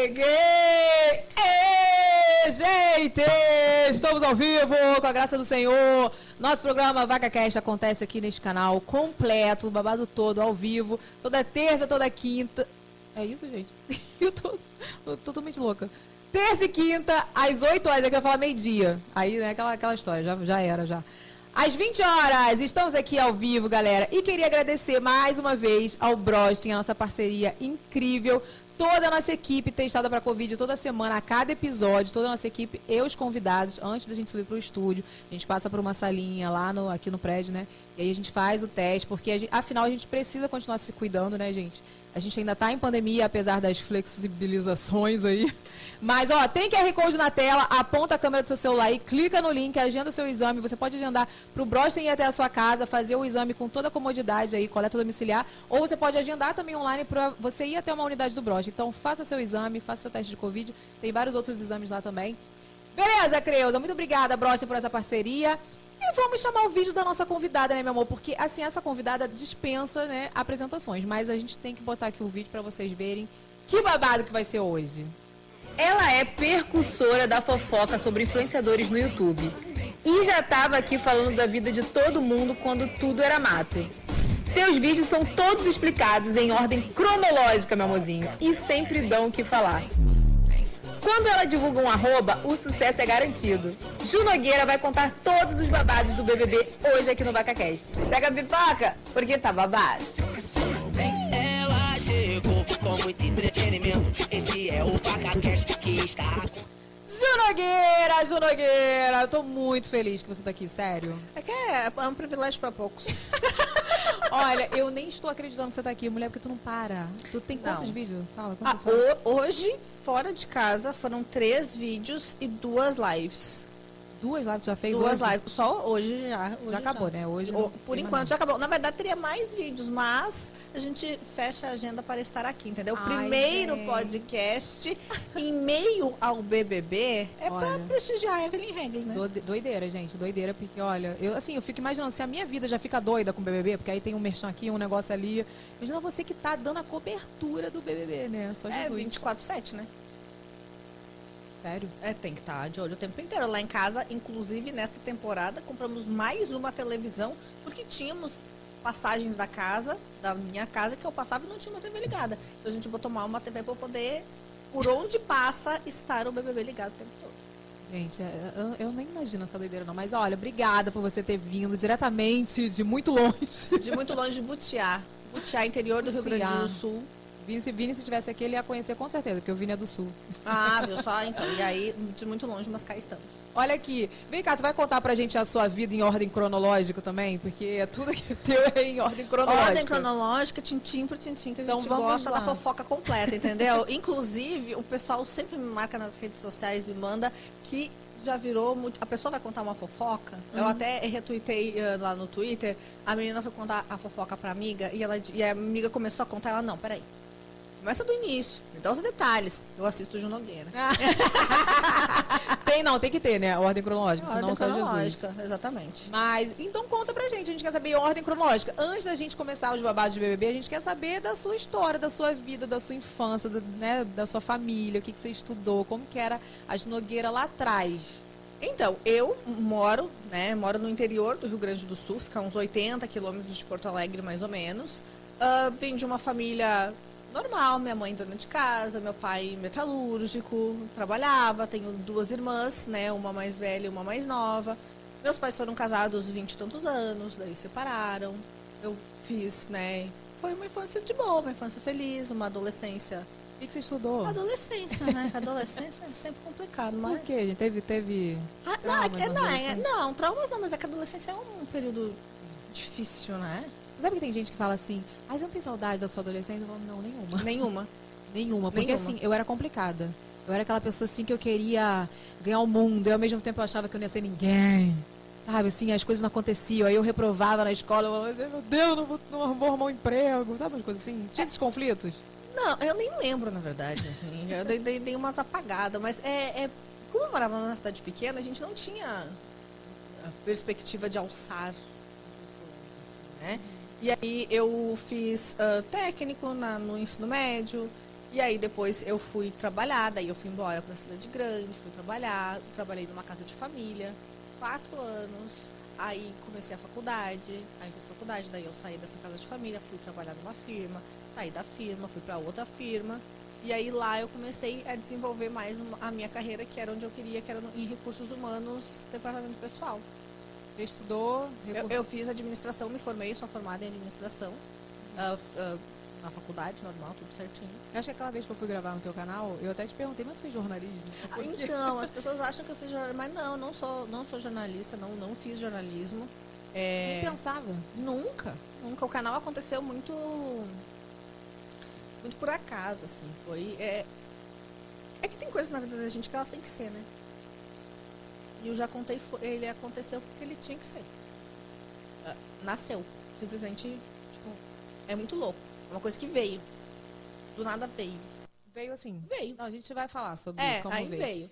Cheguei! Ê, gente! Estamos ao vivo, com a graça do Senhor. Nosso programa VacaCast acontece aqui neste canal, completo, o babado todo, ao vivo, toda terça, toda quinta. É isso, gente? Eu tô, tô totalmente louca. Terça e quinta, às 8 horas, é que eu falar meio-dia. Aí, né, aquela, aquela história, já, já era, já. Às 20 horas, estamos aqui ao vivo, galera. E queria agradecer mais uma vez ao Brostin, a nossa parceria incrível. Toda a nossa equipe testada para Covid toda semana, a cada episódio, toda a nossa equipe e os convidados, antes da gente subir para o estúdio, a gente passa por uma salinha lá no, aqui no prédio, né? E aí a gente faz o teste, porque a gente, afinal a gente precisa continuar se cuidando, né, gente? A gente ainda está em pandemia, apesar das flexibilizações aí. Mas, ó, tem QR Code na tela, aponta a câmera do seu celular e clica no link, agenda seu exame. Você pode agendar para o Brosten ir até a sua casa, fazer o exame com toda a comodidade aí, coleta domiciliar. Ou você pode agendar também online para você ir até uma unidade do Brosten. Então, faça seu exame, faça seu teste de Covid. Tem vários outros exames lá também. Beleza, Creuza. Muito obrigada, Brosten, por essa parceria. E vamos chamar o vídeo da nossa convidada, né, meu amor? Porque, assim, essa convidada dispensa, né, apresentações. Mas a gente tem que botar aqui o vídeo para vocês verem que babado que vai ser hoje. Ela é percussora da fofoca sobre influenciadores no YouTube. E já estava aqui falando da vida de todo mundo quando tudo era mato. Seus vídeos são todos explicados em ordem cronológica, meu amorzinho. E sempre dão o que falar. Quando ela divulga um arroba, o sucesso é garantido. Ju Nogueira vai contar todos os babados do BBB hoje aqui no VacaCast. Pega a pipoca, porque tá babado. Ela chegou com muito entretenimento. Esse é o VacaCast que está. Ju Nogueira, Ju Nogueira, eu tô muito feliz que você tá aqui, sério. É que é, é um privilégio para poucos. Olha, eu nem estou acreditando que você tá aqui, mulher, porque tu não para. Tu tem quantos Não. vídeos? Fala, Ah, quantos faz? ho- hoje, fora de casa, foram três vídeos e duas lives. Duas lives já fez duas hoje? lives. Só hoje já. hoje Já acabou, né? Hoje O- por mais enquanto já acabou. Na verdade, teria mais vídeos, mas a gente fecha a agenda para estar aqui, entendeu? O primeiro gente. podcast em meio ao BBB é para prestigiar a Evelyn Regli, né? Doide- Doideira, gente, doideira, porque olha, eu assim, eu fico imaginando, se a minha vida já fica doida com o BBB, porque aí tem um merchan aqui, um negócio ali, imagina você que tá dando a cobertura do BBB, né? Só É Jesus. 24/7, né? Sério? É, tem que estar de olho o tempo inteiro. Lá em casa, inclusive nesta temporada, compramos mais uma televisão, porque tínhamos passagens da casa, da minha casa, que eu passava e não tinha uma TV ligada. Então a gente botou mal uma TV para poder, por onde passa, estar o BBB ligado o tempo todo. Gente, é, eu, eu nem imagino essa doideira não, mas olha, obrigada por você ter vindo diretamente de muito longe. De muito longe de Butiá. Butiá, interior do Rio. Grande do Sul. Vini, se Vini se tivesse aqui, ele ia conhecer com certeza, porque o Vini é do sul. Ah, viu só? Então, e aí, de muito longe, mas cá estamos. Olha aqui, vem cá, tu vai contar pra gente a sua vida em ordem cronológica também? Porque é tudo que teu é em ordem cronológica. Ordem cronológica, tintim por tintim, que a Então gente gosta lá. da fofoca completa, entendeu? Inclusive, o pessoal sempre me marca nas redes sociais e manda que já virou muito. A pessoa vai contar uma fofoca. Eu Uhum. até retuitei eh, lá no Twitter. A menina foi contar a fofoca pra amiga e, ela, e a amiga começou a contar. Ela, não, peraí. Começa do início, me dá os detalhes. Eu assisto o Ju Nogueira. tem não, tem que ter, né? A ordem cronológica, senão Ordem só Jesus. cronológica, exatamente. Mas, então conta pra gente, a gente quer saber a ordem cronológica. Antes da gente começar os babados de BBB, a gente quer saber da sua história, da sua vida, da sua infância, da, né, da sua família, o que, que você estudou, como que era a Nogueira lá atrás. Então, eu moro, né, moro no interior do Rio Grande do Sul, fica a uns 80 quilômetros de Porto Alegre, mais ou menos. Ah, vim de uma família normal, minha mãe dona de casa, meu pai metalúrgico, trabalhava, tenho duas irmãs, né, uma mais velha e uma mais nova. Meus pais foram casados 20 e tantos anos, daí separaram. Eu fiz, né, foi uma infância de boa, uma infância feliz, uma adolescência. O que, que você estudou? Adolescência, né? Adolescência é sempre complicado, mas Por quê? Teve, teve... ah, não, é, não, é- não, traumas não, mas é que a adolescência é um período difícil, né? Sabe que tem gente que fala assim, ah, você não tem saudade da sua adolescência? Eu falo, não, nenhuma. Nenhuma. Nenhuma, porque Nenhuma. assim, eu era complicada. Eu era aquela pessoa assim que eu queria ganhar o mundo, e ao mesmo tempo eu achava que eu não ia ser ninguém. Sabe, assim, as coisas não aconteciam. Aí eu reprovava na escola, eu falava, meu Deus, não vou, não vou arrumar um emprego. Sabe umas coisas assim? Tinha esses conflitos? Não, eu nem lembro, na verdade. assim, eu dei, dei- dei umas apagadas, mas é, é- Como eu morava numa cidade pequena, a gente não tinha a perspectiva de alçar as pessoas, assim, né? E aí eu fiz ah, técnico na- no ensino médio, E aí depois eu fui trabalhar, daí eu fui embora pra cidade grande, fui trabalhar, trabalhei numa casa de família, quatro anos. Aí comecei a faculdade, aí fiz faculdade, daí eu saí dessa casa de família, fui trabalhar numa firma, saí da firma, fui pra outra firma. E aí lá eu comecei a desenvolver mais a minha carreira, que era onde eu queria, que era em recursos humanos, departamento pessoal. Você estudou? Eu, eu fiz administração, me formei, sou formada em administração. f- ah, na faculdade, normal, tudo certinho. Eu acho que aquela vez que eu fui gravar no teu canal, eu até te perguntei, mas tu fez jornalismo? Ah? Então, as pessoas acham que eu fiz jornalismo, mas não, não sou, não sou jornalista, não, não fiz jornalismo. É, Nem pensava. nunca, nunca. O canal aconteceu muito, muito por acaso, assim. Foi, é, é que tem coisas na vida da gente que elas têm que ser, né? E eu já contei, ele aconteceu porque ele tinha que ser. Ah, Nasceu, simplesmente, tipo, é muito louco. É uma coisa que veio. Do nada veio. Veio assim. Veio. Não, a gente vai falar sobre É, isso, como aí veio. veio.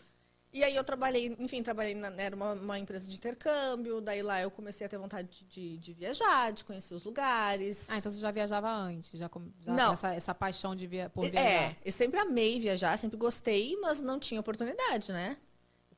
E aí eu trabalhei, enfim, trabalhei na, era uma, uma empresa de intercâmbio, daí lá eu comecei a ter vontade de, de, viajar, de conhecer os lugares. Ah, então você já viajava antes, já, já Não. Essa, essa paixão de via, por viajar. é, eu sempre amei viajar, sempre gostei, mas não tinha oportunidade, né?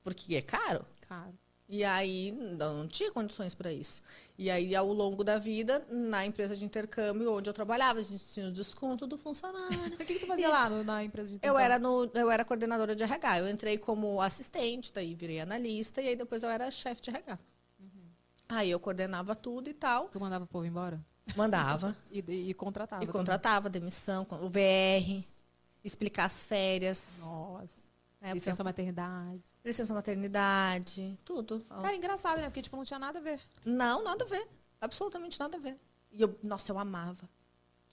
Porque é caro. Cara. E aí não, não tinha condições para isso. E aí, ao longo da vida, na empresa de intercâmbio onde eu trabalhava, a gente tinha o desconto do funcionário. O que, que tu fazia lá no- na empresa de Eu intercâmbio? era, no, eu era coordenadora de RH. Eu entrei como assistente, daí virei analista, e aí depois eu era chefe de RH. Aí eu coordenava tudo e tal. Tu mandava o povo embora? Mandava. E, e, e contratava. e também. contratava, demissão, o VR, explicar as férias. Nossa. Né, Licença porque- maternidade. licença maternidade, tudo. Cara, engraçado, né? Porque, tipo, não tinha nada a ver. Não, nada a ver. Absolutamente nada a ver. E eu, nossa, eu amava.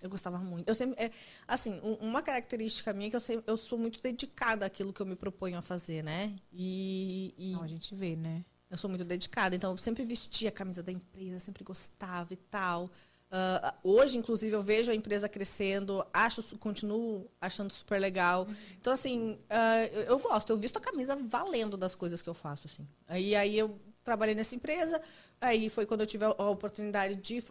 Eu gostava muito. Eu sempre, é, assim, um- uma característica minha é que eu, sempre, eu sou muito dedicada àquilo que eu me proponho a fazer, né? E, e Não, a gente vê, né? eu sou muito dedicada, então eu sempre vestia a camisa da empresa, sempre gostava e tal. Ah, hoje, inclusive, eu vejo a empresa crescendo, acho, continuo achando super legal. Então, assim, ah, eu, eu gosto, eu visto a camisa valendo das coisas que eu faço, assim. Aí, aí eu trabalhei nessa empresa, aí foi quando eu tive a, a oportunidade de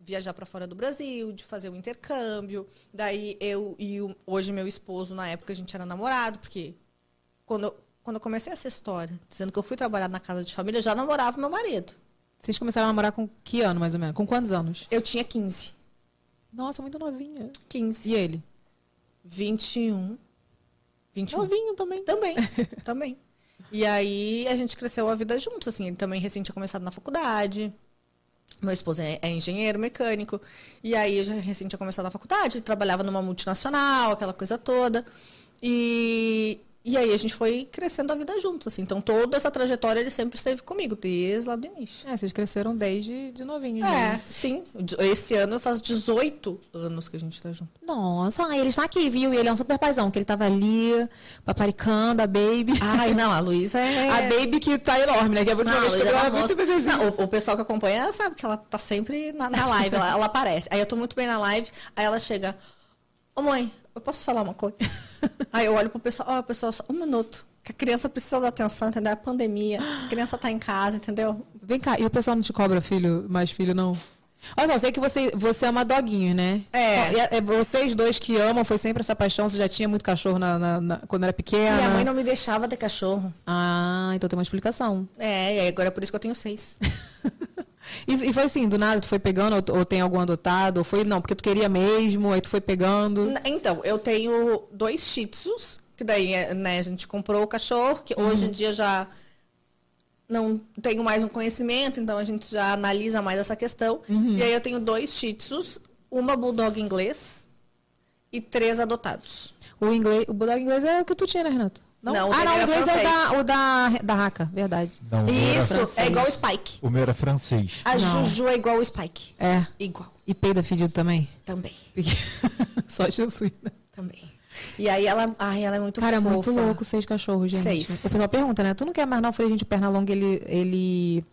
viajar para fora do Brasil, de fazer o intercâmbio. Daí eu e o- hoje meu esposo, na época, a gente era namorado, porque quando eu, quando eu comecei essa história, dizendo que eu fui trabalhar na casa de família, eu já namorava meu marido. Vocês começaram a namorar com que ano, mais ou menos? Com quantos anos? Eu tinha 15. Nossa, muito novinha. 15. E ele? 21. 21. Novinho também. Também, também. E aí a gente cresceu a vida juntos, assim. Ele também recém tinha começado na faculdade. Meu esposo é, é engenheiro mecânico. E aí eu já recém tinha começado na faculdade, trabalhava numa multinacional, aquela coisa toda. E, e aí a gente foi crescendo a vida juntos, assim. Então toda essa trajetória ele sempre esteve comigo, desde lá do início. É, vocês cresceram desde de novinhos. É, né? sim. Esse ano faz 18 anos que a gente tá junto. Nossa, ah, ele está aqui, viu? E ele é um super paizão, que ele tava ali, paparicando a Baby. Ai, não, a Luísa é. A Baby que tá enorme, né? Que é a última Não, vez que eu é ela muito bebezinha. Não, o, o pessoal que acompanha sabe que ela tá sempre na, na live, ela, ela aparece. Aí eu tô muito bem na live, aí ela chega, ô mãe, eu posso falar uma coisa? aí eu olho pro pessoal, ó, pessoal, só um minuto. Que a criança precisa da atenção, entendeu? É pandemia, a criança tá em casa, entendeu? Vem cá, e o pessoal não te cobra filho, mais filho, não? Olha só, eu sei que você, você ama doguinhos, né? É. É- é vocês dois que amam, foi sempre essa paixão, você já tinha muito cachorro na, na- na- quando era pequena? Minha mãe não me deixava ter cachorro. Ah, então tem uma explicação. É, e agora é por isso que eu tenho seis. E, e foi assim, do nada, tu foi pegando, ou, ou tem algum adotado, ou foi, não, porque tu queria mesmo, aí tu foi pegando. Então, eu tenho dois shih tzus, que daí é, né, a gente comprou o cachorro, que hoje em dia já não tenho mais um conhecimento, então a gente já analisa mais essa questão. E aí eu tenho dois shih tzus, uma bulldog inglês e três adotados. O inglês, o bulldog inglês é o que tu tinha, né, Renato? Não, o ah, não, o inglês é o da, o da, da Raca, verdade. Não, Isso, é igual o Spike. O meu era francês. A Não. Juju é igual o Spike. É. Igual. E peida fedido também? Também. Só Jesus. né? Também. E aí ela, ai, ela é muito Cara, é fofa. muito louco seis cachorros, gente. Seis. O pessoal pergunta, né? Tu não quer mais não? Eu falei, gente, o Pernalonga, ele, ele...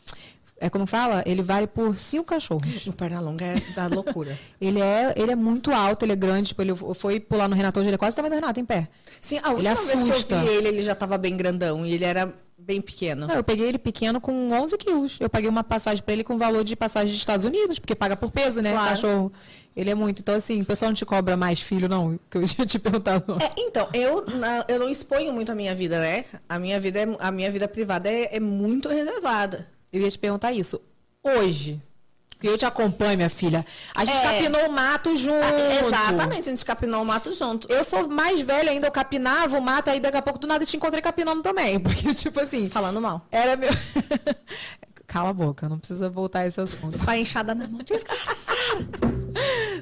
É como fala? Ele vale por cinco cachorros. O Pernalonga é da loucura. Ele é, ele é muito alto, ele é grande. Tipo, ele foi pular no Renato hoje, ele é quase tamanho do Renato, em pé. Sim, a última vez que eu vi ele, ele já tava bem grandão. E ele era bem pequeno? Não, eu peguei ele pequeno com 11 quilos. Eu paguei uma passagem pra ele com valor de passagem dos Estados Unidos, porque paga por peso, né? Claro. Cachorro. Ele é muito. Então, assim, o pessoal não te cobra mais filho, não? Que eu tinha te perguntado. É, então, eu, eu não exponho muito a minha vida, né? A minha vida, é, a minha vida privada é, é muito reservada. Eu ia te perguntar isso. Hoje, que eu te acompanho, minha filha, a gente É. capinou o mato junto. Exatamente, a gente capinou o mato junto. Eu sou mais velha ainda, eu capinava o mato, aí daqui a pouco do nada te encontrei capinando também. Porque, tipo assim, Falando mal. era meu. Cala a boca, não precisa voltar a esse assunto. Com a enxada na mão, desgraçada.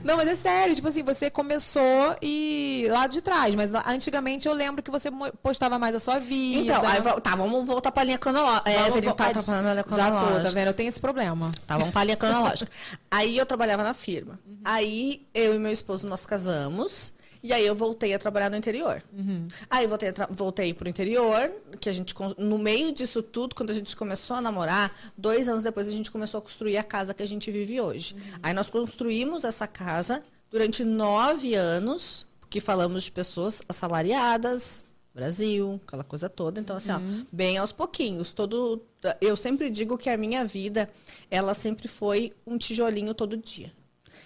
Não, mas é sério, tipo assim, você começou e lá de trás, mas antigamente eu lembro que você postava mais a sua vida. Então, aí, tá, vamos voltar pra linha cronológica. É, Vamos tá, voltar tá de- falando da linha Já tô, tá cronológica. vendo? Eu tenho esse problema. Tá, vamos pra linha cronológica. aí eu trabalhava na firma. Uhum. Aí eu e meu esposo nós casamos. E aí eu voltei a trabalhar no interior. Uhum. Aí eu voltei, voltei pro interior, que a gente, no meio disso tudo, quando a gente começou a namorar, dois anos depois a gente começou a construir a casa que a gente vive hoje. Uhum. Aí nós construímos essa casa durante nove anos, porque falamos de pessoas assalariadas, Brasil, aquela coisa toda. Então, assim, ó, bem aos pouquinhos. Todo, eu sempre digo que a minha vida, ela sempre foi um tijolinho todo dia.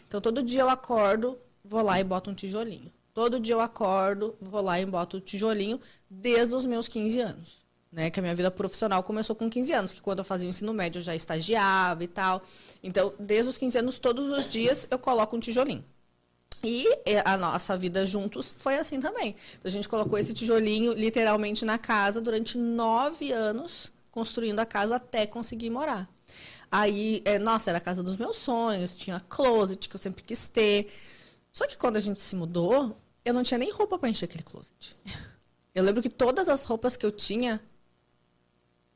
Então, todo dia eu acordo, vou lá e boto um tijolinho. Todo dia eu acordo, vou lá e boto o tijolinho desde os meus 15 anos. Né, que a minha vida profissional começou com 15 anos, que quando eu fazia o ensino médio eu já estagiava e tal. Então, desde os 15 anos, todos os dias eu coloco um tijolinho. E é, a nossa vida juntos foi assim também. Então, a gente colocou esse tijolinho literalmente na casa durante nove anos, construindo a casa até conseguir morar. Aí, é, nossa, era a casa dos meus sonhos, tinha closet que eu sempre quis ter. Só que quando a gente se mudou, eu não tinha nem roupa para encher aquele closet. Eu lembro que todas as roupas que eu tinha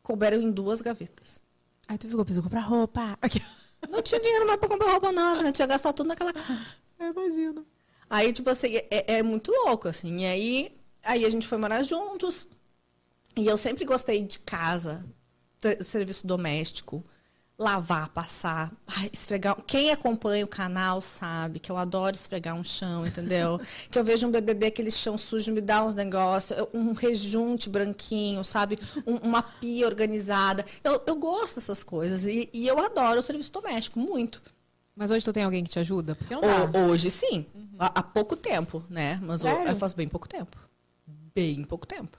couberam em duas gavetas. Aí tu ficou, preciso comprar roupa. Não tinha dinheiro mais para comprar roupa nova, né? tinha gastado tudo naquela casa. Eu imagino. Aí, tipo assim, é, é muito louco, assim. E aí, aí a gente foi morar juntos. E eu sempre gostei de casa, serviço doméstico, lavar, passar, esfregar. Quem acompanha o canal sabe que eu adoro esfregar um chão, entendeu? que eu vejo um BBB, aquele chão sujo, me dá uns negócios, eu- um rejunte branquinho, sabe? Um- uma pia organizada. Eu, eu gosto dessas coisas. E, e eu adoro o serviço doméstico, muito. Mas hoje tu tem alguém que te ajuda? Porque não dá. Ho- Hoje sim. Há, há pouco tempo, né? Mas Sério? eu faço bem pouco tempo. Bem pouco tempo.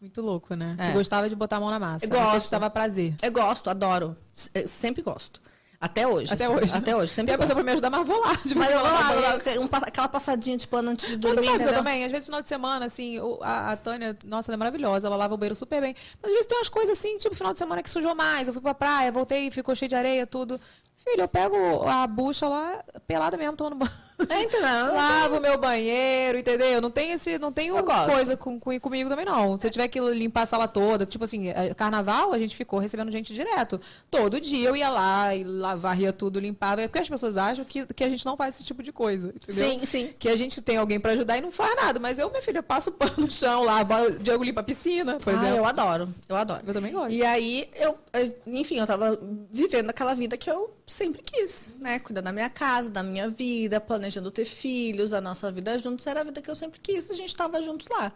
Muito louco, né? É. Tu gostava de botar a mão na massa. Eu gosto. Dava prazer. Eu gosto, adoro. S- eh, Sempre gosto. Até hoje. Até hoje. Até hoje. Sempre Tem a pessoa pra me ajudar, mas vou lá. Mas eu vou lá, eu um aquela passadinha de pano antes de Mas dormir, que eu também, às vezes final de semana, assim, a, a Tânia, nossa, ela é maravilhosa, ela lava o banheiro super bem. Mas às vezes tem umas coisas assim, tipo, final de semana que sujou mais. Eu fui pra praia, voltei, ficou cheio de areia, tudo. Filho, eu pego a bucha lá, pelada mesmo, tô no banho. É, entendeu? Lavo o meu banheiro, entendeu? Não tem esse, não gosto. coisa com, com- comigo também, não. Se eu tiver que limpar a sala toda, tipo assim, eh, carnaval, a gente ficou recebendo gente direto. Todo dia eu ia lá e lá, varria tudo, limpava. É porque as pessoas acham que, que a gente não faz esse tipo de coisa, entendeu? Sim, sim. Que a gente tem alguém pra ajudar e não faz nada. Mas eu, minha filha, passo pano no chão lá, o Diego limpa a piscina, por ah, exemplo. eu adoro. Eu adoro. Eu também gosto. E aí, eu, eu- enfim, eu tava vivendo aquela vida que eu sempre quis, né? Cuidando da minha casa, da minha vida, planejando ter filhos, a nossa vida juntos era a vida que eu sempre quis, a gente tava juntos lá.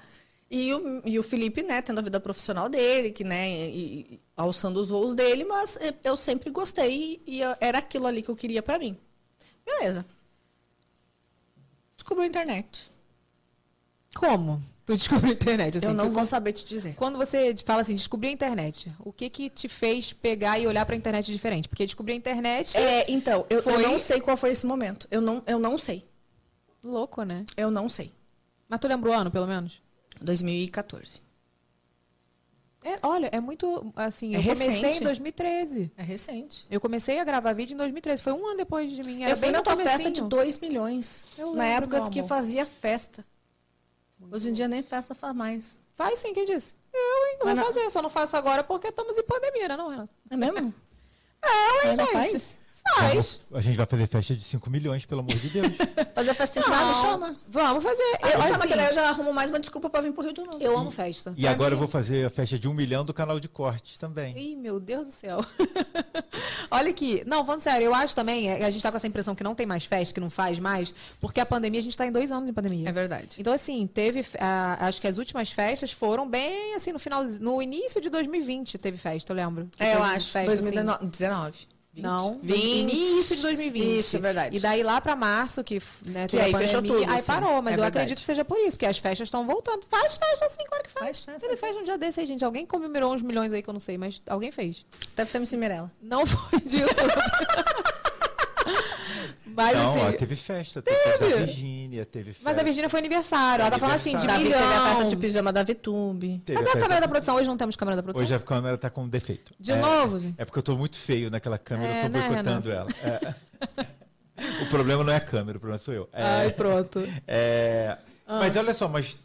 E o, e o Felipe, né, tendo a vida profissional dele, que, né, e, e alçando os voos dele, mas eu- sempre gostei e eu- era aquilo ali que eu queria pra mim. Beleza. Descobri a internet. Como? Tu descobriu a internet, assim. eu não tu- vou saber te dizer. Quando você fala assim, descobrir a internet, o que que te fez pegar e olhar pra internet diferente? Porque descobrir a internet É, então, eu, eu Foi- não sei qual foi esse momento. Eu não, eu não sei. louco, né? Eu não sei. Mas tu lembra o ano, pelo menos? 2014. É, olha, é muito, assim, É eu comecei recente. em 2013. É recente. Eu comecei a gravar vídeo em 2013. Foi um ano depois de mim. Era eu fui na tua comecinho. festa de 2 milhões. Eu na lembro, época que fazia festa. Hoje em dia nem festa faz mais. Faz sim, quem disse? Eu, hein? Eu Mas vou não- fazer. Só não faço agora porque estamos em pandemia, né, não, Renato? É mesmo? É, ué, Ainda gente. faz? Faz. A gente vai fazer festa de 5 milhões, pelo amor de Deus. Fazer festa em casa, me chama. Vamos fazer. Aí Eu, chama assim, que daí eu já arrumo mais uma desculpa pra vir pro Rio de novo. eu amo festa. E agora eu vou fazer a festa de um milhão do canal de cortes também. Ih, meu Deus do céu. Olha aqui. Não, falando sério, eu acho também, é, a gente tá com essa impressão que não tem mais festa, que não faz mais, porque a pandemia, a gente tá em dois anos em pandemia. É verdade. Então, assim, teve. ah, acho que as últimas festas foram bem assim, no final. No início de 2020 teve festa, eu lembro. Que É, eu acho. festa, assim. 2019. 20. Não, 20. início de 2020. Isso, é verdade. E daí lá pra março, que né, Que aí a fechou pandemia, tudo, Aí sim. parou, mas É eu verdade. acredito que seja por isso, porque as festas estão voltando. Faz festa, sim, claro que faz. Faz festa, Ele sim. fez um dia desse aí, gente. Alguém comemorou uns milhões aí que eu não sei, mas alguém fez. Deve ser MC Mirella. Não foi de Mas não, assim. ó, teve festa, teve festa da Virgínia, teve festa. Mas a Virgínia foi aniversário. Ela tá falando assim, de. Davi milhão. teve a festa de pijama da VTube. teve Cadê a festa- câmera da produção? Hoje não temos câmera da produção? Hoje a câmera tá com defeito. De É- novo, gente? É porque eu tô muito feio naquela câmera, É, eu tô né, boicotando ela. É. o problema não é a câmera, o problema sou eu. É, Ai, pronto. é, Ah. Mas olha só, mas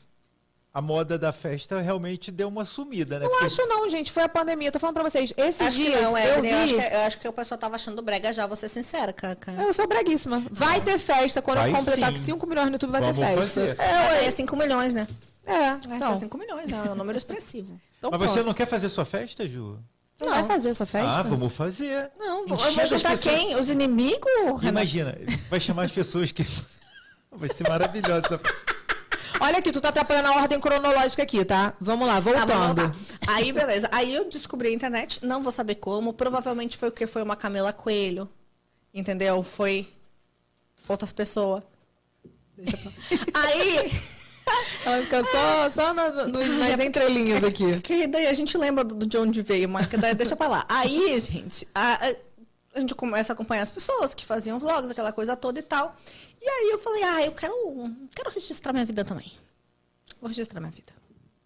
a moda da festa realmente deu uma sumida, né? Não Porque- acho não, gente. Foi a pandemia. Eu tô falando pra vocês. Esses Acho que dias não, é. eu Eu, vi... acho que, eu acho que o pessoal tava achando brega já, vou ser sincera, Caca. Eu sou breguíssima. Vai ter festa. Quando Vai eu completar sim. 5 milhões no YouTube, vai Vamos ter festa. fazer. É, ué, é 5 milhões, né? É, É, então. é 5 milhões, é um número expressivo. então Mas você pronto. não quer fazer sua festa, Ju? Não vai fazer sua festa? Ah, vamos fazer. Não, eu vou juntar pessoas- quem? Os inimigos? Imagina, vai chamar as pessoas que. Vai ser maravilhoso. essa- Olha aqui, tu tá atrapalhando a ordem cronológica aqui, tá? Vamos lá, vamos voltando. Aí, beleza. Aí eu descobri a internet, não vou saber como. Provavelmente foi o que? Foi uma Camila Coelho. Entendeu? Foi outras pessoas. Aí, Ela fica só, só na- no- nas entrelinhas aqui. que daí a gente lembra do, de onde veio, mas daí deixa pra lá. Aí, gente, a- a gente começa a acompanhar as pessoas que faziam vlogs, aquela coisa toda e tal. E aí eu falei, ah, eu quero, quero registrar minha vida também. Vou registrar minha vida.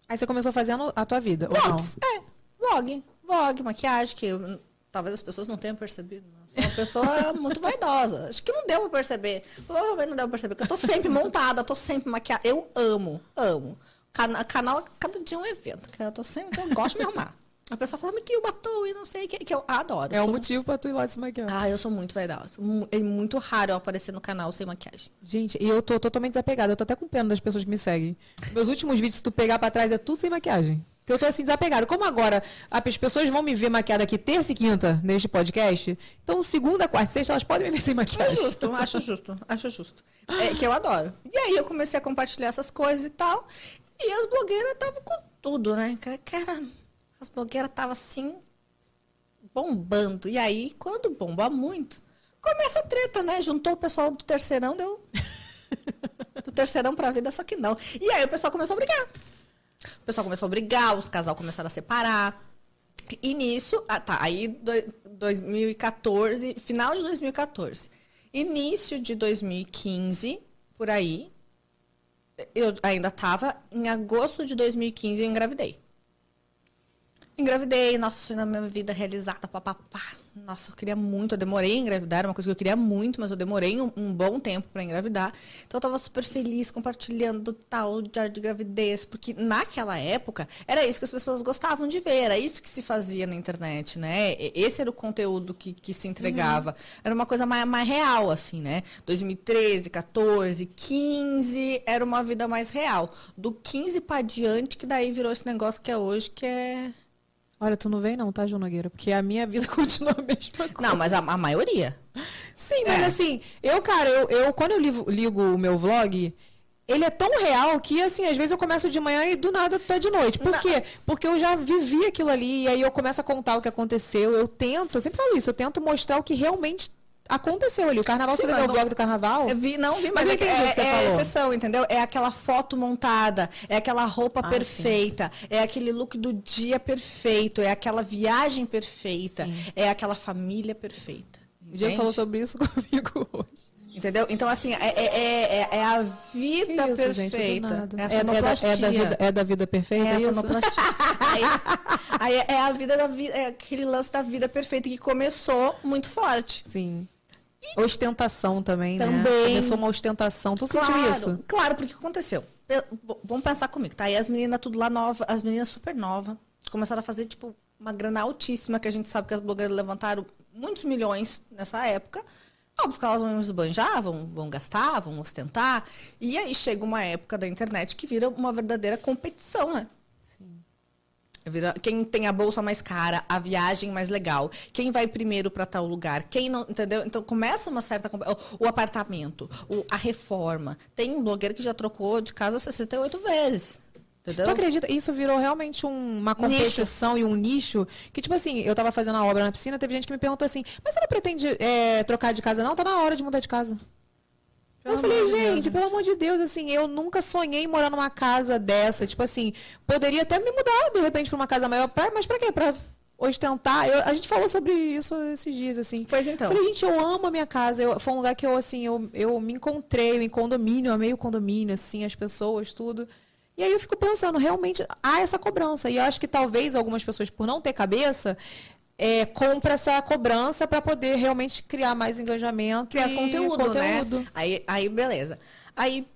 Aí você começou fazendo a tua vida, ou não? Vlogs, é. Vlog. Vlog, maquiagem, que hum, talvez as pessoas não tenham percebido. né? Sou uma pessoa muito vaidosa. Acho que não deu pra perceber. Provavelmente não deu pra perceber. Porque eu tô sempre montada, tô sempre maquiada. Eu amo, amo. Cana canal, cada dia é um evento. Que eu tô sempre, eu gosto de me arrumar. A pessoa fala, mas que o batom e não sei o que, que eu adoro. É Sou- um motivo pra tu ir lá se maquiar. Ah, eu sou muito vaidosa. É muito raro eu aparecer no canal sem maquiagem. Gente, e eu tô totalmente desapegada. Eu tô até com pena das pessoas que me seguem. Meus últimos vídeos, se tu pegar pra trás, é tudo sem maquiagem. Porque eu tô assim, desapegada. Como agora as pessoas vão me ver maquiada aqui terça e quinta neste podcast, então segunda, quarta e sexta elas podem me ver sem É maquiagem. justo, acho justo, acho justo. É que eu adoro. E aí eu comecei a compartilhar essas coisas e tal. E as blogueiras estavam com tudo, né? Era, as blogueiras estavam assim, bombando. E aí, quando bomba muito, começa a treta, né? Juntou o pessoal do terceirão, deu. Do terceirão pra vida, só que não. E aí o pessoal começou a brigar. O pessoal começou a brigar, os casal começaram a separar. E nisso, ah, tá, aí do- 2014, final de 2014. Início de 2015, por aí, eu ainda tava, em agosto de 2015 eu engravidei. Engravidei, nossa, na minha vida realizada, papapá. Nossa, eu queria muito, eu demorei a engravidar, era uma coisa que eu queria muito, mas eu demorei um, um bom tempo para engravidar. Então eu tava super feliz compartilhando tal diário de gravidez, porque naquela época era isso que as pessoas gostavam de ver, era isso que se fazia na internet, né? Esse era o conteúdo que, que se entregava. Era uma coisa mais, mais real, assim, né? 2013, 14, 15, era uma vida mais real. Do 15 para diante, que daí virou esse negócio que é hoje, que é. Olha, tu não vem não, tá, Ju Nogueira? Porque a minha vida continua a mesma coisa. Não, mas a, a maioria. Sim, mas É. assim, eu, cara, eu, eu quando eu ligo, ligo o meu vlog, ele é tão real que, assim, às vezes eu começo de manhã e do nada tá de noite. Por quê? Porque eu já vivi aquilo ali, e aí eu começo a contar o que aconteceu. Eu tento, eu sempre falo isso, eu tento mostrar o que realmente aconteceu ali. O carnaval, Sim, você veu o vlog do carnaval? Vi, não vi, Mas mas, eu é, entendi o que você é, é falou. exceção, entendeu? É aquela foto montada, é aquela roupa Ah, perfeita, é aquele look do dia perfeito, é aquela viagem perfeita, Sim. é aquela família perfeita. O entende? falou sobre isso comigo hoje. Entendeu? Então, assim, é, é, é, é- é a vida isso, gente, perfeita. nada. é a é, é da, sonoplastia. é, da vida, é da vida perfeita, É a é isso? sonoplastia. aí, aí é a vida da vida, é aquele lance da vida perfeita que começou muito forte. Sim. Ostentação também, né? Também. Começou uma ostentação. Tu sentiu Claro, isso? Claro, porque o que aconteceu? Vamos pensar comigo, tá? E as meninas tudo lá nova, as meninas super novas, começaram a fazer, tipo, uma grana altíssima, que a gente sabe que as blogueiras levantaram muitos milhões nessa época. Óbvio que elas vão esbanjar, vão, vão gastar, vão ostentar. E aí chega uma época da internet que vira uma verdadeira competição, né? Vira- Quem tem a bolsa mais cara, a viagem mais legal, quem vai primeiro para tal lugar, quem não, entendeu? Então começa uma certa o apartamento, o- a reforma. Tem um blogueiro que já trocou de casa 68 vezes. Entendeu? Tu acredita? Isso virou realmente um- uma competição e um nicho. Que, tipo assim, eu tava fazendo a obra na piscina, teve gente que me perguntou assim, mas você não pretende é, trocar de casa, não? Tá na hora de mudar de casa. Pelo eu falei, gente, pelo amor de Deus, assim, eu nunca sonhei em morar numa casa dessa. Tipo assim, poderia até me mudar, de repente, pra uma casa maior. Pra- mas pra quê? Pra ostentar? Eu- a gente falou sobre isso esses dias, assim. Pois então. Eu falei, gente, eu amo a minha casa. Eu, foi um lugar que eu, assim, eu, eu me encontrei em condomínio, eu amei o condomínio, assim, as pessoas, tudo. E aí eu fico pensando, realmente, há essa cobrança. E eu acho que talvez algumas pessoas, por não ter cabeça, é, compra essa cobrança para poder realmente criar mais engajamento criar conteúdo, conteúdo. né? Aí, aí, beleza. Aí,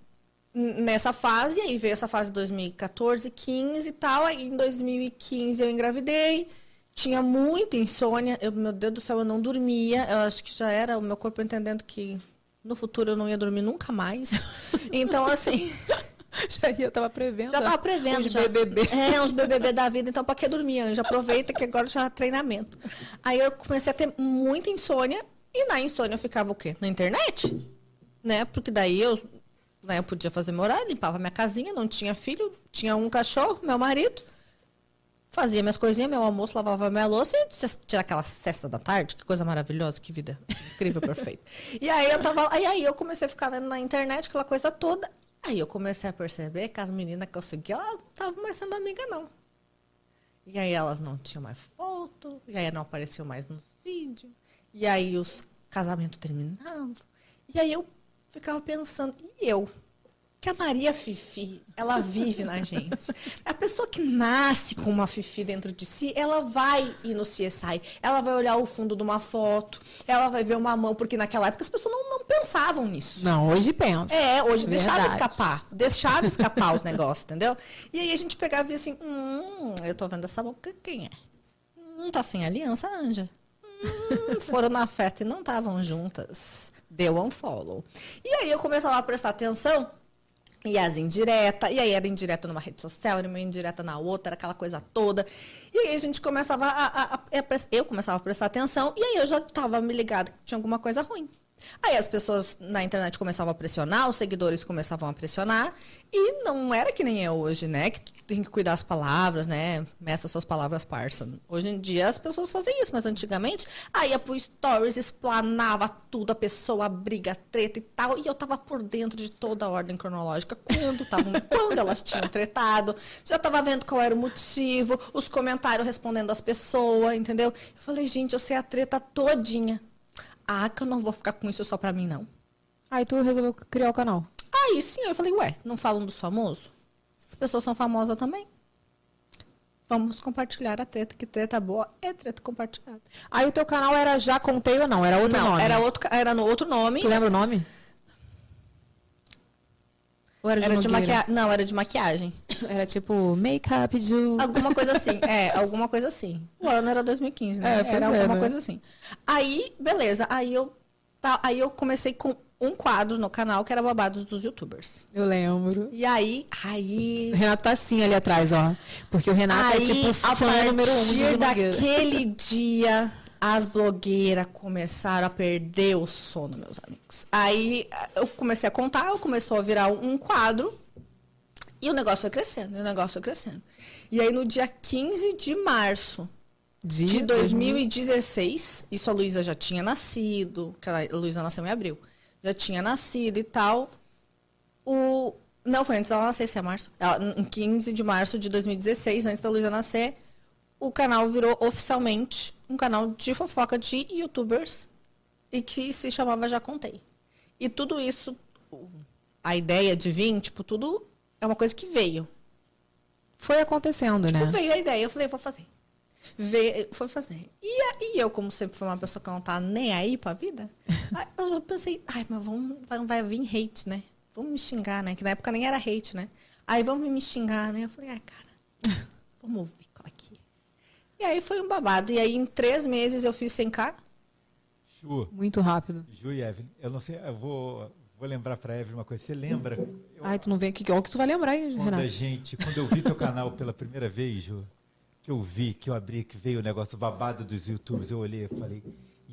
nessa fase, aí veio essa fase de 2014, 15 e tal. Aí, em 2015, eu engravidei. Tinha muita insônia. Eu, meu Deus do céu, eu não dormia. Eu acho que já era o meu corpo entendendo que no futuro eu não ia dormir nunca mais. Então, assim... Já ia, tava prevendo. Já tava prevendo. Os já. BBB. É, uns BBB da vida. Então, pra que dormir, Anja? Aproveita que agora já é treinamento. Aí eu comecei a ter muita insônia. E na insônia eu ficava o quê? Na internet. Né? Porque daí eu, né, eu podia fazer meu horário, limpava minha casinha, não tinha filho, tinha um cachorro, meu marido. Fazia minhas coisinhas, meu almoço, lavava minha louça e tirar aquela cesta da tarde. Que coisa maravilhosa, que vida incrível, perfeita. E aí eu tava. Aí, aí eu comecei a ficar na internet, aquela coisa toda. Aí eu comecei a perceber que as meninas que eu seguia, elas não estavam mais sendo amiga, não. E aí elas não tinham mais foto, e aí não apareciam mais nos vídeos. E aí os casamentos terminavam. E aí eu ficava pensando, e eu? Que a Maria Fifi, ela vive na gente. A pessoa que nasce com uma Fifi dentro de si, ela vai ir no CSI, ela vai olhar o fundo de uma foto, ela vai ver uma mão, porque naquela época as pessoas não, não pensavam nisso. Não, hoje pensa. É, hoje deixava Verdade. escapar. Deixava escapar os negócios, entendeu? E aí a gente pegava e via assim, hum, eu tô vendo essa boca, quem é? Hum, tá sem aliança, Anja. Hum, foram na festa e não estavam juntas. Deu um follow. E aí eu começava a prestar atenção. E as indiretas, e aí era indireta numa rede social, era uma indireta na outra, era aquela coisa toda. E aí a gente começava a, a- a- a eu começava a prestar atenção, e aí eu já estava me ligada que tinha alguma coisa ruim. Aí as pessoas na internet começavam a pressionar, os seguidores começavam a pressionar, e não era que nem é hoje, né? Que tu tem que cuidar das palavras, né? Meça suas palavras, parça. Hoje em dia as pessoas fazem isso, mas antigamente, aí ia pro stories, explanava tudo, a pessoa, briga, treta e tal, e eu tava por dentro de toda a ordem cronológica, quando, tavam, quando elas tinham tretado, já tava vendo qual era o motivo, os comentários respondendo as pessoas, entendeu? Eu falei, gente, eu sei a treta todinha. Ah, que eu não vou ficar com isso só pra mim, não. Aí tu resolveu criar o canal. Aí sim, eu falei, ué, não falam dos famosos? Essas pessoas são famosas também. Vamos compartilhar a treta, que treta boa é treta compartilhada. Aí o teu canal era Já Contei ou não? Era outro não, nome? era outro, era no outro nome. Tu lembra o nome? Ou era de, Era de maquiagem. Não, era de maquiagem. Era tipo Makeup Ju. Alguma coisa assim. É, alguma coisa assim. O ano era 2015, né? É, era é, alguma né? coisa assim. Aí, beleza. Aí eu, tá, aí eu comecei com um quadro no canal que era babados dos youtubers. Eu lembro. E aí, aí O Renato tá assim ali atrás, ó. Porque o Renato Aí, é tipo a fã número um de partir Ju Nogueira. daquele dia, as blogueiras começaram a perder o sono, meus amigos. Aí eu comecei a contar, começou a virar um quadro. E o negócio foi crescendo, e o negócio foi crescendo. E aí, no dia 15 de março de 2016, isso a Luísa já tinha nascido, que a Luísa nasceu em abril, já tinha nascido e tal. O, não, foi antes dela nascer, se é março. Ela, em 15 de março de 2016, antes da Luísa nascer, o canal virou oficialmente um canal de fofoca de youtubers e que se chamava Já Contei. E tudo isso, a ideia de vir, tipo, tudo é uma coisa que veio. Foi acontecendo, né? Tipo, veio a ideia, eu falei, vou fazer. Veio, foi fazer. E, e eu, como sempre fui uma pessoa que não tá nem aí pra vida, eu pensei, ai, mas vamos, vai, vai vir hate, né? Vamos me xingar, né? Que na época nem era hate, né? Aí vamos me xingar, né? Eu falei, ai, cara, vamos ver qual é. E aí foi um babado. E aí em três meses eu fiz 100k Ju, Muito rápido. Ju e Evelyn, eu não sei, eu vou, vou lembrar pra Evelyn uma coisa. Você lembra? Eu- Ai, tu não vem aqui. Olha o que tu vai lembrar, hein, quando a Renato? gente, quando eu vi teu canal pela primeira vez, Ju, que eu vi, que eu abri, que veio o negócio babado dos YouTubers, eu olhei e falei,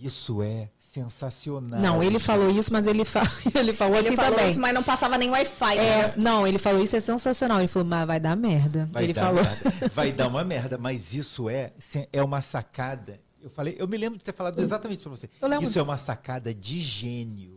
isso é sensacional. Não, ele falou isso, mas ele, fa... ele falou Ele assim falou também. isso, mas não passava nem Wi-Fi. É, né? não, ele falou isso é sensacional. Ele falou, mas vai dar merda. Vai ele dar falou. merda. Vai dar uma merda, mas isso é, é uma sacada. Eu falei, eu me lembro de ter falado exatamente isso pra você. Isso é uma sacada de gênio.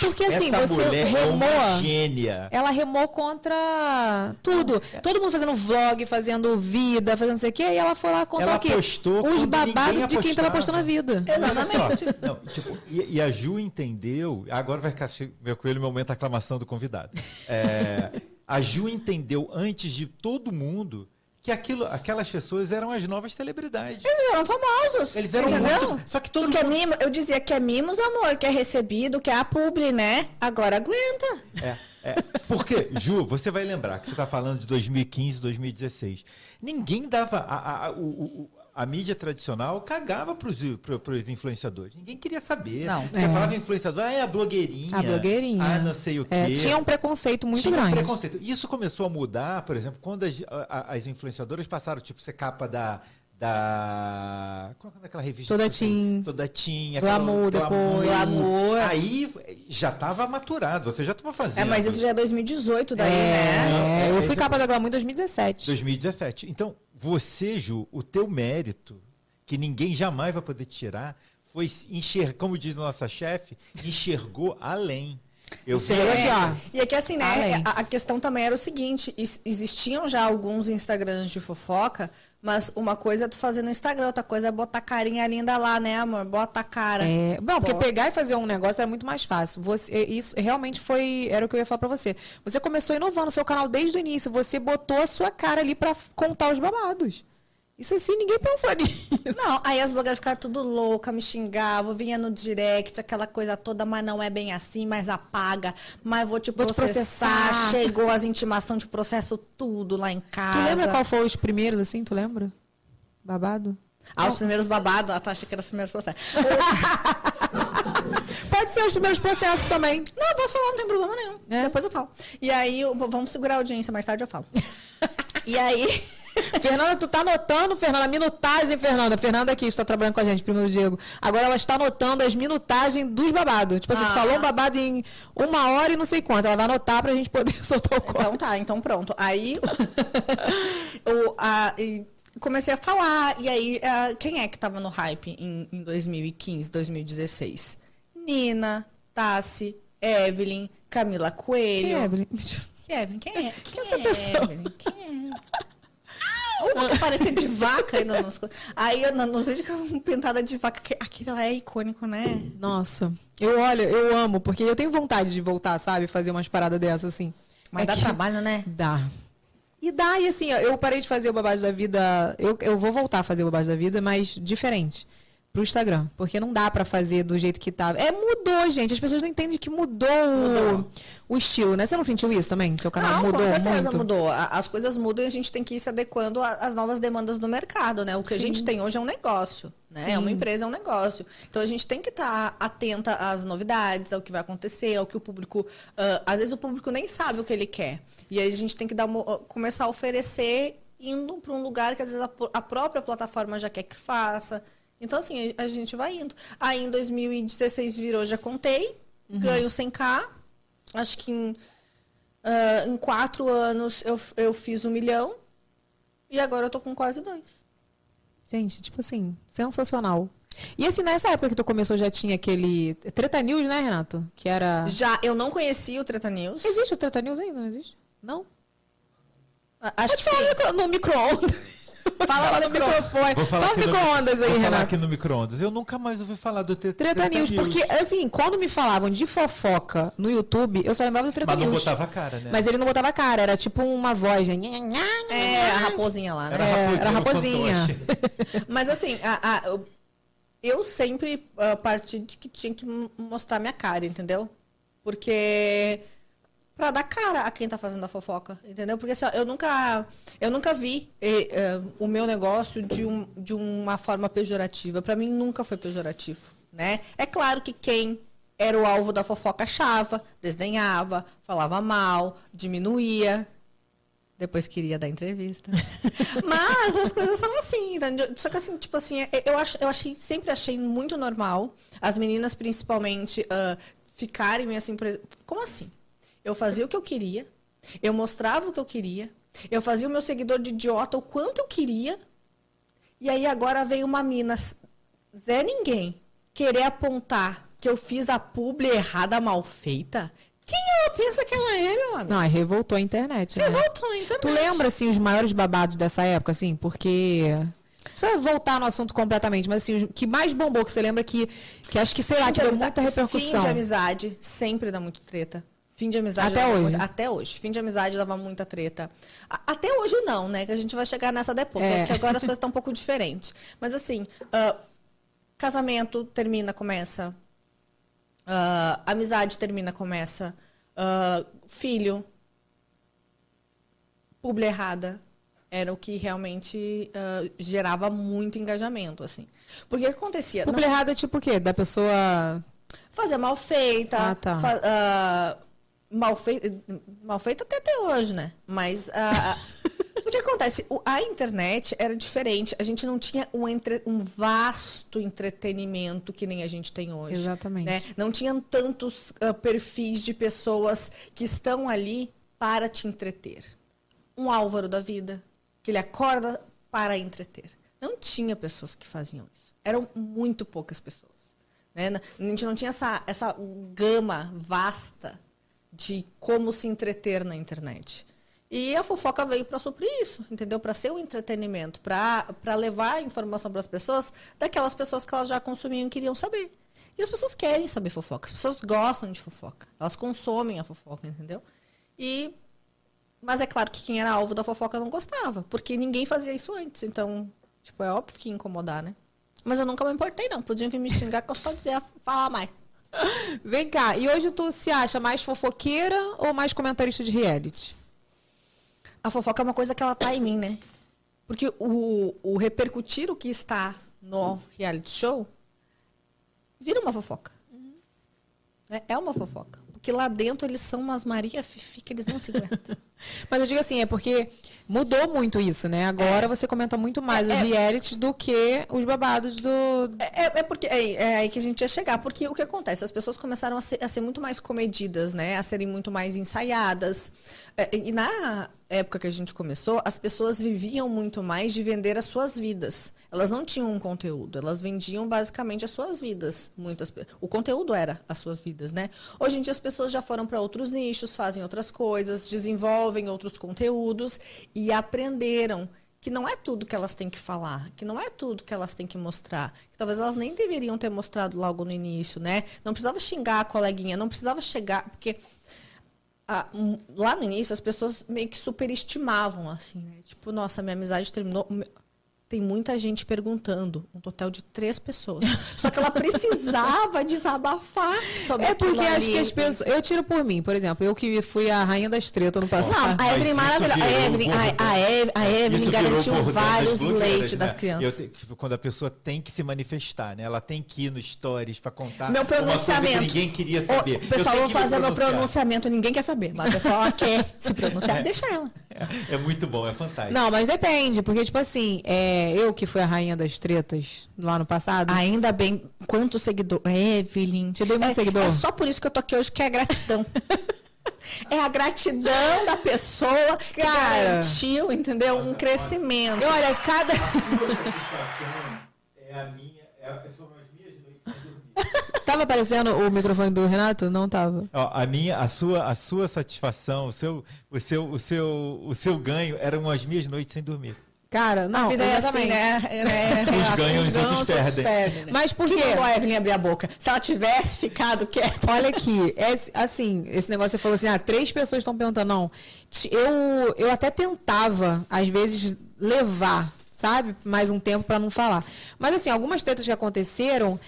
Porque assim, Essa você mulher é remou. uma gênia. Ela remou contra tudo. é. Todo mundo fazendo vlog, fazendo vida, fazendo não sei o quê. E ela foi lá contar Ela o quê? postou Os babados de quem tava postando a vida. Exatamente. Não, tipo, e, e a Ju entendeu. Agora vai ficar meu coelho meu momento a aclamação do convidado. É, a Ju entendeu antes de todo mundo que aquilo, aquelas pessoas eram as novas celebridades. Eles eram famosos. Eles eram entendeu? muito- só que todo Tu quer mundo- mimo, eu dizia que é mimos, amor, que é recebido, que é a publi, né? Agora aguenta. É, é. Porque, Ju, você vai lembrar que você está falando de 2015, 2016. Ninguém dava. A, a, o- o- a mídia tradicional cagava para os influenciadores. Ninguém queria saber. Não. Você É. falava influenciador, ah, é a blogueirinha. A blogueirinha. Ah, não sei o quê. É, tinha um preconceito muito Tinha um grande. preconceito. Isso começou a mudar, por exemplo, quando as, a- as influenciadoras passaram, tipo, ser capa da. Da. Qual é aquela revista? Toda Teen. Toda Teen. Glamour aquela- depois. Glamour. Aí já estava maturado, você já estava fazendo. É, mas isso já é 2018 daí, É, né? É, eu é fui isso- capa da Glamour em 2017. 2017. Então, você, Ju, o teu mérito, que ninguém jamais vai poder tirar, foi enxergar, como diz nossa chefe, enxergou além. Eu vi ó. E é que assim, né? A, a questão também era o seguinte: is- existiam já alguns Instagrams de fofoca, mas uma coisa é tu fazer no Instagram, outra coisa é botar carinha linda lá, né, amor? Bota a cara. É, não, porque pegar e fazer um negócio era muito mais fácil. Você, isso realmente foi. Era o que eu ia falar pra você. Você começou inovando o seu canal desde o início. Você botou a sua cara ali pra contar os babados. Isso assim, ninguém pensou nisso. Não, aí as blogueiras ficaram tudo louca, me xingavam, vinha no direct, aquela coisa toda, mas não é bem assim, mas apaga, mas vou te Vou te processar. processar. Chegou as intimação de processo tudo lá em casa. Tu lembra qual foi os primeiros, assim? Tu lembra? Babado? Ah, os primeiros babados, ah, tá, achei que eram os primeiros processos. Pode ser os primeiros processos também. Não, eu posso falar, não tem problema nenhum. É? Depois eu falo. E aí, eu- vamos segurar a audiência, mais tarde eu falo. e aí. Fernanda, tu tá anotando, Fernanda, minutagem, Fernanda. Fernanda aqui está trabalhando com a gente, prima do Diego. Agora ela está anotando as minutagens dos babados. Tipo assim, tu Ah. falou um babado em uma hora e não sei quanto. Ela vai anotar pra gente poder soltar o corte. Então tá, então pronto. Aí eu a- e comecei a falar. E aí, ah, quem é que tava no hype em, em 2015, 2016? Nina, Tassi, Evelyn, Camila Coelho. Quem é, Evelyn? Evelyn, quem é? Quem essa é pessoa? Evelyn? Quem é? Uma que parecia de vaca aí no, nos, aí nos vídeos com pintada de vaca. que- Aquilo lá é icônico, né? Nossa, eu olho, eu amo, porque eu tenho vontade de voltar, sabe? Fazer umas paradas dessas, assim. Mas É dá que- trabalho, né? Dá. E dá, e assim, eu parei de fazer o babado da vida. Eu, eu vou voltar a fazer o babado da vida, mas diferente. Pro Instagram. Porque não dá pra fazer do jeito que tava. É, mudou, gente. As pessoas não entendem que mudou, O, o estilo, né? Você não sentiu isso também? Seu canal Não, mudou com certeza muito? mudou. A- As coisas mudam e a gente tem que ir se adequando a- às novas demandas do mercado, né? O que a Sim. gente tem hoje é um negócio, né? Sim. É uma empresa, é um negócio. Então a gente tem que estar atenta às novidades, ao que vai acontecer, ao que o público. ah, às vezes o público nem sabe o que ele quer. E aí a gente tem que dar uma- começar a oferecer indo para um lugar que às vezes a, a própria plataforma já quer que faça. Então, assim, a gente vai indo. Aí em 2016 virou, já contei, Uhum. ganho 100k. Acho que em, ah, em quatro anos eu, eu fiz um milhão. E agora eu tô com quase dois. Gente, tipo assim, sensacional. E assim, nessa época que tu começou, já tinha aquele. Treta News, né, Renato? Que era. Já eu não conhecia o Treta News. Existe o Treta News ainda, não existe? Não? Acho Pode que falar sim. no micro-ondas. Fala Fala no no micro- microfone. Vou falar Fala micro-ondas aí, Vou falar Renato. aqui no micro-ondas. Eu nunca mais ouvi falar do Treta, Treta, News, porque assim, quando me falavam de fofoca no YouTube, eu só lembrava do Treta Mas não News. botava a cara, né? Mas ele não botava cara, era tipo uma voz, né? É, a raposinha lá, né? Era É, raposinha. era raposinha. Mas assim, a- a- eu- sempre a partir de que tinha que mostrar minha cara, entendeu? Porque pra dar cara a quem tá fazendo a fofoca, entendeu? Porque assim, ó, eu nunca eu nunca vi eh, eh, o meu negócio de, um, de uma forma pejorativa. Pra mim nunca foi pejorativo. né? É claro que quem era o alvo da fofoca achava, desdenhava, falava mal, diminuía, depois queria dar entrevista. Mas as coisas são assim. entendeu? Só que assim, tipo assim, é- eu, acho, eu achei, sempre achei muito normal as meninas, principalmente, ah, ficarem assim. Como assim? Eu fazia o que eu queria, eu mostrava o que eu queria, eu fazia o meu seguidor de idiota o quanto eu queria, e aí agora vem uma mina, Zé Ninguém, querer apontar que eu fiz a publi errada, mal feita. Quem ela pensa que ela é, meu amigo? Não, revoltou a internet, né? Revoltou a internet. Tu lembra, assim, os maiores babados dessa época, assim? Porque. Só voltar no assunto completamente, mas assim, o que mais bombou que você lembra que, que acho que, sei lá, Fim amizade- muita repercussão. Fim de amizade sempre dá muito treta. Fim de amizade Até hoje. muito- até hoje. Fim de amizade dava muita treta. A- até hoje não, né? Que a gente vai chegar nessa depois. É. né? Que agora as coisas estão um pouco diferentes. Mas assim, ah, casamento termina, começa. Ah, amizade termina, começa. Ah, filho. Publi errada. Era o que realmente gerava muito engajamento, assim. Porque o que acontecia? Publi errada, tipo o quê? Da pessoa. Fazer mal feita. Ah, tá. fa- mal feita. Mal feita até, até hoje, né? Mas ah, o que acontece? O- a internet era diferente. A gente não tinha um, entre- um vasto entretenimento que nem a gente tem hoje. Exatamente. né? Não tinham tantos ah, perfis de pessoas que estão ali para te entreter. Um Álvaro da vida, que ele acorda para entreter. Não tinha pessoas que faziam isso. Eram muito poucas pessoas. né? A gente não tinha essa, essa gama vasta de como se entreter na internet. E a fofoca veio para suprir isso, entendeu? Para ser um entretenimento, para levar informação para as pessoas daquelas pessoas que elas já consumiam e queriam saber. E as pessoas querem saber fofoca, as pessoas gostam de fofoca, elas consomem a fofoca, entendeu? E mas é claro que quem era alvo da fofoca não gostava, porque ninguém fazia isso antes. Então, tipo, é óbvio que ia incomodar, né? Mas eu nunca me importei, não. Podiam vir me xingar que eu só dizia falar mais. Vem cá, e hoje tu se acha mais fofoqueira ou mais comentarista de reality? A fofoca é uma coisa que ela tá em mim, né? Porque o, o repercutir o que está no reality show vira uma fofoca. Né? É uma fofoca. Porque lá dentro eles são umas Maria Fifi que eles não se aguentam. Mas eu digo assim, é porque mudou muito isso, né? Agora você comenta muito mais É, os é. realities do que os babados do. É, é porque é, é aí que a gente ia chegar. Porque o que acontece? As pessoas começaram a ser, a ser muito mais comedidas, né? A serem muito mais ensaiadas. É, e na época que a gente começou, as pessoas viviam muito mais de vender as suas vidas. Elas não tinham um conteúdo, elas vendiam basicamente as suas vidas. Muitas, o conteúdo era as suas vidas, né? Hoje em dia as pessoas já foram para outros nichos, fazem outras coisas, desenvolvem outros conteúdos e aprenderam que não é tudo que elas têm que falar, que não é tudo que elas têm que mostrar, que talvez elas nem deveriam ter mostrado logo no início, né? Não precisava xingar a coleguinha, não precisava chegar, porque hum, lá no início as pessoas meio que superestimavam, assim, né? Tipo, nossa, minha amizade terminou. Tem muita gente perguntando, um total de três pessoas. Só que ela precisava desabafar sobre É porque acho ali. que as pessoas. Eu tiro por mim, por exemplo, eu que fui a rainha das tretas no Não, passado. a Evelyn maravilhosa. A Evelyn, a, a a Evelyn garantiu vários leites né? das crianças. Eu tipo, quando a pessoa tem que se manifestar, né? Ela tem que ir no stories pra contar Meu uma coisa pronunciamento. que ninguém queria saber. O pessoal, eu vou fazer meu pronunciamento, ninguém quer saber. Mas a pessoa ela quer se pronunciar, deixa ela. É, é muito bom, é fantástico. Não, mas depende, porque, tipo assim, é, eu que fui a rainha das tretas lá no passado. Ainda bem, quanto seguidor. Evelyn. Te dei muito é, seguidor? É só por isso que eu tô aqui hoje, que é a gratidão. é a gratidão da pessoa que Cara. garantiu, entendeu? Um crescimento. Eu, olha, cada. satisfação é a minha, é a pessoa nas minhas noites sem dormir. Tava aparecendo o microfone do Renato? Não tava. Ó, a minha, a sua, a sua satisfação, o seu, o seu, o seu, o seu ganho eram as minhas noites sem dormir. Cara, não, a vida é assim, exatamente. né? É? Uns É, ganham, os outros perdem. né? Mas por que quê? mandou a Evelyn abrir a boca? Se ela tivesse ficado quieta. Olha aqui, esse- assim, esse negócio você falou assim, ah, três pessoas estão perguntando, não. Eu, eu até tentava, às vezes, levar, sabe, mais um tempo pra não falar. Mas assim, algumas tretas que aconteceram,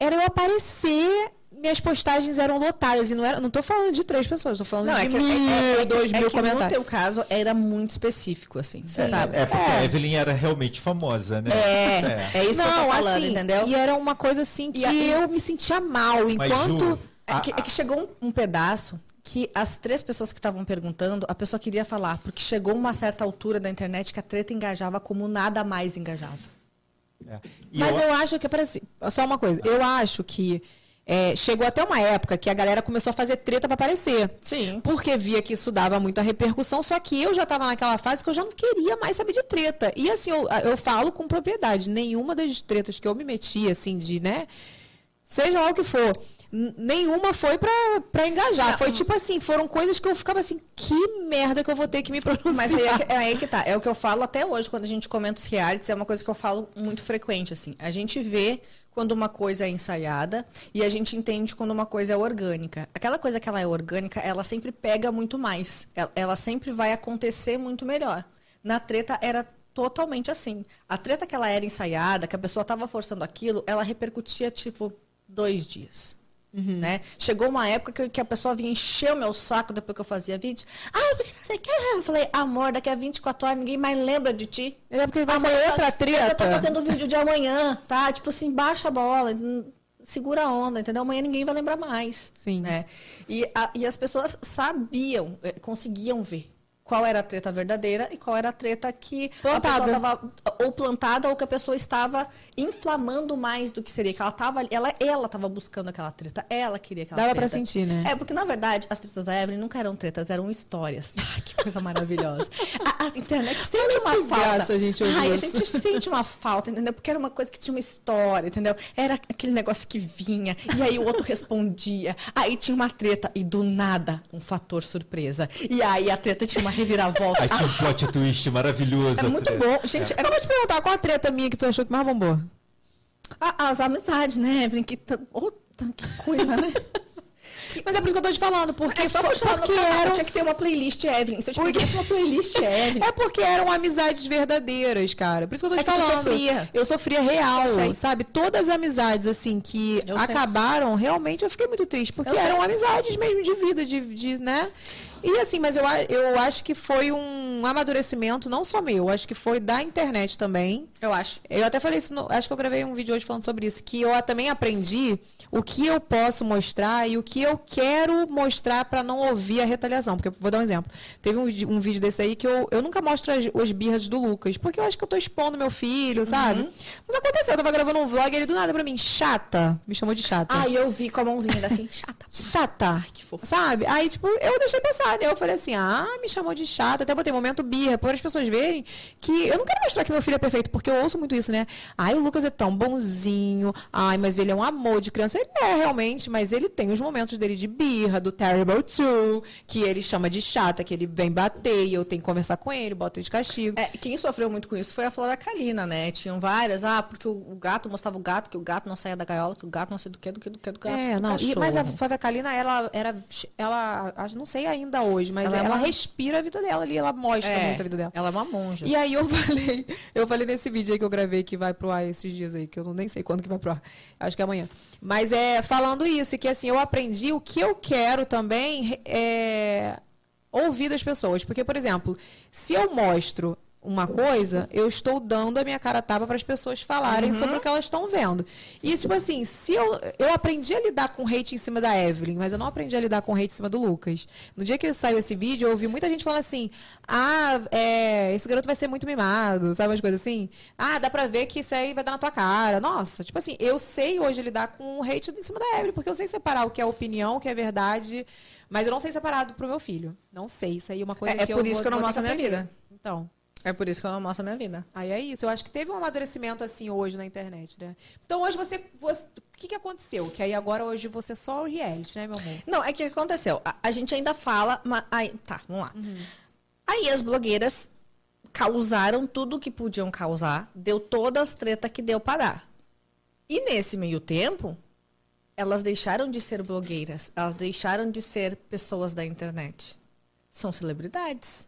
era eu aparecer minhas postagens eram lotadas. E não, era, não tô falando de três pessoas, tô falando Não, de é que, mil, é, é, dois é mil que no comentários. teu caso era muito específico, assim, sabe? É porque É. a Evelyn era realmente famosa, né? É, é isso que eu tô falando, assim, entendeu? E era uma coisa assim que E eu me sentia mal. Mas, Enquanto. Ju, É que, é que chegou um, um pedaço que as três pessoas que estavam perguntando, a pessoa queria falar, porque chegou uma certa altura da internet que a treta engajava como nada mais engajava. É. Mas eu- eu acho que, parece, só uma coisa, eu acho que é, chegou até uma época que a galera começou a fazer treta pra aparecer. Sim. Porque via que isso dava muita repercussão, só que eu já estava naquela fase que eu já não queria mais saber de treta. E assim, eu, eu falo com propriedade, nenhuma das tretas que eu me meti, assim, de, né? Seja lá o que for, nenhuma foi pra, pra engajar. Foi tipo assim, foram coisas que eu ficava assim, que merda que eu vou ter que me pronunciar. Mas aí é, que, é aí que tá. É o que eu falo até hoje, quando a gente comenta os realities, é uma coisa que eu falo muito frequente, assim. A gente vê quando uma coisa é ensaiada e a gente entende quando uma coisa é orgânica. Aquela coisa que ela é orgânica, ela sempre pega muito mais. Ela, ela sempre vai acontecer muito melhor. Na treta era totalmente assim. A treta que ela era ensaiada, que a pessoa tava forçando aquilo, ela repercutia, tipo, dois dias. Né? Chegou uma época que, que a pessoa vinha encher o meu saco depois que eu fazia vídeo. Ah, porque você quer? Eu falei, amor, daqui a 24 horas ninguém mais lembra de ti. É porque vai Amanhã eu outra tô- Eu tô fazendo vídeo de amanhã, tá? Tipo assim, baixa a bola, segura a onda, entendeu? Amanhã ninguém vai lembrar mais. Sim. Né? E, a- e as pessoas sabiam, eh, conseguiam ver qual era a treta verdadeira e qual era a treta que Plantada. a pessoa estava ou plantada ou que a pessoa estava inflamando mais do que seria que ela estava ela ela estava buscando aquela treta ela queria aquela Dava pra sentir, né? é porque na verdade as tretas da Evelyn nunca eram tretas eram histórias. Ai, que coisa maravilhosa. A, a internet sente uma falta. graça a gente Ai, a isso. gente sente uma falta entendeu? Porque era uma coisa que tinha uma história entendeu? Era aquele negócio que vinha e aí o outro respondia. Aí tinha uma treta e do nada um fator surpresa. E aí a treta tinha uma reviravolta Aí tinha um plot twist maravilhoso. é muito bom. Gente, Eu vou te perguntar, qual a treta minha que tu achou que mais bombou? a- as amizades, né, Evelyn? Que, ta- que coisa, né? Mas é por isso que eu tô te falando, porque, É só puxar no porque canal. eram Tinha que ter uma playlist Evelyn. Se eu te Porque- fizesse uma playlist Evelyn. É porque eram amizades verdadeiras, cara. Por isso que eu tô É te tu falando. sofria. Eu sofria real, Eu sei. sabe? Todas as amizades, assim, que Eu sei. acabaram, realmente eu fiquei muito triste. Porque Eu sei. eram amizades mesmo de vida, de, de, né? E assim, mas eu, eu acho que foi um amadurecimento, não só meu, acho que foi da internet também. Eu acho. Eu até falei isso, no- acho que eu gravei um vídeo hoje falando sobre isso, que eu também aprendi o que eu posso mostrar e o que eu quero mostrar para não ouvir a retaliação. Porque, vou dar um exemplo. Teve um, um vídeo desse aí que eu, eu nunca mostro as, as birras do Lucas, porque eu acho que eu tô expondo meu filho, sabe? Uhum. Mas aconteceu, eu tava gravando um vlog e ele do nada pra mim, chata, me chamou de chata. Ai, eu vi com a mãozinha assim, chata. Chata. Ai, que fofo. Sabe? Aí, tipo, eu deixei passar, Eu falei assim, ah, me chamou de chato. Até botei momento birra, para as pessoas verem que eu não quero mostrar que meu filho é perfeito, porque eu ouço muito isso, né? Ai, o Lucas é tão bonzinho. Ai, mas ele é um amor de criança. Ele é, realmente, mas ele tem os momentos dele de birra, do Terrible Two, que ele chama de chata, que ele vem bater e eu tenho que conversar com ele, boto ele de castigo. É, quem sofreu muito com isso foi a Flávia Kalina, né? Tinham várias, ah, porque o, o gato mostrava o gato, que o gato não saía da gaiola, que o gato não sei do que, do que, do que, do que. É, do não. e- mas a. Flávia Kalina, ela era. Ela. acho- Não sei ainda hoje, mas Ela ela, é uma- respira a vida dela ali, ela mostra É, muito a vida dela. Ela é uma monja. E aí eu falei, eu falei nesse vídeo aí que eu gravei que vai pro ar esses dias aí, que eu não nem sei quando que vai pro ar. Acho que é amanhã. Mas é falando isso, que assim, eu aprendi o que eu quero também é ouvir das pessoas. Porque, por exemplo, se eu mostro uma coisa, eu estou dando a minha cara a tapa para as pessoas falarem Uhum. sobre o que elas estão vendo. E, tipo assim, se eu, eu aprendi a lidar com hate em cima da Evelyn, mas eu não aprendi a lidar com hate em cima do Lucas. No dia que saiu esse vídeo, eu ouvi muita gente falando assim: ah, é, esse garoto vai ser muito mimado, sabe umas coisas assim? Ah, dá pra ver que isso aí vai dar na tua cara. Nossa, tipo assim, eu sei hoje lidar com o hate em cima da Evelyn, porque eu sei separar o que é opinião, o que é verdade. Mas eu não sei separar do pro meu filho. Não sei. Isso aí é uma coisa É- é que por eu isso vou- que eu não mostro a minha vida. Então. É por isso que eu não mostro a minha vida. Aí é isso. Eu acho que teve um amadurecimento assim hoje na internet, né? Então hoje você. você- o que, que aconteceu? Que aí agora hoje você é só o reality, né, meu amor? Não, é que o que aconteceu. A, a gente ainda fala, mas. Aí, tá, vamos lá. Aí as blogueiras causaram tudo o que podiam causar, deu todas as tretas que deu para dar. E nesse meio tempo, elas deixaram de ser blogueiras, elas deixaram de ser pessoas da internet. São celebridades.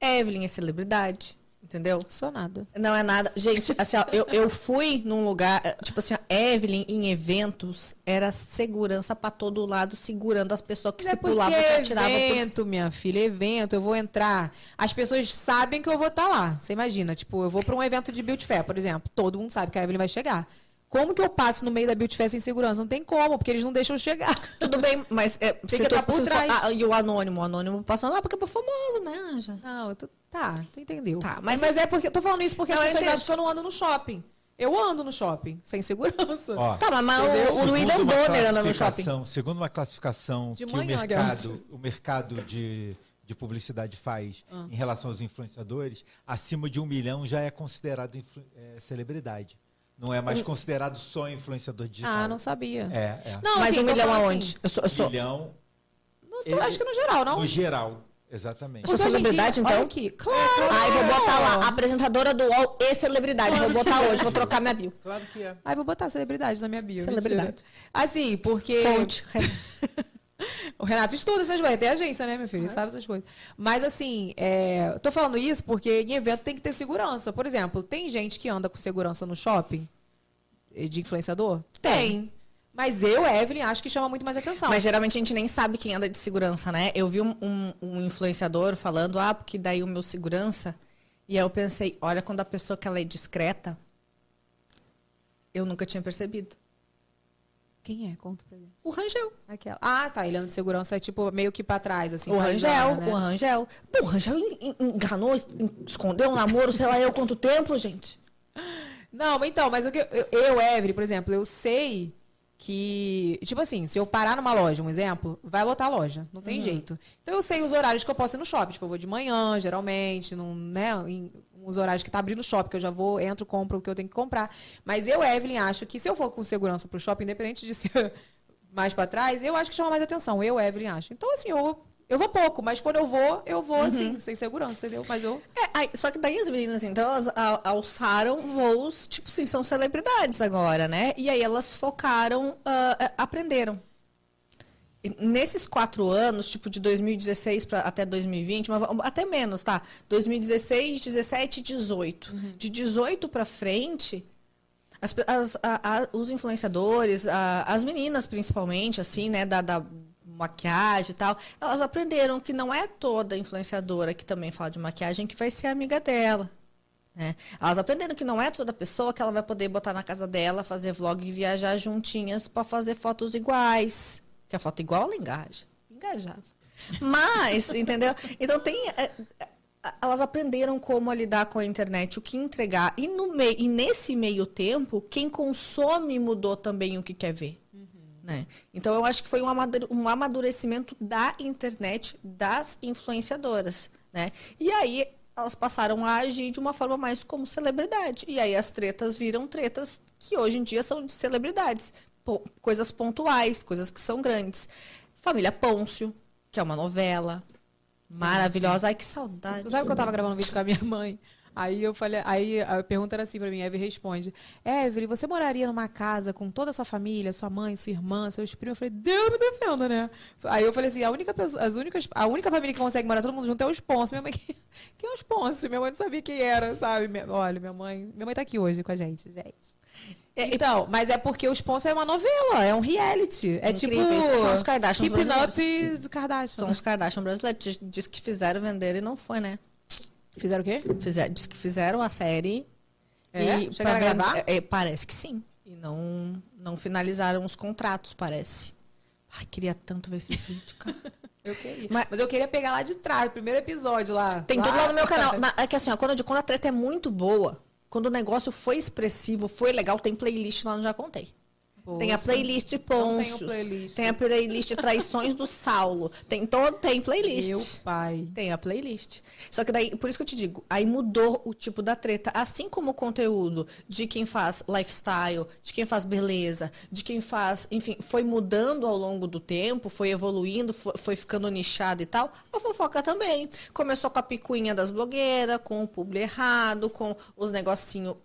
Evelyn é celebridade. Entendeu? Sou nada. Não é nada. Gente, assim, ó, eu, eu fui num lugar, eh, tipo assim, ó, Evelyn em eventos era segurança pra todo lado, segurando as pessoas que Mas se é pulavam, se atiravam por evento, minha filha, evento, eu vou entrar. As pessoas sabem que eu vou estar lá. Você imagina, tipo, eu vou para um evento de Build Fair, por exemplo. Todo mundo sabe que a Evelyn vai chegar. Como que eu passo no meio da Build Fair sem segurança? Não tem como, porque eles não deixam eu chegar. Tudo bem, mas é, que se tu estar por se tu trás. fa- ah, e o anônimo, o anônimo passou lá porque é famoso, né, Anja? Não, tu, tá, tu entendeu. Tá, mas, mas- é porque eu tô falando isso porque Não, as pessoas acham que eu não ando no shopping. Eu ando no shopping, sem segurança. Ó, Tá, mas, o, William Bonner anda no shopping. Segundo uma classificação De que manhã, o mercado, o mercado de, de publicidade faz Ah. em relação aos influenciadores, acima de um milhão já é considerado influ- é, celebridade. Não é mais considerado só influenciador digital. Ah, não sabia. É, é. Não, mas assim, um tô milhão falando aonde? assim, Eu sou, eu sou, milhão não tô- acho que no geral, não. no geral, exatamente. Eu sou em celebridade, dia- então? Aqui, claro. Ai, vou botar lá, apresentadora do UOL e celebridade. Vou botar hoje, vou trocar minha bio. Claro que é. Ai, vou botar celebridade na minha bio. Celebridade. mentira. Assim, porque. Fonte. O Renato estuda essas coisas, tem agência, né, meu filho? Ele sabe essas coisas. Mas, assim, é, tô falando isso porque em evento tem que ter segurança. Por exemplo, tem gente que anda com segurança no shopping eh, de influenciador? Tem. Mas eu, Evelyn, acho que chama muito mais atenção. Mas geralmente a gente nem sabe quem anda de segurança, né? Eu vi um, um- um influenciador falando, ah, porque daí o meu segurança. E aí eu pensei, olha, quando a pessoa que ela é discreta, eu nunca tinha percebido. Quem é? Conta pra gente. O Rangel. Aquela. Ah, tá. Ele anda de segurança, é tipo, meio que pra trás, assim. o Rangel, né? o Rangel. Pô, o Rangel en- en- enganou, es- escondeu um namoro, sei lá eu quanto tempo, gente. Não, então, mas o que eu, eu, Evelyn, por exemplo, eu sei que, tipo assim, se eu parar numa loja, um exemplo, vai lotar a loja, não tem jeito. Então eu sei os horários que eu posso ir no shopping, tipo, eu vou de manhã, geralmente, num, né, em uns horários que tá abrindo o shopping, que eu já vou, entro, compro o que eu tenho que comprar. Mas eu, Evelyn, acho que se eu for com segurança pro shopping, independente de ser mais pra trás, eu acho que chama mais atenção. Eu, Evelyn, acho. Então, assim, eu, eu vou pouco, mas quando eu vou, eu vou, assim, sem segurança, entendeu? Mas eu... É, aí, só que daí as meninas, então, elas a- alçaram voos, tipo assim, são celebridades agora, né? E aí elas focaram, ah, aprenderam. E Nesses quatro anos, tipo de 2016 pra, até 2020, mas até menos, tá? 2016, 17 e 18. De 18 para frente, as as- a- a- os influenciadores, as meninas principalmente, assim, né, da, da maquiagem e tal, elas aprenderam que não é toda influenciadora que também fala de maquiagem que vai ser amiga dela. né? Elas aprenderam que não é toda pessoa que ela vai poder botar na casa dela, fazer vlog e viajar juntinhas para fazer fotos iguais. Que a foto igual ela engaja. Engajava. Mas, entendeu? Então tem. é, é, elas aprenderam como lidar com a internet, o que entregar. E, no mei, e nesse meio tempo, quem consome mudou também o que quer ver. Né? Então, eu acho que foi um amadu- amadurecimento da internet, das influenciadoras. Né? E aí, elas passaram a agir de uma forma mais como celebridade. E aí, as tretas viram tretas que hoje em dia são de celebridades. Po- coisas pontuais, coisas que são grandes. Família Pôncio, que é uma novela maravilhosa. Ai, que saudade. Tu sabe que eu tava gravando um vídeo com a minha mãe? Aí eu falei, aí a pergunta era assim pra mim, a Eve responde: Evelyn, você moraria numa casa com toda a sua família, sua mãe, sua irmã, seus primos? Eu falei, Deus me defenda, né? Aí eu falei assim, a única pessoa, as únicas, a única família que consegue morar todo mundo junto é os Ponce. Minha mãe, que, que é os Ponce? Minha mãe não sabia quem era, sabe? Minha- olha, minha mãe, minha mãe tá aqui hoje com a gente, gente. É, Então, mas é porque os Ponce é uma novela, é um reality. É Incríveis, tipo. são os Kardashians Keeping brasileiros. Up do Kardashian. São os Kardashian brasileiros. Diz que fizeram vender e não foi, né? Fizeram o quê? Fizer, diz que fizeram a série. É? e Chegaram a gravar? é, parece que sim. E não, não finalizaram os contratos, parece. Ai, queria tanto ver esse vídeo, cara. Eu queria. Mas- Mas, eu queria pegar lá de trás, o primeiro episódio lá. Tem tudo lá no meu canal. Na- é que assim, ó, quando, digo- quando a treta é muito boa, quando o negócio foi expressivo, foi legal, tem playlist lá no Já Contei. Tem a Poxa. playlist tenho playlist. Tem a playlist Traições do Saulo. Tem, todo, tem playlist. Meu pai. Tem a playlist. Só que daí, por isso que eu te digo, aí mudou o tipo da treta. Assim como o conteúdo de quem faz lifestyle, de quem faz beleza, de quem faz, enfim, foi mudando ao longo do tempo, foi evoluindo, foi, foi ficando nichado e tal, a fofoca também. Começou com a picuinha das blogueiras, com o publi errado, com os negocinhos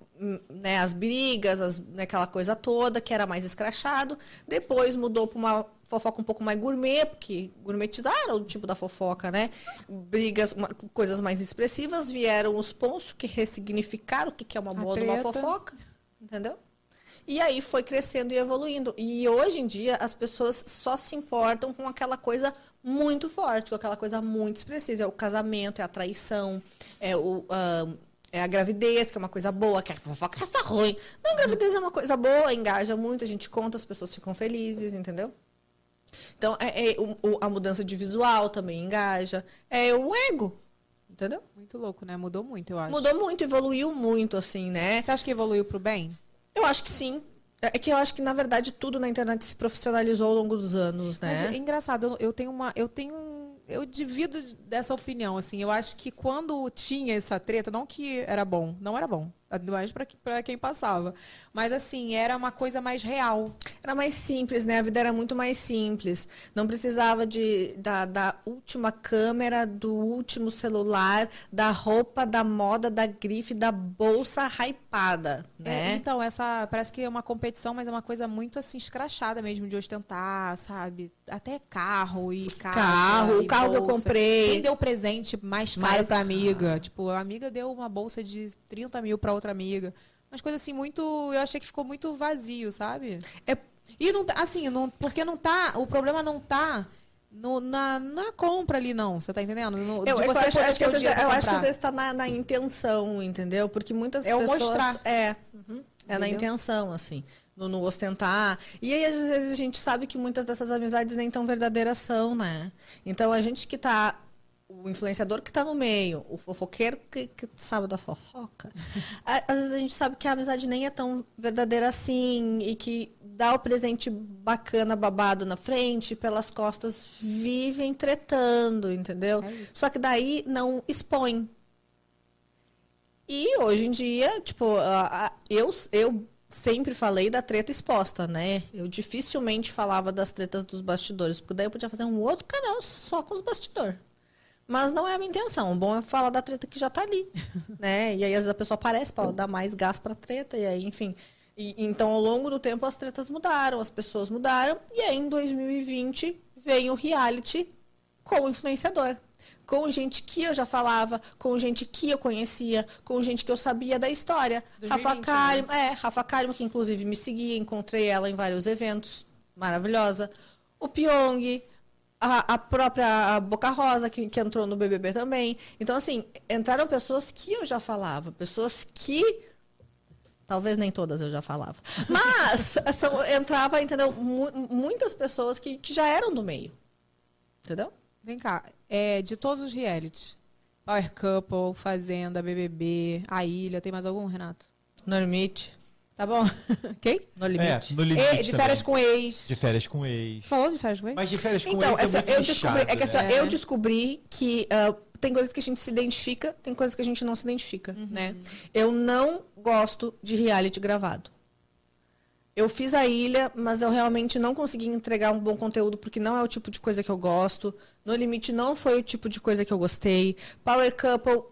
né, as brigas, as, né, aquela coisa toda, que era mais escrachado. Depois mudou para uma fofoca um pouco mais gourmet, porque gourmetizaram o tipo da fofoca, né? Brigas, uma- coisas mais expressivas. Vieram os ponços, que ressignificaram o que, que é uma A boa de uma fofoca. Entendeu? E aí foi crescendo e evoluindo. E hoje em dia as pessoas só se importam com aquela coisa muito forte, com aquela coisa muito expressiva. É o casamento, é a traição, é, o, ah, é a gravidez, que é uma coisa boa, que a fofoca está ruim. Não, a gravidez é uma coisa boa, engaja muito, a gente conta, as pessoas ficam felizes, entendeu? Então, é, é o- a mudança de visual também engaja. É o ego, entendeu? Muito louco, né? Mudou muito, eu acho. Mudou muito, evoluiu muito, assim, né? Você acha que evoluiu pro bem? Eu acho que sim. É que eu acho que, na verdade, tudo na internet se profissionalizou ao longo dos anos, Mas é né? engraçado, eu, eu tenho uma. Eu tenho. Eu divido dessa opinião, assim. Eu acho que quando tinha essa treta, não que era bom, não era bom. Mais pra quem passava. Mas assim, era uma coisa mais real. Era mais simples, né? A vida era muito mais simples. Não precisava de, da, da última câmera, do último celular, da roupa, da moda, da grife, da bolsa hypada, É, né? então, essa parece que é uma competição, mas é uma coisa muito assim, escrachada mesmo de ostentar, sabe? Até carro e casa. Carro, o carro que eu bolsa. comprei. Quem deu presente mais caro Mais pra caro. amiga? Tipo, a amiga deu uma bolsa de 30 mil pra outra amiga. Umas coisas assim, muito. Eu achei que ficou muito vazio, sabe? É- E não tá, assim, não, porque não tá. O problema não tá. no- na, na compra ali, não. Você tá entendendo? No, Eu, eu acho, acho que às vezes, eu acho que às vezes está na, na intenção, entendeu? Porque muitas É pessoas. mostrar. É. uhum, É na intenção, assim. No, no ostentar. E aí, às vezes, a gente sabe que muitas dessas amizades nem tão verdadeiras são, né? Então, a gente que tá. O influenciador que tá no meio, o fofoqueiro que, que sabe da fofoca. Às vezes a gente sabe que a amizade nem é tão verdadeira assim e que dá o presente bacana, babado na frente, pelas costas vivem tretando, entendeu? É. Só que daí não expõe. E hoje em dia, tipo, eu, eu sempre falei da treta exposta, né? Eu dificilmente falava das tretas dos bastidores, porque daí eu podia fazer um outro canal só com os bastidores. Mas não é a minha intenção. O bom é falar da treta que já tá ali, né? E aí às vezes a pessoa aparece para dar mais gás pra treta, e aí, enfim. E- então, ao longo do tempo, as tretas mudaram, as pessoas mudaram, e aí em 2020 vem o reality com o influenciador. Com gente que eu já falava, com gente que eu conhecia, com gente que eu sabia da história. 2020, Rafa né? Kalimann, é, Rafa Kalimann, que inclusive me seguia, encontrei ela em vários eventos, maravilhosa. O Pyong, a, a própria Boca Rosa, que, que entrou no BBB também. Então, assim, entraram pessoas que eu já falava, pessoas que Talvez nem todas eu já falava. Mas são, entrava, entendeu? Mu- muitas pessoas que, que já eram do meio. Entendeu? Vem cá, é, de todos os realities, Power Couple, Fazenda, BBB, A Ilha, tem mais algum, Renato? No limite. Tá bom? Quem? No É, limite. no limite E, de férias também. com ex. De férias com ex. Falou de férias com ex? Mas de férias com Então, ex é muito eu descobri, é que assim, né? né? eu descobri que ah, tem coisas que a gente se identifica, tem coisas que a gente não se identifica, Uhum. né? Eu não gosto de reality gravado. Eu fiz a ilha, mas eu realmente não consegui entregar um bom conteúdo porque não é o tipo de coisa que eu gosto. No limite não foi o tipo de coisa que eu gostei. Power Couple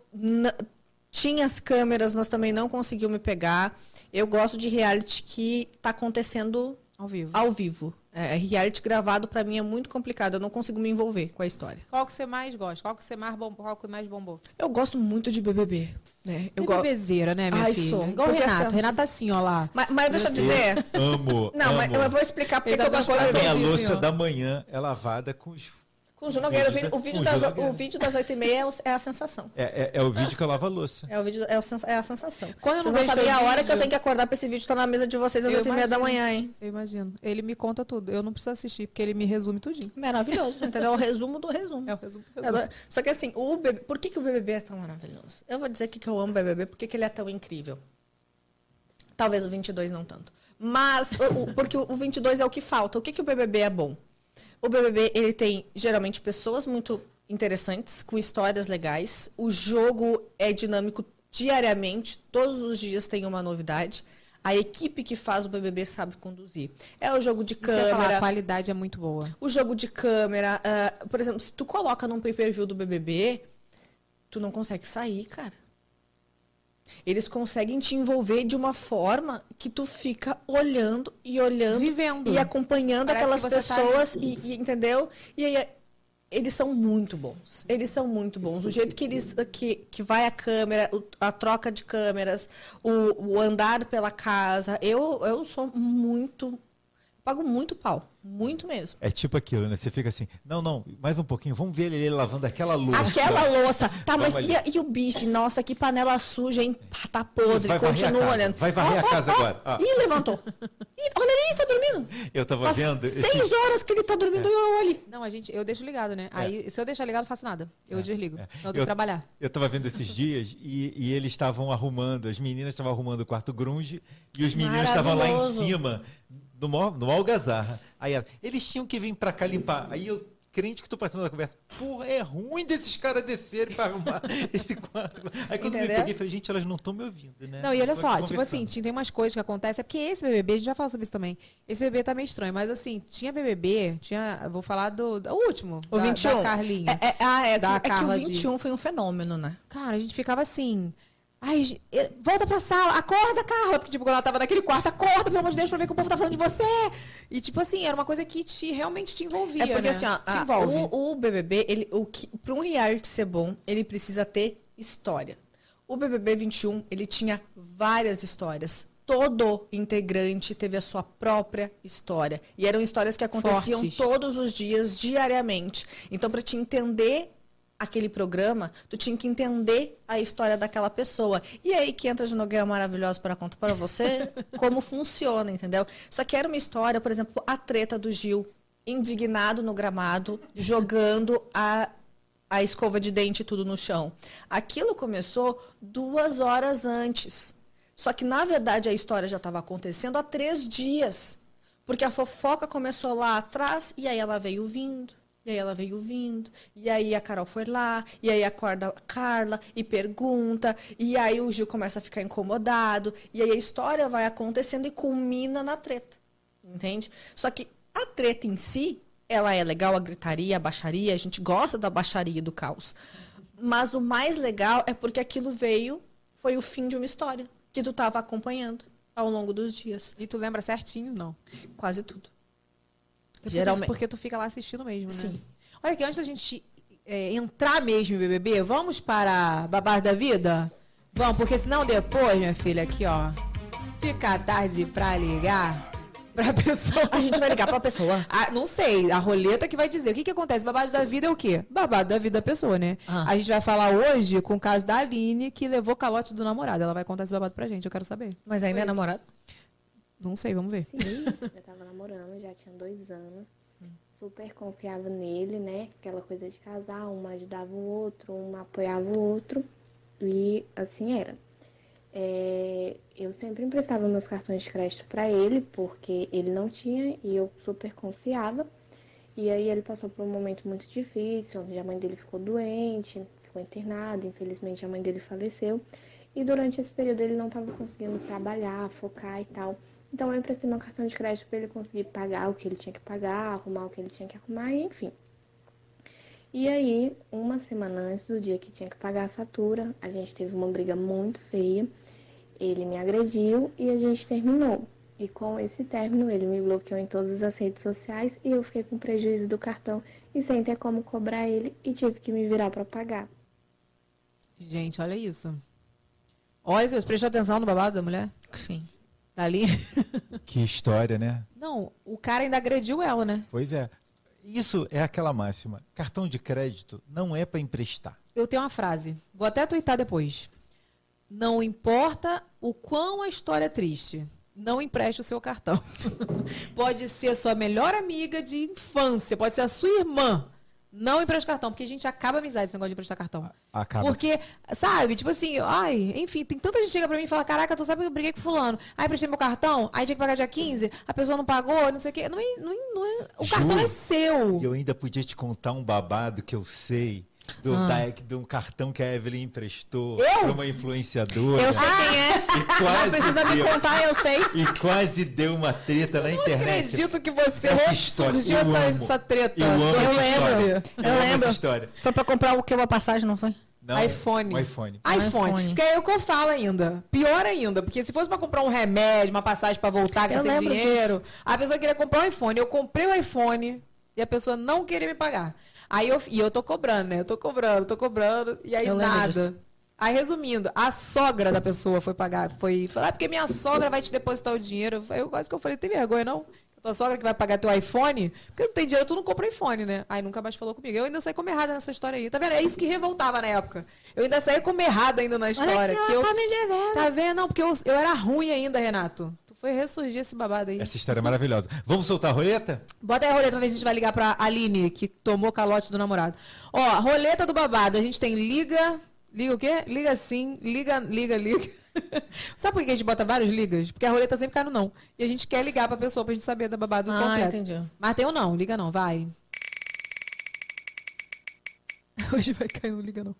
tinha as câmeras, mas também não conseguiu me pegar. Eu gosto de reality que está acontecendo Ao vivo. ao vivo. É, reality gravado pra mim é muito complicado, eu não consigo me envolver com a história. Qual que você mais gosta? Qual que você mais bombou? Qual que mais bombou? Eu gosto muito de BBB, né? Eu gosto. bebezeira, né, minha Ai, filha? sou. Igual o Porque Renato. essa- Renato tá assim, ó lá. Mas, mas deixa eu dizer. Amo. Não, mas amo. eu vou explicar porque que eu tá gosto de sendo A minha Sim, louça da manhã é lavada com os. Com o Ju Nogueira, o vídeo o das, o vídeo das 8h30 é, o- é a sensação. É, é, é o vídeo que eu lavo a louça. É, o vídeo, é, o é a sensação. Quando eu não vocês não vejo sabem teu a hora vídeo- que eu tenho que acordar pra esse vídeo estar na mesa de vocês às Eu 8h30 da manhã, hein? Eu imagino. Ele me conta tudo. Eu não preciso assistir, porque ele me resume tudinho. Maravilhoso, entendeu? É o resumo do resumo. É o resumo do resumo. É, Só que assim, o BBB, por que, que o BBB é tão maravilhoso? Eu vou dizer que, que eu amo o BBB, por que, que ele é tão incrível. Talvez o 22 não tanto. Mas, o- o- porque o 22 é o que falta. O que, que o BBB é bom? O BBB, ele tem, geralmente, pessoas muito interessantes, com histórias legais. O jogo é dinâmico diariamente, todos os dias tem uma novidade. A equipe que faz o BBB sabe conduzir. É o jogo de Isso ia falar, a câmera, qualidade é muito boa. o jogo de câmera, ah, por exemplo, se tu coloca num pay-per-view do BBB, tu não consegue sair, cara. Eles conseguem te envolver de uma forma que tu fica olhando e olhando Vivendo. e acompanhando Parece aquelas tá pessoas e, e- entendeu? E aí eles são muito bons. Eles são muito bons. O jeito que eles que, que vai a câmera, a troca de câmeras, o, o andar pela casa. Eu eu sou muito pago muito pau, muito mesmo. É tipo aquilo, né? Você fica assim, não, não, mais um pouquinho, vamos ver ele lavando aquela louça. Aquela louça. Tá, Vamos mas e, a- e o bife? Nossa, que panela suja, hein? Tá podre. Vai Continua olhando. vai varrer a casa agora. Ah. Ih, levantou. Ih, olha ali, tá dormindo. Eu tava Faz vendo. seis esses- horas que ele tá dormindo. Olha ali. Não, a gente, eu deixo ligado, né? Aí, se eu deixar ligado, eu faço nada. Eu desligo. é. Não, eu tenho Eu- que trabalhar. Eu tava vendo esses dias e, e eles estavam arrumando, as meninas estavam arrumando o quarto grunge e os meninos estavam lá em Maravilhoso. cima, no, mó- no algazarra. Aí ela, eles tinham que vir pra cá limpar. Aí eu, crente que tô participando da conversa, porra, é ruim desses caras descerem pra arrumar esse quarto. Aí quando eu me Entendeu? peguei, falei, gente, elas não estão me ouvindo, né? Não, e olha só, tipo assim, tem umas coisas que acontecem. É porque esse BBB, a gente já falou sobre isso também. Esse BBB tá meio estranho, mas assim, tinha BBB, tinha. Vou falar do. do- o último. O da, 21. Da Carlinha. É, é, ah, é, que, Da é que o Carla de- 21 foi um fenômeno, né? Cara, a gente ficava assim. Ai, volta pra sala, acorda, Carla. Porque, tipo, quando ela tava naquele quarto, acorda, pelo amor de Deus, pra ver que o povo tá falando de você. E, tipo assim, era uma coisa que te, realmente te envolvia. É porque né? assim, ó, a- o, o BBB, ele, o que, para um reality ser bom, ele precisa ter história. O BBB 21, ele tinha várias histórias. Todo integrante teve a sua própria história. E eram histórias que aconteciam Fortes. todos os dias, diariamente. Então, para te entender aquele programa, tu tinha que entender a história daquela pessoa. E aí que entra de Nogueira Maravilhosa para contar para você como funciona, entendeu? Só que era uma história, por exemplo, a treta do Gil, indignado no gramado, jogando a, a escova de dente tudo no chão. Aquilo começou duas horas antes. Só que, na verdade, a história já estava acontecendo há três dias. Porque a fofoca começou lá atrás e aí ela veio vindo. E aí ela veio vindo, e aí a Carol foi lá, e aí acorda a Carla e pergunta, e aí o Gil começa a ficar incomodado, e aí a história vai acontecendo e culmina na treta. Entende? Só que a treta em si, ela é legal, a gritaria, a baixaria, a gente gosta da baixaria e do caos. Mas o mais legal é porque aquilo veio, foi o fim de uma história que tu estava acompanhando ao longo dos dias. E tu lembra certinho? Não. Quase tudo. Porque Geralmente. Tu, porque tu fica lá assistindo mesmo, né? Sim. Olha aqui, antes da gente é, entrar mesmo em BBB, vamos para Babado da Vida? Vamos, porque senão depois, minha filha, aqui, ó, fica tarde pra ligar pra pessoa. A gente vai ligar pra pessoa. Ah, não sei, a roleta que vai dizer. O que, que acontece? Babado da vida é o quê? Babado da vida da pessoa, né? Ah. A gente vai falar hoje com o caso da Aline, que levou calote do namorado. Ela vai contar esse babado pra gente, eu quero saber. Mas ainda é namorado? Não sei, vamos ver. Sim, tava namorando, já tinha dois anos. Super confiava nele, né? Aquela coisa de casar, um ajudava o outro, um apoiava o outro. E assim era. É, eu sempre emprestava meus cartões de crédito para ele, porque ele não tinha e eu super confiava. E aí ele passou por um momento muito difícil, onde a mãe dele ficou doente, ficou internada, infelizmente a mãe dele faleceu. E durante esse período ele não estava conseguindo trabalhar, focar e tal. Então eu emprestei meu cartão de crédito para ele conseguir pagar o que ele tinha que pagar, arrumar o que ele tinha que arrumar, enfim. E aí, uma semana antes do dia que tinha que pagar a fatura, a gente teve uma briga muito feia. Ele me agrediu e a gente terminou. E com esse término, ele me bloqueou em todas as redes sociais e eu fiquei com prejuízo do cartão e sem ter como cobrar ele e tive que me virar para pagar. Gente, olha isso. Olha, você prestou atenção no babado da mulher? Sim. Da Aline? Que história, né? Não, o cara ainda agrediu ela, né? Pois é. Isso é aquela máxima. Cartão de crédito não é para emprestar. Eu tenho uma frase, vou até twittar depois. Não importa o quão a história é triste, não empreste o seu cartão. pode ser sua melhor amiga de infância, pode ser a sua irmã. Não empreste cartão, porque a gente acaba a amizade esse negócio de emprestar cartão. Acaba. Porque, sabe, tipo assim, ai, enfim, tem tanta gente que chega pra mim e fala, caraca, tu sabe que eu briguei com fulano. Aí prestei meu cartão, aí tinha que pagar dia 15, a pessoa não pagou, não sei o quê. Não é, não é- não é- o Ju, cartão é seu. Eu ainda podia te contar um babado que eu sei do, da- de um cartão que a Evelyn emprestou Ah. Eu? para uma influenciadora. Eu sei quem é. E quase, Precisa me deu, contar, eu sei. e quase deu uma treta na Não internet. acredito que você Essa história, surgiu eu essa, amo. essa treta. Eu amo Eu essa lembro. história. Eu amo lembro. essa história. Foi pra comprar o que? Uma passagem, não foi? Não, iPhone. um iPhone. iPhone. iPhone. Porque é o que eu falo ainda. Pior ainda. Porque se fosse pra comprar um remédio, uma passagem pra voltar, Eu lembro dinheiro, a pessoa queria comprar um iPhone. Eu comprei o iPhone e a pessoa não queria me pagar. Aí eu, e eu tô cobrando, né? Eu tô cobrando, tô cobrando. E aí Eu nada. disso. Aí, resumindo, a sogra da pessoa foi pagar. Foi falar, ah, porque minha sogra vai te depositar o dinheiro. Eu quase que eu falei, tem vergonha, não? Tua sogra que vai pagar teu iPhone? Porque não tem dinheiro, tu não compra iPhone, né? Aí nunca mais falou comigo. Eu ainda saí como errada nessa história aí. Tá vendo? É isso que revoltava na época. Eu ainda saí como errada ainda na história. aqui, que ela eu... tá me devendo. Tá vendo? Não, porque eu, eu era ruim ainda, Renato. Foi ressurgir esse babado aí. Essa história é maravilhosa. Vamos soltar a roleta? Bota aí a roleta pra ver se a gente vai ligar pra Aline, que tomou calote do namorado. Ó, roleta do babado. A gente tem liga. Liga o quê? Liga sim, liga, liga, liga. Sabe por que a gente bota vários ligas? Porque a roleta sempre cai no não. E a gente quer ligar pra pessoa pra gente saber da babado Ah, completo. entendi. Mas tem ou não, liga não, vai. Hoje vai cair, não liga não.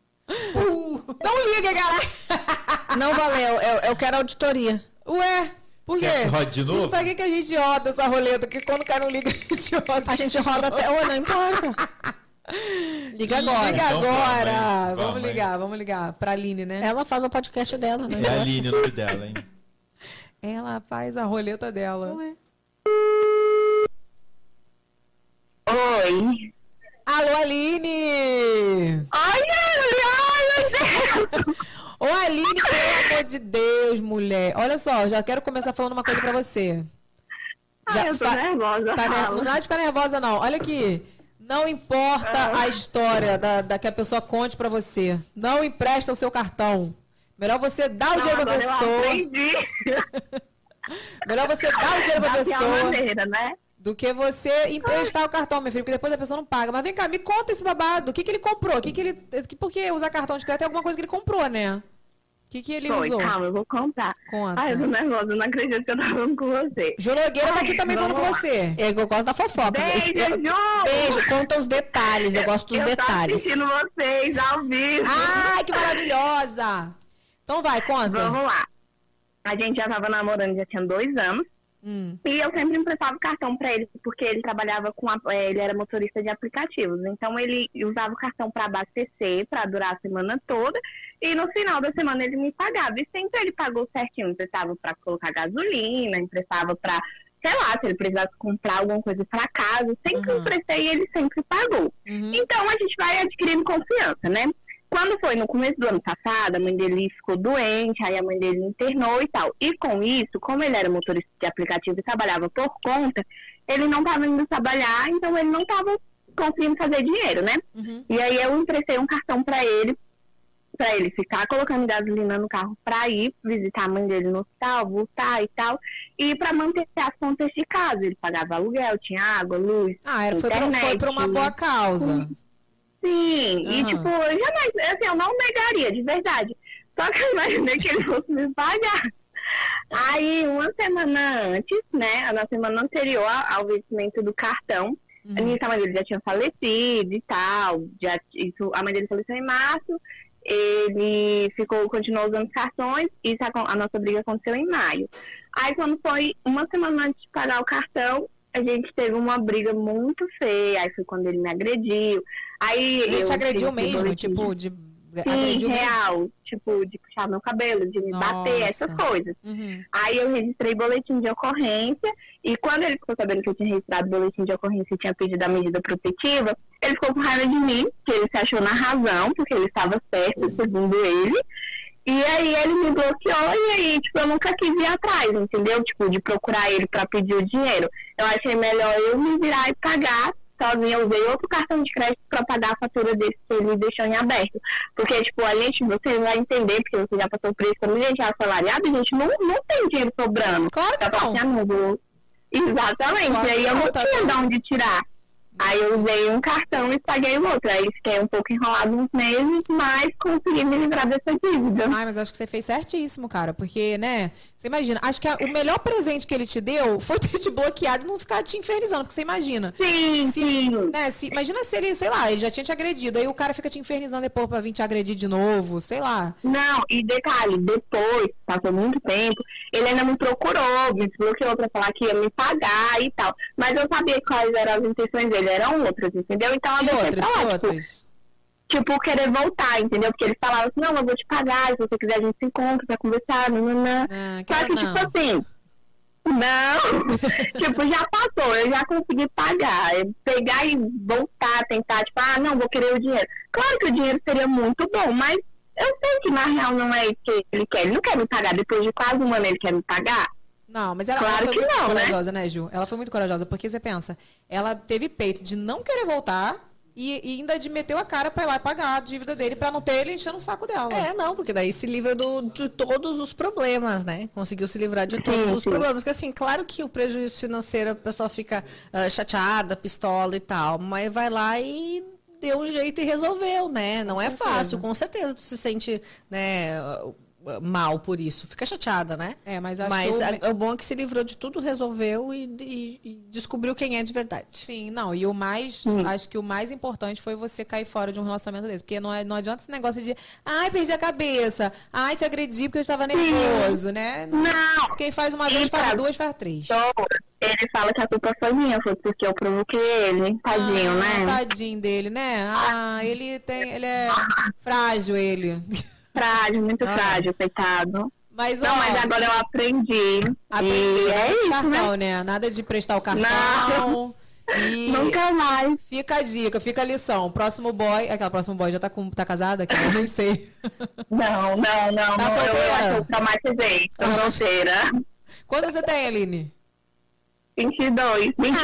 Não liga, cara! Não valeu, eu, eu quero auditoria. Ué, por quê? Rode de novo? Pra que, que a gente roda essa roleta? Porque quando cai não liga, a gente roda. A gente roda até. Ô, não importa. Liga agora. Liga Então agora. vamos? Vamos, Vamos, ligar, vamos ligar pra Aline, né? Ela faz o podcast dela, né? É a Aline o nome dela, hein? Ela faz a roleta dela. Ué. Oi. Alô, Aline! Ai, meu Deus! Ô, Aline, pelo amor de Deus, mulher. Olha só, já quero começar falando uma coisa pra você. Ai, eu tô fa- nervosa. Tá. Não dá de ficar nervosa, não. Olha aqui. Não importa a história da, da que a pessoa conte pra você. Não empresta o seu cartão. Melhor você dar o dinheiro pra Agora eu pessoa. aprendi. Melhor você dar o dinheiro pra Da pior pessoa. maneira, né? Do que você emprestar o cartão, meu filho, porque depois a pessoa não paga. Mas vem cá, me conta esse babado. O que, que ele comprou? O que, que ele. que- Por que usar cartão de crédito é alguma coisa que ele comprou, né? O que, que ele Foi, usou? calma, eu vou contar. Conta. Ai, eu tô nervosa, eu não acredito que eu tô falando com você. Ju Nogueira tá aqui também falando com você. Eu, eu gosto da fofoca. Beijo, Eu- eu-! Beijo, conta os detalhes. Eu gosto dos eu detalhes. tô assistindo vocês ao vivo. Ai, que maravilhosa! Então vai, conta. Vamos lá. A gente já tava namorando, já tinha dois anos. Hum. E eu sempre emprestava o cartão pra ele, porque ele trabalhava com. a- eh, ele era motorista de aplicativos. Então ele usava o cartão para abastecer, para durar a semana toda. E no final da semana ele me pagava. E sempre ele pagou certinho. Emprestava para colocar gasolina, emprestava para, sei lá, se ele precisasse comprar alguma coisa para casa. Sempre Uhum. emprestei e ele sempre pagou. Uhum. Então a gente vai adquirindo confiança, né? Quando foi no começo do ano passado, a mãe dele ficou doente, aí a mãe dele internou e tal. E com isso, como ele era motorista de aplicativo e trabalhava por conta, ele não estava indo trabalhar, então ele não estava conseguindo fazer dinheiro, né? Uhum. E aí eu emprestei um cartão para ele, para ele ficar colocando gasolina no carro para ir visitar a mãe dele no hospital, voltar e tal, e para manter as contas de casa. Ele pagava aluguel, tinha água, luz. Ah, era, foi, pra, foi pra uma Internet. boa causa. Sim, e Aham. tipo, eu jamais, assim, eu não negaria, de verdade. Só que eu imaginei que ele fosse me pagar. Aí, uma semana antes, né, na semana anterior ao vencimento do cartão, a Uhum. minha mãe dele já tinha falecido e tal, já, isso, a mãe dele faleceu em março, ele ficou, continuou usando cartões, e isso, a, a nossa briga aconteceu em maio. Aí, quando foi uma semana antes de pagar o cartão, a gente teve uma briga muito feia, aí foi quando ele me agrediu. Aí Ele te agrediu mesmo? Tipo, de. Sim, agrediu mesmo? real. Tipo, de puxar meu cabelo, de me bater, Nossa. essas coisas. Uhum. Aí eu registrei boletim de ocorrência e quando ele ficou sabendo que eu tinha registrado boletim de ocorrência e tinha pedido a medida protetiva, ele ficou com raiva de mim, que ele se achou na razão, porque ele estava certo, segundo ele. E aí ele me bloqueou e aí, tipo, eu nunca quis ir atrás, entendeu? Tipo, de procurar ele para pedir o dinheiro. Eu achei melhor eu me virar e pagar sozinha. Eu usei outro cartão de crédito para pagar a fatura desse que ele deixou em aberto. Porque, tipo, a gente, você vai entender, porque você já passou por isso, como a gente é assalariado, a gente não, não tem dinheiro sobrando. Claro que Pra não. no voo. Exatamente. Claro aí eu não, tá tinha de onde tirar. Aí eu usei um cartão e paguei o outro. Aí fiquei um pouco enrolado uns meses, mas consegui me livrar dessa dívida. Ai, mas acho que você fez certíssimo, cara. Porque, né? Você imagina, acho que a- o melhor presente que ele te deu foi ter te bloqueado e não ficar te infernizando. Porque você imagina. Sim, Se, sim. né, se, imagina se ele, sei lá, ele já tinha te agredido. Aí o cara fica te infernizando depois pra vir te agredir de novo, sei lá. Não, e detalhe, depois, passou muito tempo, ele ainda me procurou, me desbloqueou pra falar que ia me pagar e tal. Mas eu sabia quais eram as intenções dele, eram outras, entendeu? Então Que deixei outras, lá, tipo, outras? tipo, querer voltar, entendeu? Porque eles falavam assim, não, eu vou te pagar, se você quiser a gente se encontra pra conversar, nananã. Ah, Só que, não. tipo assim, não, tipo, já passou, eu já consegui pagar. Pegar e voltar, tentar, tipo, ah, não, vou querer o dinheiro. Claro que o dinheiro seria muito bom, mas eu sei que na real não é isso que ele quer. Ele não quer me pagar, depois de quase um ano ele quer me pagar. Não, mas ela, Claro ela foi que muito não, né? corajosa, né? Ju? Ela foi muito corajosa, porque você pensa, ela teve peito de não querer voltar e, e ainda de meteu a cara pra ir lá e pagar a dívida dele pra não ter ele enchendo o saco dela. É, não, porque daí se livra do, de todos os problemas, né? Conseguiu se livrar de todos Sim, os sim. problemas. Porque assim, claro que o prejuízo financeiro, a pessoa fica ah, chateada, pistola e tal, mas vai lá e deu um jeito e resolveu, né? Não é certeza. fácil, com certeza tu se sente, né, mal por isso. Fica chateada, né? É, mas eu acho Mas que o o bom é que se livrou de tudo, resolveu e, e- e descobriu quem é de verdade. Sim, não, e o mais, acho que o mais importante foi você cair fora de um relacionamento desse, porque não, é- não adianta esse negócio de, ai, perdi a cabeça, ai, te agredi porque eu estava nervoso, né? Não, Quem faz uma vez, faz pra- duas, faz três. Então, ele fala que a culpa foi minha, foi porque eu provoquei ele, tadinho, ah, né? Tadinho dele, né? Ah, ele tem, ele é frágil, ele. Frágil, muito Ah. frágil, coitado. Mas, Não, ó, mas agora eu aprendi. aprendeu, e é isso, cartão, né? né? Nada de prestar o cartão. E Nunca mais. fica a dica, fica a lição. Próximo boy, aquela próximo boy já tá, com, tá casada? Que eu nem sei. Não, não, não. Tá não solteira? eu eu traumatizei. Tô Ah. solteira. Quando você tem, Aline? 22, 21.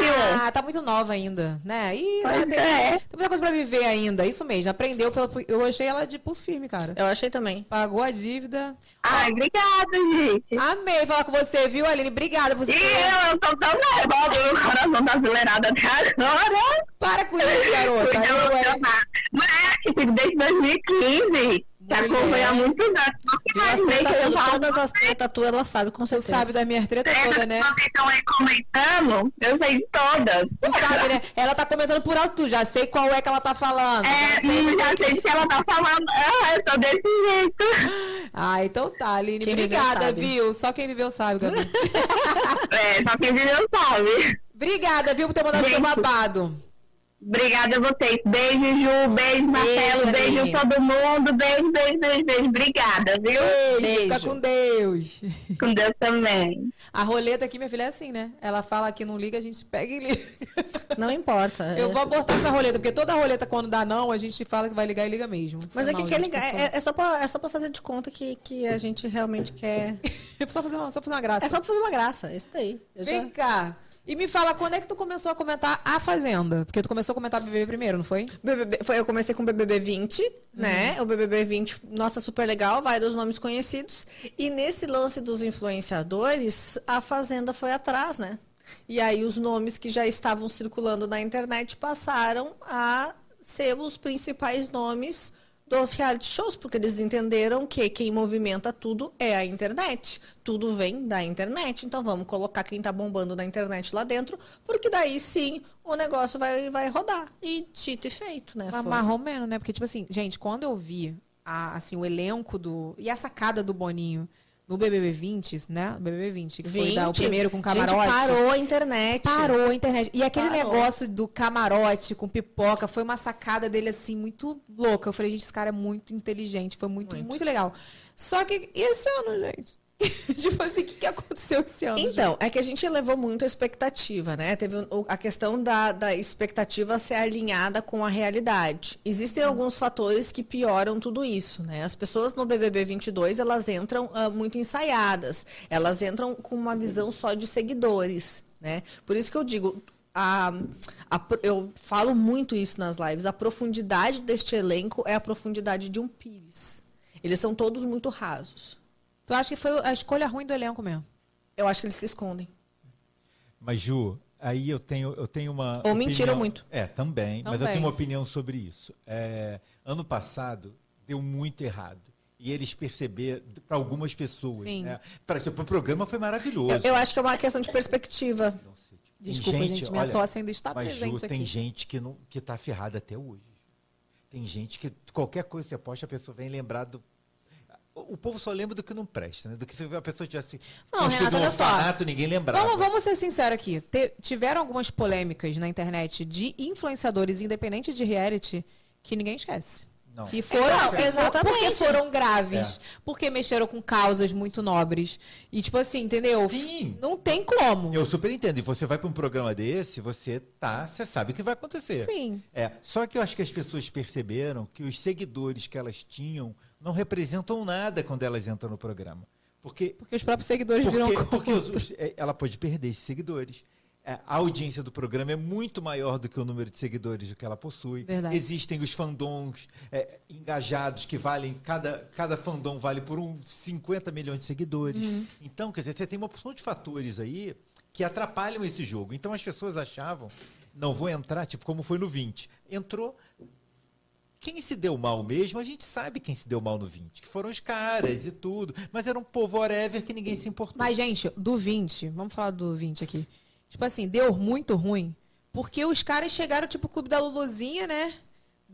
Ah, tá muito nova ainda, né? Ih, Pois tem, é. tem muita coisa pra viver ainda. Isso mesmo, aprendeu. Pela, eu achei ela de pulso firme, cara. Eu achei também. Pagou a dívida. Ai, obrigada, gente. Amei falar com você, viu, Aline? Obrigada por você. E eu, eu tô tão nervosa, meu coração tá acelerado até agora. Para com isso, garota. Cuida Eu, é- emocionar. Mas, tipo, desde 2015, que Mulher. acompanha anos. Treta, que eu ia falar todas as tretas tuas, ela sabe com Tu certeza. sabe das minhas tretas todas, né? Vocês estão aí comentando, eu sei de todas. Tu sabe, né? Ela tá comentando por alto, tu já sei qual é que ela tá falando. É, já sei, hum, já sei que ela tá falando. Ah, eu tô desse jeito. Ah, então tá, Aline. Quem Obrigada, viu? Só quem viveu sabe, Gabi. É, só quem viveu sabe. Obrigada, viu, por ter mandado seu Gente. babado. Obrigada a vocês. Beijo, Ju. Beijo, Marcelo. Beijo, Aline. todo mundo. Beijo, beijo, beijo, beijo. Obrigada, viu? Beijo. Fica Beijo. com Deus. Com Deus também. A roleta aqui, minha filha, é assim, né? Ela fala que não liga, a gente pega e liga. Não importa. Eu é- vou abortar essa roleta, porque toda roleta, quando dá não, a gente fala que vai ligar e liga mesmo. Mas é que quer gente, ligar. É, é só pra, é só pra fazer de conta que, que a gente realmente quer. É só fazer uma, só fazer uma graça. É só pra fazer uma graça. é Isso daí. Eu já- Vem cá. E me fala, quando é que tu começou a comentar a Fazenda? Porque tu começou a comentar BBB primeiro, não foi? BBB, foi, eu comecei com o BBB 20, Uhum. né? O BBB 20, nossa, super legal, vários nomes conhecidos. E nesse lance dos influenciadores, a Fazenda foi atrás, né? E aí os nomes que já estavam circulando na internet passaram a ser os principais nomes dos reality shows, porque eles entenderam que quem movimenta tudo é a internet. Tudo vem da internet. Então vamos colocar quem tá bombando na internet lá dentro, porque daí sim o negócio vai, vai rodar. E dito e feito, né? Mas menos, né? Porque, tipo assim, gente, quando eu vi a, assim, o elenco do. E a sacada do Boninho no BBB 20, né? BBB 20, que foi dar o 20. primeiro com Gente, camarote. parou a internet. Parou a internet. E aquele Parou. negócio do camarote com pipoca foi uma sacada dele, assim, muito louca. Eu falei, gente, esse cara é muito inteligente. Foi muito, muito, Muito. legal. Só que, e esse ano, gente? tipo assim, o que, que aconteceu esse ano? Então, é que a gente elevou muito a expectativa, né? Teve a questão da, da expectativa ser alinhada com a realidade. Existem alguns fatores que pioram tudo isso, né? As pessoas no BBB 22, elas entram ah, muito ensaiadas. Elas entram com uma visão só de seguidores, né? Por isso que eu digo... A, a eu falo muito isso nas lives. A profundidade deste elenco é a profundidade de um pires. Eles são todos muito rasos. Tu acha que foi a escolha ruim do elenco mesmo? Eu acho que eles se escondem. Mas, Ju, aí eu tenho, eu tenho uma. Ou mentiram muito. É, também, Mas eu Também. tenho uma opinião sobre isso. É, ano passado deu muito errado. E eles perceberam, para algumas pessoas. Sim. Né? Pra, tipo, o programa foi maravilhoso. Eu, eu acho que é uma questão de perspectiva. Tem Desculpa, gente, minha tosse ainda está mas, presente Ju, tem aqui. gente que não que tá ferrada até hoje. Tem gente que qualquer coisa que você posta, a pessoa vem lembrar do o povo só lembra do que não presta, né? Do que se a pessoa tivesse Não, Renato, um olha só. orfanato, ninguém lembrava. Vamos, vamos ser sinceros aqui. Te- tiveram algumas polêmicas na internet de influenciadores independentes de reality que ninguém esquece. Não. Que foram, assim, exatamente. porque foram graves. É. Porque mexeram com causas muito nobres. E, tipo assim, entendeu? Sim. Não tem como. Eu super entendo. E você vai para um programa desse, você tá, você sabe o que vai acontecer. Sim. É, só que eu acho que as pessoas perceberam que os seguidores que elas tinham não representam nada quando elas entram no programa. Porque Porque os próprios seguidores porque, viram porque os- os- é, ela pode perder esses seguidores. É, a audiência do programa é muito maior do que o número de seguidores que ela possui. Verdade. Existem os fandoms é, engajados que valem, cada, cada fandom vale por uns 50 milhões de seguidores. Uhum. Então, quer dizer, você tem uma porção de fatores aí que atrapalham esse jogo. Então as pessoas achavam, não vou entrar, tipo como foi no 20. Entrou. Quem se deu mal mesmo, a gente sabe quem se deu mal no 20, que foram os caras e tudo. Mas era um povo whatever que ninguém se importou. Mas, gente, do 20, vamos falar do 20 aqui. Tipo assim, deu muito ruim. Porque os caras chegaram, tipo, o clube da Luluzinha, né?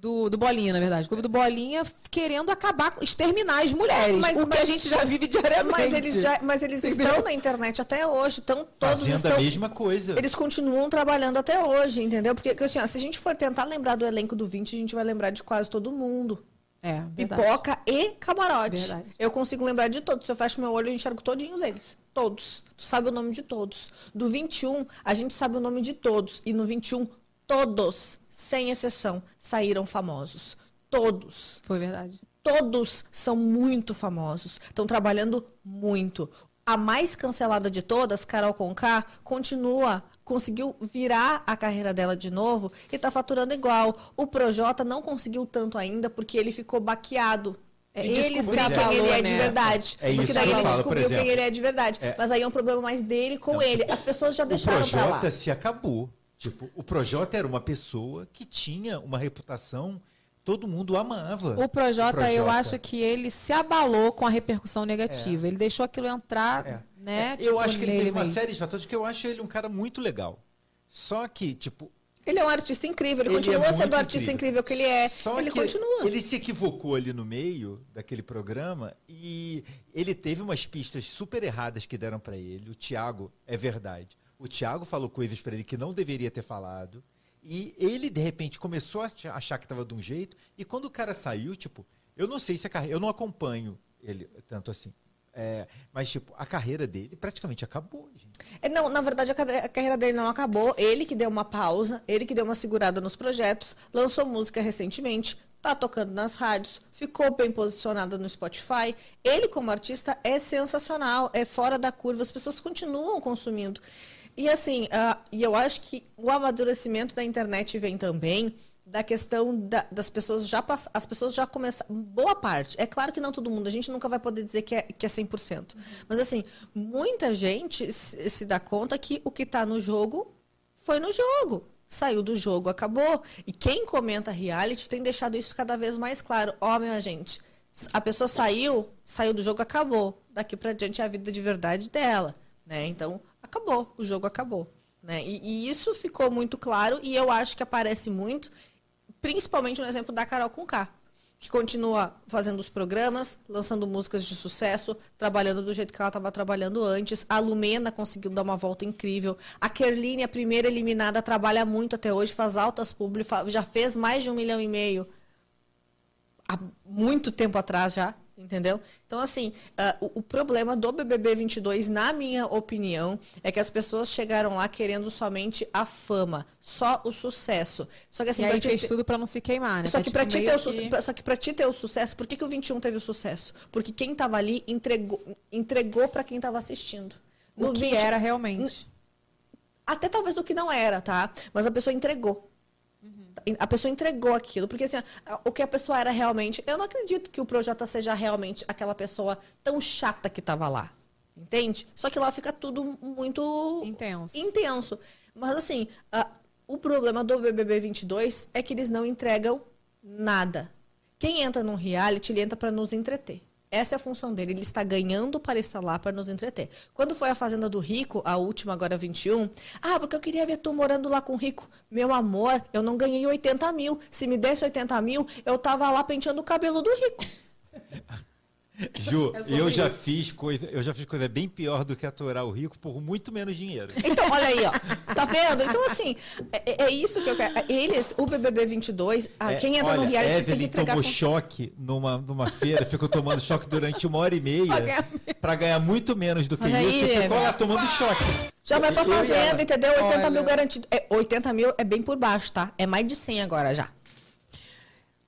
Do, do Bolinha, na verdade. O clube do Bolinha querendo acabar, exterminar as mulheres. Mas- o que a mas- gente já vive diariamente. Mas eles, já, mas eles Entendeu? estão na internet até hoje, estão todos Fazendo estão, a mesma coisa. Eles continuam trabalhando até hoje, entendeu? Porque assim, ó, se a gente for tentar lembrar do elenco do 20, a gente vai lembrar de quase todo mundo. É, verdade. Pipoca e camarote. Verdade. Eu consigo lembrar de todos. Se eu fecho meu olho, eu enxergo todinhos eles. Todos. Tu sabe o nome de todos. Do 21, a gente sabe o nome de todos. E no 21, todos, sem exceção, saíram famosos. Todos. Foi verdade. Todos são muito famosos. Estão trabalhando muito. A mais cancelada de todas, Carol Conká, continua, conseguiu virar a carreira dela de novo e está faturando igual. O Projota não conseguiu tanto ainda porque ele ficou baqueado. É, De ele descobrir se quem ele é de né? verdade. É isso porque que daí ele falo, descobriu quem exemplo. ele é de verdade. É. Mas aí é um problema mais dele com Não, ele. tipo, As pessoas já o deixaram pra lá. Projota se acabou. Tipo, o Projota era uma pessoa que tinha uma reputação, todo mundo amava. O Projota, eu Projota. acho que ele se abalou com a repercussão negativa. Ele deixou aquilo entrar, É. né? É, eu tipo, acho que ele teve uma série de fatores que eu acho ele um cara muito legal. Só que, tipo, Ele é um artista incrível. Ele, Ele continua é sendo muito o artista incrível. que ele é. Só ele que continua. Ele se equivocou ali no meio daquele programa e ele teve umas pistas super erradas que deram pra ele. O Thiago, é verdade. O Thiago falou coisas pra ele que não deveria ter falado. E ele, de repente, começou a ach- achar que tava de um jeito. E quando o cara saiu, tipo, eu não sei se a carreira. Eu não acompanho ele tanto assim. É, mas, tipo, a carreira dele praticamente acabou, gente. É, Não, na verdade, a carreira dele não acabou. Ele que deu uma pausa, ele que deu uma segurada nos projetos, lançou música recentemente, tá tocando nas rádios, ficou bem posicionado no Spotify. Ele, como artista, é sensacional, é fora da curva, as pessoas continuam consumindo. E assim, ah, e eu acho que o amadurecimento da internet vem também da questão da- das pessoas já pass- as pessoas já começaram boa parte é claro que não todo mundo a gente nunca vai poder dizer que é, que é 100% mas assim muita gente se, se dá conta que o que está no jogo foi no jogo saiu do jogo acabou. E quem comenta reality tem deixado isso cada vez mais claro. Ó minha gente a pessoa saiu saiu do jogo acabou. Daqui para diante é a vida de verdade dela né? Então acabou o jogo acabou né? E, e isso ficou muito claro e eu acho que aparece muito, principalmente no exemplo da Carol Conká, que continua fazendo os programas, lançando músicas de sucesso, trabalhando do jeito que ela estava trabalhando antes. A Lumena conseguiu dar uma volta incrível. A Kerline, a primeira eliminada, trabalha muito até hoje, faz altas públicas, já fez mais de um milhão e meio há muito tempo atrás já, entendeu? Então, assim, ah, o, o problema do BBB 22, na minha opinião, é que as pessoas chegaram lá querendo somente a fama, só o sucesso. Só que assim, e aí fez tudo pra não se queimar, né? só Tá, que, tipo, pra ti ter o que- suce- pra- só que pra ti ter o sucesso, por que, que o 21 teve o sucesso? Porque quem tava ali entregou, entregou para quem tava assistindo. O que 20 era realmente. até talvez o que não era, tá? Mas a pessoa entregou. A pessoa entregou aquilo, porque assim, o que a pessoa era realmente. Eu não acredito que o Projota seja realmente aquela pessoa tão chata que estava lá. Entende? Só que lá fica tudo muito Intenso. intenso. Mas assim, a- o problema do BBB 22 é que eles não entregam nada. Quem entra num reality, ele entra para nos entreter. Essa é a função dele. Ele está ganhando para estar lá para nos entreter. Quando foi a Fazenda do Rico, a última, agora 21, ah, porque eu queria ver tu morando lá com o Rico. Meu amor, eu não ganhei 80 mil. Se me desse 80 mil, eu tava lá penteando o cabelo do Rico. Ju, É sobre eu já isso. fiz coisa, eu já fiz coisa bem pior do que aturar o rico por muito menos dinheiro. Então, olha aí, ó. Tá vendo? Então, assim, é, é isso que eu quero. Eles, o BBB 22, ah, É, quem entra olha, no reality tem que Evelyn entregar... tomou com- choque numa, numa feira, ficou tomando choque durante uma hora e meia Pra ganhar muito menos do que Olha isso. aí, ficou Evelyn. lá tomando choque. Já vai pra Eu fazenda, entendeu? 80 Olha. mil garantido. É, 80 mil é bem por baixo, tá? É mais de 100 agora já.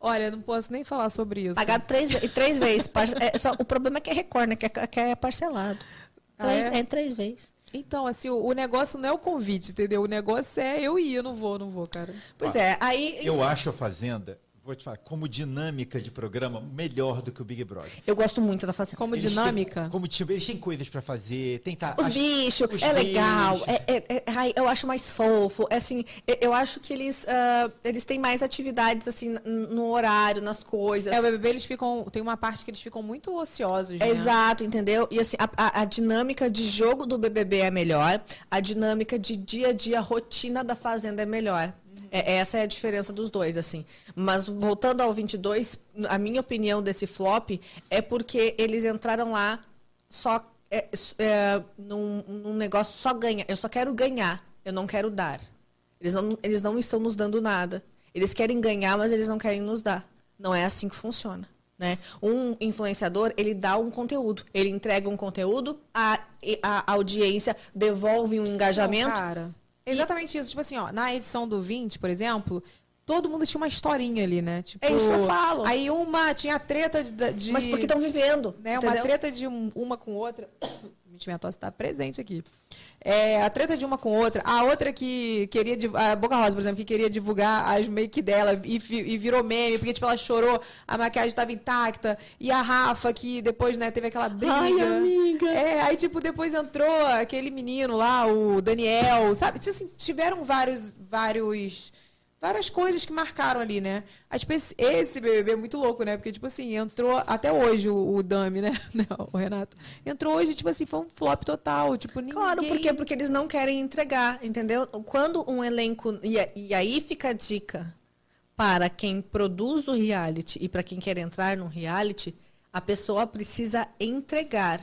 Olha, não posso nem falar sobre isso. Pagado três, três vezes. Par- é só- o problema é que é Record, né? Que é, que é parcelado. Ah, Três, é? é? três vezes. Então, assim, o, o negócio não é o convite, entendeu? O negócio é eu ir, eu não vou, não vou, cara. Pois é, aí. Eu acho a Fazenda, vou te falar, como dinâmica de programa, melhor do que o Big Brother. Eu gosto muito da Fazenda. Como Eles dinâmica. Têm, como time, eles têm coisas pra fazer, tem tá, Os bichos, os é legal. bichos. É, é- é- ai, eu acho mais fofo. É assim, eu, acho que eles, ah, eles têm mais atividades assim no horário, nas coisas. É, o BBB, eles ficam... Tem uma parte que eles ficam muito ociosos, né? Exato, entendeu? E assim, a, a- a dinâmica de jogo do BBB é melhor, a dinâmica de dia a dia, a rotina da Fazenda é melhor. É, essa é a diferença dos dois, assim. Mas voltando ao 22, a minha opinião desse flop é porque eles entraram lá só é, é, num, num negócio só ganha. Eu só quero ganhar, eu não quero dar. Eles não, eles não estão nos dando nada. Eles querem ganhar, mas eles não querem nos dar. Não é assim que funciona. Né? Um influenciador, ele dá um conteúdo. Ele entrega um conteúdo, a, a audiência devolve um engajamento. Não, cara, exatamente isso. Tipo assim, ó, na edição do 20, por exemplo, todo mundo tinha uma historinha ali, né? Tipo, É isso que eu falo. Aí uma tinha treta de. de- mas porque estão vivendo. né, uma treta de um- uma com outra. Tosse está presente aqui. É, a treta de uma com outra. A outra que queria. A Boca Rosa, por exemplo, que queria divulgar as make dela e, e virou meme, porque tipo, ela chorou, a maquiagem estava intacta. E a Rafa, que depois né, teve aquela briga. Ai, amiga. É, aí, tipo, depois entrou aquele menino lá, o Daniel, sabe? Tipo Assim, tiveram vários. vários várias coisas que marcaram ali, né? Tipo, esse, BBB é muito louco, né? Porque, tipo assim, entrou até hoje o, o Dami, né? Não, o Renato. Entrou hoje, tipo assim, foi um flop total. Tipo, ninguém... Claro, por quê? Porque eles não querem entregar, entendeu? Quando um elenco. E aí fica a dica para quem produz o reality e para quem quer entrar no reality, a pessoa precisa entregar.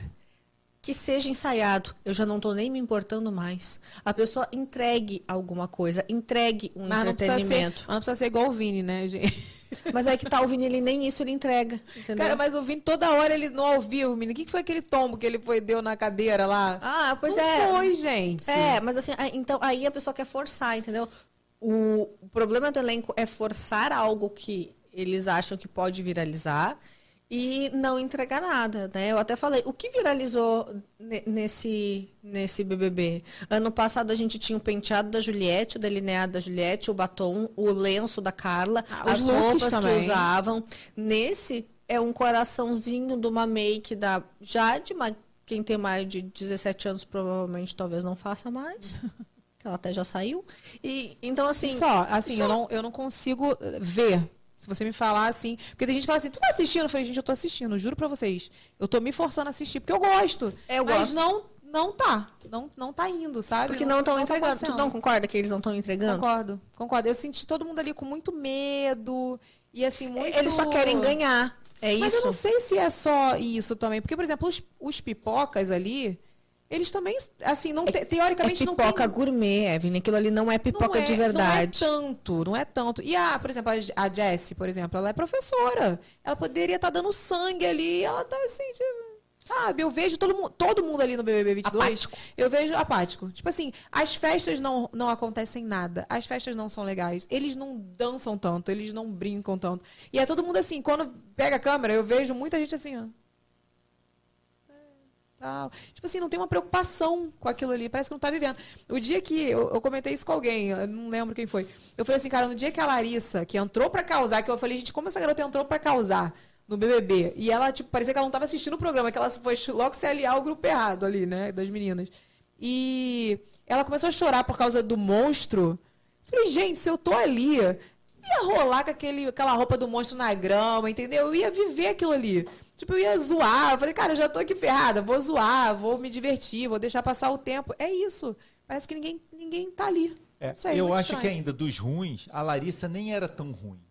Que seja ensaiado. Eu já não estou nem me importando mais. A pessoa entregue alguma coisa, entregue um Mas não, precisa ser, entretenimento. mas não precisa ser igual o Vini, né, gente? Mas aí que tá o Vini, ele nem isso ele entrega. Entendeu? Cara, mas o Vini toda hora ele não ouviu, menino. O que que foi aquele tombo que ele foi, deu na cadeira lá? Ah, pois não é. foi, gente. É, mas assim, então aí a pessoa quer forçar, entendeu? O problema do elenco é forçar algo que eles acham que pode viralizar e não entregar nada, né? Eu até falei, o que viralizou ne- nesse, nesse BBB? Ano passado a gente tinha o penteado da Juliette, o delineado da Juliette, o batom, o lenço da Carla, Ah, as roupas que também. usavam. Nesse é um coraçãozinho de uma make da Jade, mas quem tem mais de 17 anos provavelmente talvez não faça mais. que ela até já saiu. E então assim, Só, assim, só- Eu, não, eu não consigo ver. Se você me falar assim. Porque tem gente que fala assim, tu tá assistindo? Eu falei, gente, eu tô assistindo, juro pra vocês. Eu tô me forçando a assistir, porque eu gosto. É, eu mas gosto. não, não tá. Não, não tá indo, sabe? porque não estão tá entregando. Tu acontecendo. não concorda que eles não estão entregando? Concordo, concordo. Eu senti todo mundo ali com muito medo. E assim, muito. Eles só querem ganhar. É Mas isso. eu não sei se é só isso também. Porque, por exemplo, os, os pipocas ali, eles também, assim, não te- É teoricamente não pipoca tem. gourmet, Evelyn. Aquilo ali não é pipoca não é, de verdade. Não é tanto, não é tanto. E a, por exemplo, a, a Jessie, por exemplo, ela é professora. Ela poderia estar dando sangue ali. Ela tá assim, tipo, sabe? Eu vejo todo mundo, todo mundo ali no BBB 22. Apático. Eu vejo apático. Tipo assim, as festas não, não acontecem nada. As festas não são legais. Eles não dançam tanto, eles não brincam tanto. E é todo mundo assim, quando pega a câmera, eu vejo muita gente assim, ó. Tal. Tipo assim, não tem uma preocupação com aquilo ali, parece que não tá vivendo. O dia que eu, eu comentei isso com alguém, eu não lembro quem foi. Eu falei assim, cara, no dia que a Larissa, que entrou pra causar, que eu falei, gente, como essa garota entrou pra causar no BBB? E ela, tipo, parecia que ela não tava assistindo o programa, que ela foi logo se aliar ao grupo errado ali, né, das meninas. E ela começou a chorar por causa do monstro. Falei, gente, se eu tô ali, ia rolar com aquele, aquela roupa do monstro na grama, entendeu? Eu ia viver aquilo ali. Tipo, eu ia zoar. Eu falei, cara, eu já tô aqui ferrada, vou zoar, vou me divertir, vou deixar passar o tempo. É isso. Parece que ninguém, ninguém tá ali. É, sei, eu acho que estranho. ainda dos ruins, a Larissa nem era tão ruim.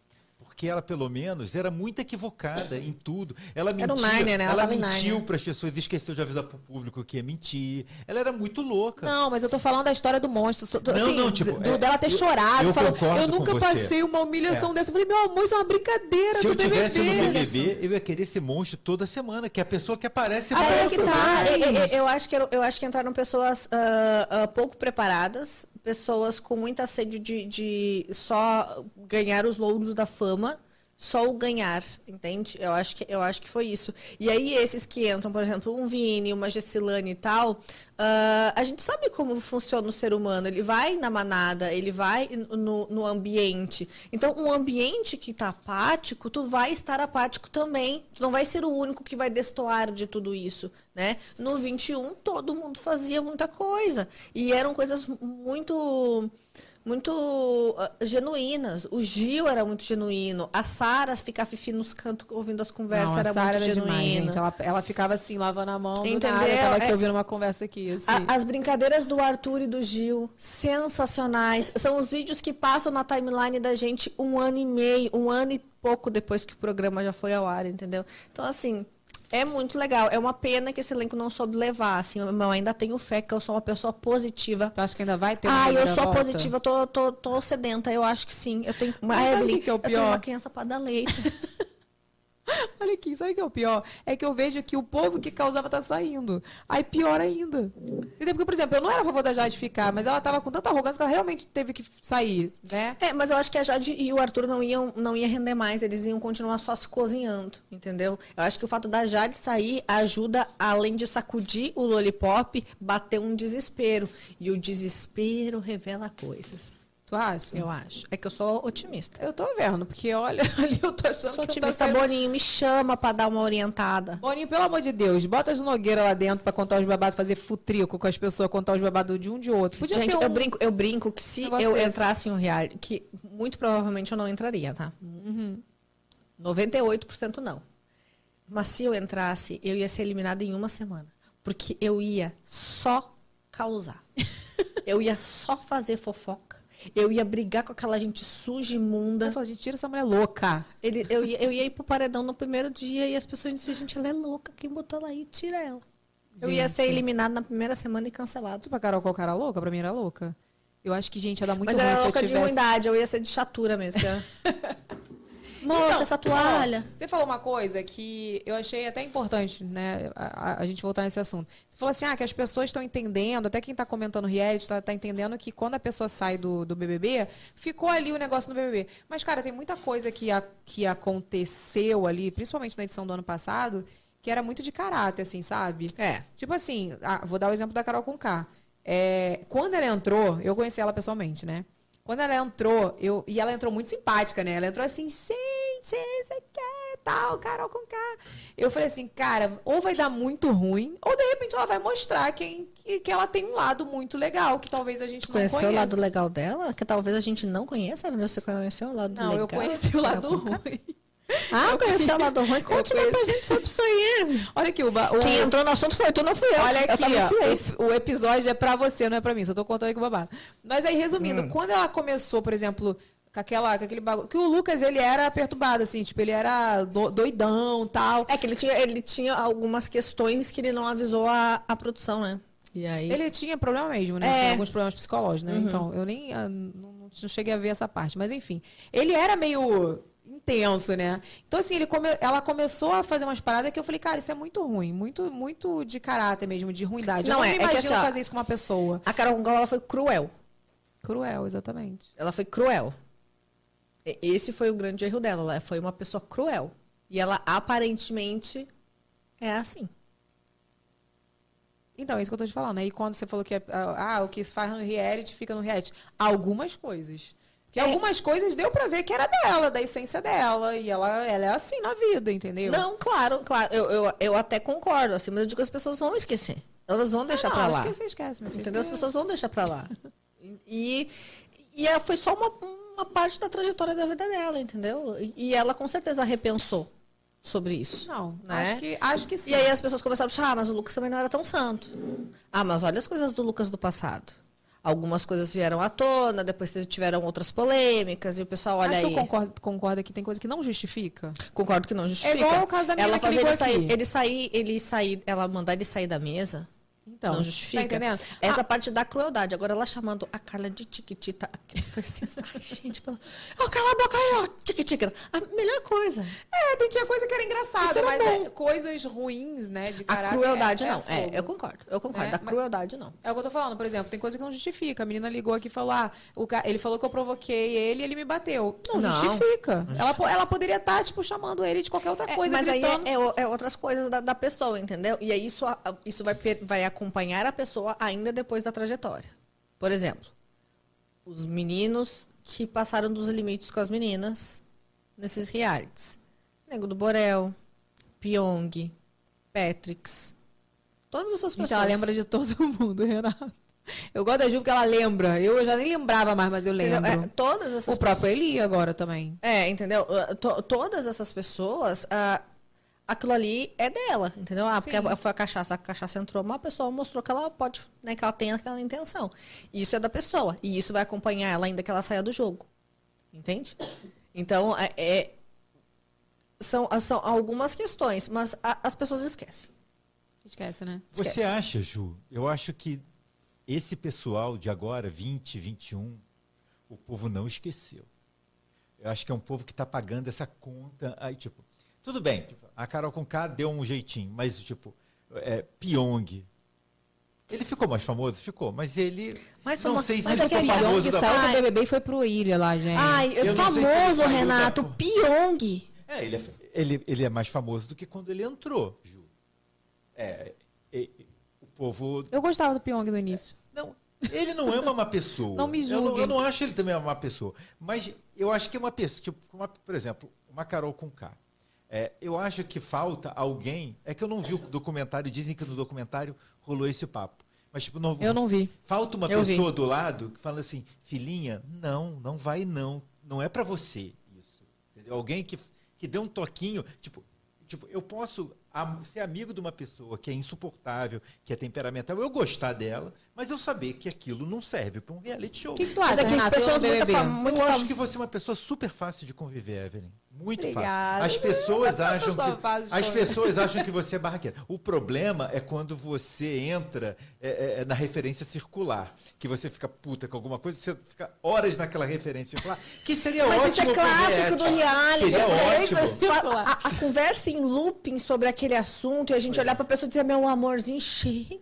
Porque ela, pelo menos, era muito equivocada em tudo. Ela Era o mentia, Nárnia, né? Ela ela mentiu para as pessoas, esqueceu de avisar pro público que ia mentir. Ela era muito louca. Não, mas eu tô falando da história do monstro. Tô- Não, assim, não, tipo, do- é, dela ter eu- chorado, eu falando, eu nunca passei uma humilhação É. dessa. Eu falei, meu amor, isso é uma brincadeira Se eu BBB. tivesse no BBB, eu ia querer ser monstro toda semana, que é a pessoa que aparece Ah, é que tá. É, é, é, Eu acho que, era- eu acho que entraram pessoas ah, ah, pouco preparadas, pessoas com muita sede de, de só ganhar os louros da fama, só o ganhar, entende? Eu acho, que, eu acho que foi isso. E aí, esses que entram, por exemplo, um Vini, uma Gessilane e tal, ah, a gente sabe como funciona o ser humano. Ele vai na manada, ele vai no, no ambiente. Então, um ambiente que tá apático, tu vai estar apático também. Tu não vai ser o único que vai destoar de tudo isso, né? No 21, todo mundo fazia muita coisa. E eram coisas muito muito ah, genuínas. O Gil era muito genuíno. A Sara ficar fifi nos cantos ouvindo as conversas Não, a era Sara muito era genuína. demais, gente. Ela, ela ficava assim, lavando a mão Entendeu? nada. Tava aqui É- ouvindo uma conversa aqui, assim. A- as brincadeiras do Arthur e do Gil, sensacionais. São os vídeos que passam na timeline da gente um ano e meio, um ano e pouco depois que o programa já foi ao ar, entendeu? Então, assim, é muito legal. É uma pena que esse elenco não soube levar, assim. Eu ainda tenho fé que eu sou uma pessoa positiva. Tu acha que ainda vai ter uma Ah, eu sou volta? positiva, eu tô, tô, tô sedenta, eu acho que sim. Eu tenho uma Mas sabe Evelyn, que é o eu tenho pior? uma criança para dar leite. Olha aqui, sabe o que é o pior? É que eu vejo que o povo que causava tá saindo. Aí pior ainda. Entendeu? Porque, por exemplo, eu não era a favor da Jade ficar, mas ela tava com tanta arrogância que ela realmente teve que sair, né? É, mas eu acho que a Jade e o Arthur não iam, não ia render mais, eles iam continuar só se cozinhando, entendeu? Eu acho que o fato da Jade sair ajuda, além de sacudir o lollipop, bater um desespero. E o desespero revela coisas. Tu acha? Eu acho. É que eu sou otimista. Eu tô vendo, porque olha, ali eu tô achando Sou que otimista, tá. Boninho, me chama pra dar uma orientada. Boninho, pelo amor de Deus, bota as Nogueira lá dentro pra contar os babados, fazer futrico com as pessoas, contar os babados de um de outro. Podia Gente, um... eu, brinco, eu brinco que se eu desse. entrasse em um reality, que muito provavelmente eu não entraria, tá? Uhum. 98% não. Mas se eu entrasse, eu ia ser eliminada em uma semana. Porque eu ia só causar. eu ia só fazer fofoca. Eu ia brigar com aquela gente suja, imunda. Eu falo, gente, tira essa mulher louca. Ele, eu, ia, eu ia ir pro paredão no primeiro dia e as pessoas diziam, gente, ela é louca. Quem botou ela aí, tira ela. Eu ia ser Gente. eliminada na primeira semana e cancelado. Tipo, a Carol qual cara louca? Pra mim era louca. Eu acho que, gente, ia dar muito Mas ruim era se eu louca de tivesse... ruindade, eu ia ser de chatura mesmo. Moça, Então, essa toalha. ó, Você falou uma coisa que eu achei até importante, né? A, a- a gente voltar nesse assunto. Você falou assim, ah, que as pessoas estão entendendo, até quem está comentando reality está tá entendendo que quando a pessoa sai do, do BBB, ficou ali o negócio no BBB. Mas, cara, tem muita coisa que, a- que aconteceu ali, principalmente na edição do ano passado, que era muito de caráter, assim, sabe? É. Tipo assim, ah, vou dar o exemplo da Carol Conká. É, quando ela entrou, eu conheci ela pessoalmente, né? Quando ela entrou, eu, e ela entrou muito simpática, né? Ela entrou assim, gente, você quer tal, Carol Conká. Eu falei assim, cara, ou vai dar muito ruim, ou de repente ela vai mostrar quem, que, que ela tem um lado muito legal, que talvez a gente não Conheceu conheça. o lado legal dela? Que talvez a gente não conheça, né? Você conheceu o lado Não, legal? eu conheci o lado ruim. Ah, conheceu o lado ruim? Conte mais pra gente sobre isso aí. Olha aqui, o, o, Quem entrou no assunto foi tu, não fui eu. Olha aqui, ó, o, o episódio é pra você, não é pra mim. Só tô contando aqui o babado. Mas aí, resumindo, Hum. quando ela começou, por exemplo, com, aquela, com aquele bagulho... Que o Lucas, ele era perturbado, assim. Tipo, ele era do- doidão tal. É que ele tinha, ele tinha algumas questões que ele não avisou a, a produção, né? E aí... Ele tinha problema mesmo, né? É. Assim, alguns problemas psicológicos, né? Então, eu nem... ah, não, não cheguei a ver essa parte. Mas, enfim. Ele era meio intenso, né? Então, assim, ele come... ela começou a fazer umas paradas que eu falei, cara, isso é muito ruim. Muito, muito de caráter mesmo, de ruindade. Não, eu não é- me é que imagino assim, fazer isso com uma pessoa. A Carol Conká, ela foi cruel. Cruel, exatamente. Ela foi cruel. Esse foi o grande erro dela. Ela foi uma pessoa cruel. E ela aparentemente é assim. Então, é isso que eu tô te falando. Aí quando você falou que é, ah, o que se faz no reality fica no reality. Algumas coisas. É. algumas coisas deu pra ver que era dela, da essência dela. E ela, ela é assim na vida, entendeu? Não, claro, claro. Eu, eu, eu até concordo, assim, mas eu digo que as pessoas vão esquecer. Elas vão deixar não, pra lá. esquece, esquece, meu filho. Entendeu? As pessoas vão deixar pra lá. E, e ela foi só uma, uma parte da trajetória da vida dela, entendeu? E, e ela com certeza repensou sobre isso. Não, né? acho, que, acho que sim. E aí as pessoas começaram a achar, ah, mas o Lucas também não era tão santo. Ah, mas olha as coisas do Lucas do passado. Algumas coisas vieram à tona, depois tiveram outras polêmicas, e o pessoal olha Mas tu aí. concorda, concorda que tem coisa que não justifica? Concordo que não justifica. igual o caso da menina ela que fazer ele sair, ele sair, ele sair, ela mandar ele sair da mesa. Então, não justifica. Tá? Essa Ah, parte da crueldade. Agora ela chamando a Carla de tiquitita. assim, ai, gente, pelo... Ó, cala a boca aí, ó, tiquitita. A melhor coisa. É, tem tinha coisa que era engraçada, mas é, coisas ruins, né, de A caráter. crueldade é, não. É, É, eu concordo. Eu concordo. Né? Da Mas- crueldade não. É o que eu tô falando, por exemplo, tem coisa que não justifica. A menina ligou aqui e falou: ah, o ca... ele falou que eu provoquei ele e ele me bateu. Não, Não. justifica. Ela, ela poderia estar, tipo, chamando ele de qualquer outra É, coisa, mas aí gritando. é, é é outras coisas da, da pessoa, entendeu? E aí isso, a- a- isso vai, vai acompanhar a pessoa ainda depois da trajetória. Por exemplo, os meninos que passaram dos limites com as meninas nesses realities. Nego do Borel, Pyong, Patrix. Todas essas pessoas. ela lembra de todo mundo, Renato. Eu gosto da Ju porque ela lembra. Eu já nem lembrava mais, mas eu lembro. É, todas essas o próprio pessoas- Eli agora também. É, entendeu? Uh, to- todas essas pessoas, ah, aquilo ali é dela, entendeu? Ah, porque Sim. a- foi a cachaça, a cachaça entrou, uma pessoa mostrou que ela pode, né, que ela tem aquela intenção. Isso é da pessoa. E isso vai acompanhar ela ainda que ela saia do jogo. Entende? Então, é, é- são, são algumas questões, mas a- as pessoas esquecem. Esquece, né? Você Esquece. acha, Ju? Eu acho que esse pessoal de agora, 20, 21, o povo não esqueceu. Eu acho que é um povo que está pagando essa conta. Aí, tipo, tudo bem, a Carol com K deu um jeitinho, mas, tipo, é, Pyong. Ele ficou mais famoso? Ficou, mas ele. Mas não sei se mas ele é que ficou aí- famoso que da saiu Ai. do BBB e foi pro Ilha lá, gente. Ai, Eu sei se famoso, saiu da- Renato, Pyong. É, ele é, ele, ele é mais famoso do que quando ele entrou, Ju. É, é, é, o povo Eu gostava do Pyong no início. Não, ele não é uma má pessoa. Não me Eu não, eu não acho ele também uma má pessoa. Mas eu acho que é uma pessoa, tipo, uma- por exemplo, uma Carol com K. É, eu acho que falta alguém. É que eu não vi o documentário, dizem que no documentário rolou esse papo. Mas, tipo, não, Eu não vi. Falta uma Eu vi. pessoa do lado que fala assim, filhinha, não, não vai não. Não é pra você isso. Entendeu? Alguém que, que dê um toquinho, tipo, tipo, eu posso am- ser amigo de uma pessoa que é insuportável, que é temperamental, eu gostar dela, mas eu saber que aquilo não serve pra um reality show. O que, tu Mas acha, é que Renato? pessoas eu muito fam- muito eu acho que você é uma pessoa super fácil de conviver, Evelyn. Muito Obrigada. fácil. As pessoas acham que as pessoas acham que você é barraqueira. O problema é quando você entra é, é, é na referência circular, que você fica puta com alguma coisa, você fica horas naquela referência circular, que seria Mas ótimo. isso é clássico do reality. Seria é ótimo. Fa- A, a conversa em looping sobre aquele assunto e a gente olhar pra pessoa e dizer, meu amorzinho, chega.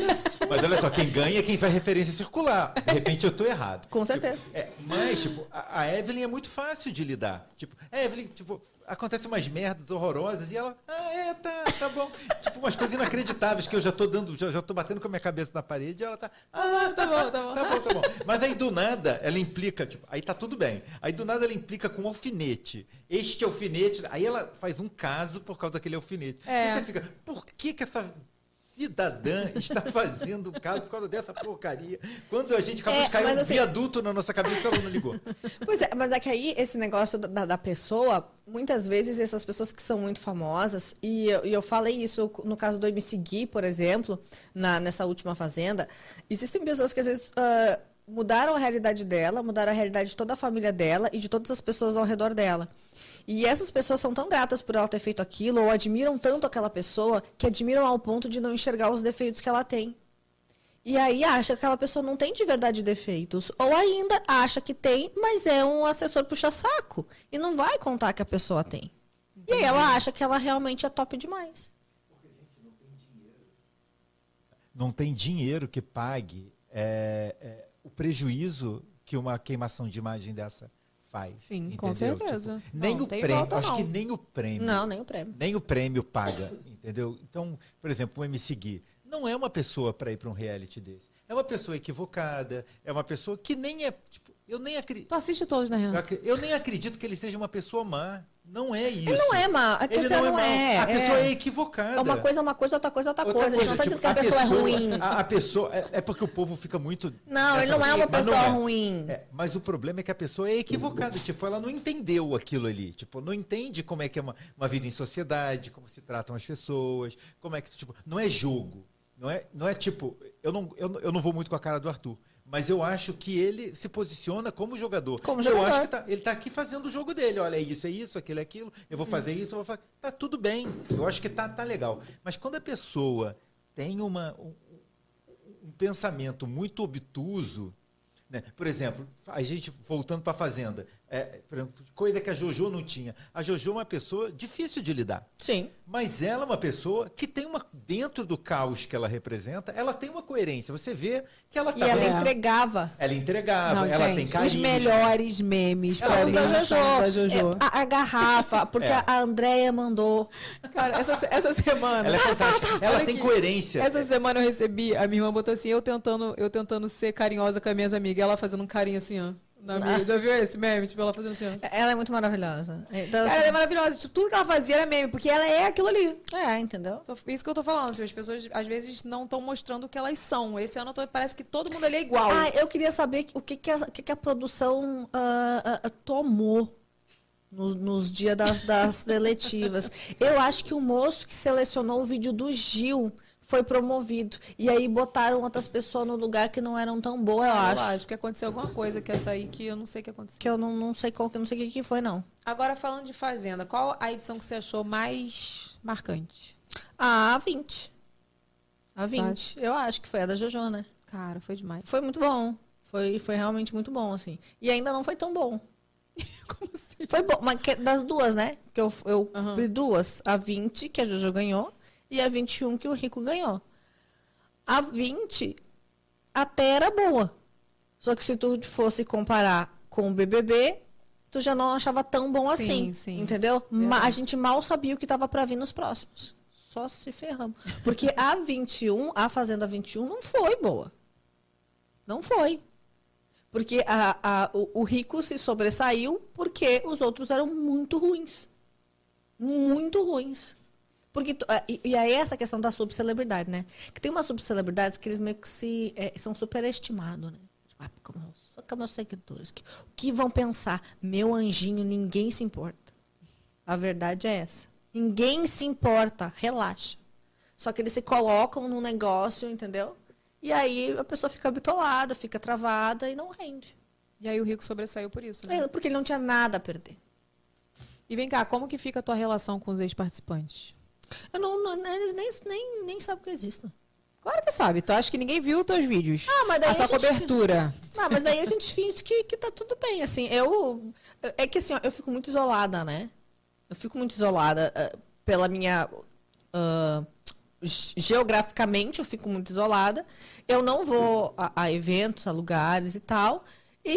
Mas olha só, quem ganha é quem faz referência circular. De repente eu tô errado. Com certeza. É, mas, tipo, a, a Evelyn é muito fácil de lidar. Tipo, a Evelyn, tipo, acontece umas merdas horrorosas e ela, ah, é, tá, tá bom. tipo, umas coisas inacreditáveis que eu já tô dando, já, já tô batendo com a minha cabeça na parede e ela tá, ah, tá bom, tá bom, tá bom, tá bom. Mas aí do nada ela implica, tipo, aí tá tudo bem. Aí do nada ela implica com um alfinete. Este alfinete, aí ela faz um caso por causa daquele alfinete. É. E você fica, por que que essa cidadã está fazendo caso por causa dessa porcaria? Quando a gente acabou É, de cair um assim- viaduto na nossa cabeça, ela não ligou. Pois é, mas é que aí esse negócio da, da pessoa, muitas vezes essas pessoas que são muito famosas, e eu, e eu falei isso no caso do MC Gui, por exemplo, na, nessa última fazenda, existem pessoas que às vezes ah, mudaram a realidade dela, mudaram a realidade de toda a família dela e de todas as pessoas ao redor dela. E essas pessoas são tão gratas por ela ter feito aquilo, ou admiram tanto aquela pessoa, que admiram ao ponto de não enxergar os defeitos que ela tem. E aí acha que aquela pessoa não tem de verdade defeitos. Ou ainda acha que tem, mas é um assessor puxa-saco. E não vai contar que a pessoa tem. E aí ela acha que ela realmente é top demais. não tem dinheiro que pague é, é, o prejuízo que uma queimação de imagem dessa faz. Sim, com entendeu? certeza. Tipo, nem Não, o tem prêmio, volta, acho não. que nem o prêmio. Não, nem o prêmio. Nem o prêmio paga, entendeu? Então, por exemplo, o MC Gui não é uma pessoa para ir para um reality desse. É uma pessoa equivocada, é uma pessoa que nem é, tipo, eu nem acredito, Tu assiste todos, né, Renato? eu nem acredito que ele seja uma pessoa má. Não é isso. Ele não é má. A Ele pessoa não, mau. é. A pessoa é, é. equivocada. É uma coisa, uma coisa, outra coisa, outra, Outra coisa. A gente não tá tipo, dizendo que a pessoa, é ruim. A, a pessoa é, é porque o povo fica muito. Não, ele não é uma não pessoa é. ruim. É, mas o problema é que a pessoa é equivocada. Tipo, ela não entendeu aquilo ali. Tipo, não entende como é que é uma, uma vida em sociedade, como se tratam as pessoas, como é que. Tipo, não é jogo. Não é, não é tipo. Eu não, eu, não- eu não vou muito com a cara do Arthur. Mas eu acho que ele se posiciona como jogador. Como Eu jogador. acho que tá- ele tá aqui fazendo o jogo dele. Olha, é isso, é isso, aquilo é aquilo. Eu vou fazer isso, eu vou fazer. Tá tudo bem. Eu acho que tá, tá legal. Mas quando a pessoa tem uma, um, um pensamento muito obtuso, né? Por exemplo, a gente voltando para a Fazenda, é, por exemplo, coisa que a Jojo não tinha. A Jojo é uma pessoa difícil de lidar. Sim. Mas ela é uma pessoa que tem uma. Dentro do caos que ela representa, ela tem uma coerência. Você vê que ela E tá. ela É. entregava. Ela entregava, Não, ela tem gente, os carisma. melhores memes São pra os mim da Jojo. são da Jojo. É, A, a garrafa, porque É. a Andréia mandou. Cara, essa, essa semana... Ela é fantástica. Ela Olha tem aqui. coerência. Essa semana eu recebi, a minha irmã botou assim, eu tentando, eu tentando ser carinhosa com as minhas amigas, ela fazendo um carinho assim, ó. Na amiga. Já viu esse meme? Tipo, ela fazendo assim, ó. Ela é muito maravilhosa. Então, Cara, ela é maravilhosa. Tipo, tudo que ela fazia era meme, porque ela é aquilo ali. é, entendeu? Isso que eu tô falando. Assim, as pessoas, às vezes, não estão mostrando o que elas são. Esse ano tô- parece que todo mundo ali é igual. Ah, eu queria saber o que, que, a, o que, que a produção ah, ah, tomou nos, nos dias das, das seletivas. Eu acho que o moço que selecionou o vídeo do Gil foi promovido. E aí botaram outras pessoas no lugar que não eram tão boas, eu eu acho. acho que aconteceu alguma coisa que essa aí que eu não sei o que aconteceu. Que eu não, não sei qual, que não sei o que, que foi, não. Agora, falando de Fazenda, qual a edição que você achou mais marcante? A 20. A 20. Acho. Eu acho que foi a da Jojo, né? Cara, foi demais. Foi muito bom. Foi, foi realmente muito bom, assim. E ainda não foi tão bom. Como assim? Foi bom, mas que- das duas, né? Que eu, eu vi duas. A 20, que a Jojo ganhou, e a 21, que o Rico ganhou. A 20 até era boa. Só que se tu fosse comparar com o BBB, tu já não achava tão bom assim. Sim, sim. Entendeu? Verdade. a gente mal sabia o que tava para vir nos próximos. Só se ferramos. Porque a 21, a Fazenda 21, não foi boa. Não foi. Porque a, a- o, o rico se sobressaiu porque os outros eram muito ruins. Muito ruins. Porque, e, e aí essa questão da subcelebridade, né? Que tem umas subcelebridades que eles meio que se, eh, são superestimados, né? Tipo, ah, como, só que meus seguidores. Que, o que vão pensar? Meu anjinho, ninguém se importa. A verdade é essa. Ninguém se importa. Relaxa. Só que eles se colocam num negócio, entendeu? E aí a pessoa fica bitolada, fica travada e não rende. E aí o Rico sobressaiu por isso, né? É, Porque ele não tinha nada a perder. E vem cá, como que fica a tua relação com os ex-participantes? Eu não, não- eles nem, nem, nem sabem que eu existo. Claro que sabe. Tu acha que ninguém viu os teus vídeos? Ah, mas daí a sua a gente- cobertura. Ah, mas daí a gente finge que, que tá tudo bem, assim. Eu. É que assim, ó, eu fico muito isolada, né? Eu fico muito isolada eh, pela minha. ge- geograficamente, eu fico muito isolada. Eu não vou a, a eventos, a lugares e tal. E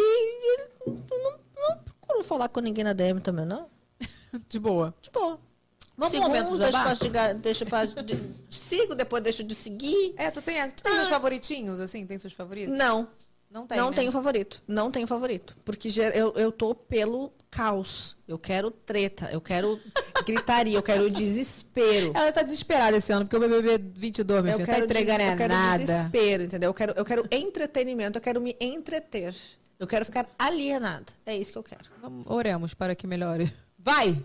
eu não, não procuro falar com ninguém na DM também, não. De boa. Tipo. Vamos Segundo, momento deixo pra, chegar- deixo pra, de- sigo, depois deixo de seguir. É, tu tem, tu tem seus favoritinhos, assim? Tem seus favoritos? Não, Não tem, não né? tenho favorito. Não tenho favorito. Porque eu, eu tô pelo caos. Eu quero treta. Eu quero gritaria. Eu quero desespero. Ela tá desesperada esse ano, porque o BBB 22, meu Eu filho, tá quero, entregando des- é eu quero nada. desespero, entendeu? Eu quero, eu quero entretenimento. Eu quero me entreter. Eu quero ficar alienada. É isso que eu quero. Vamos, oremos para que melhore. Vai!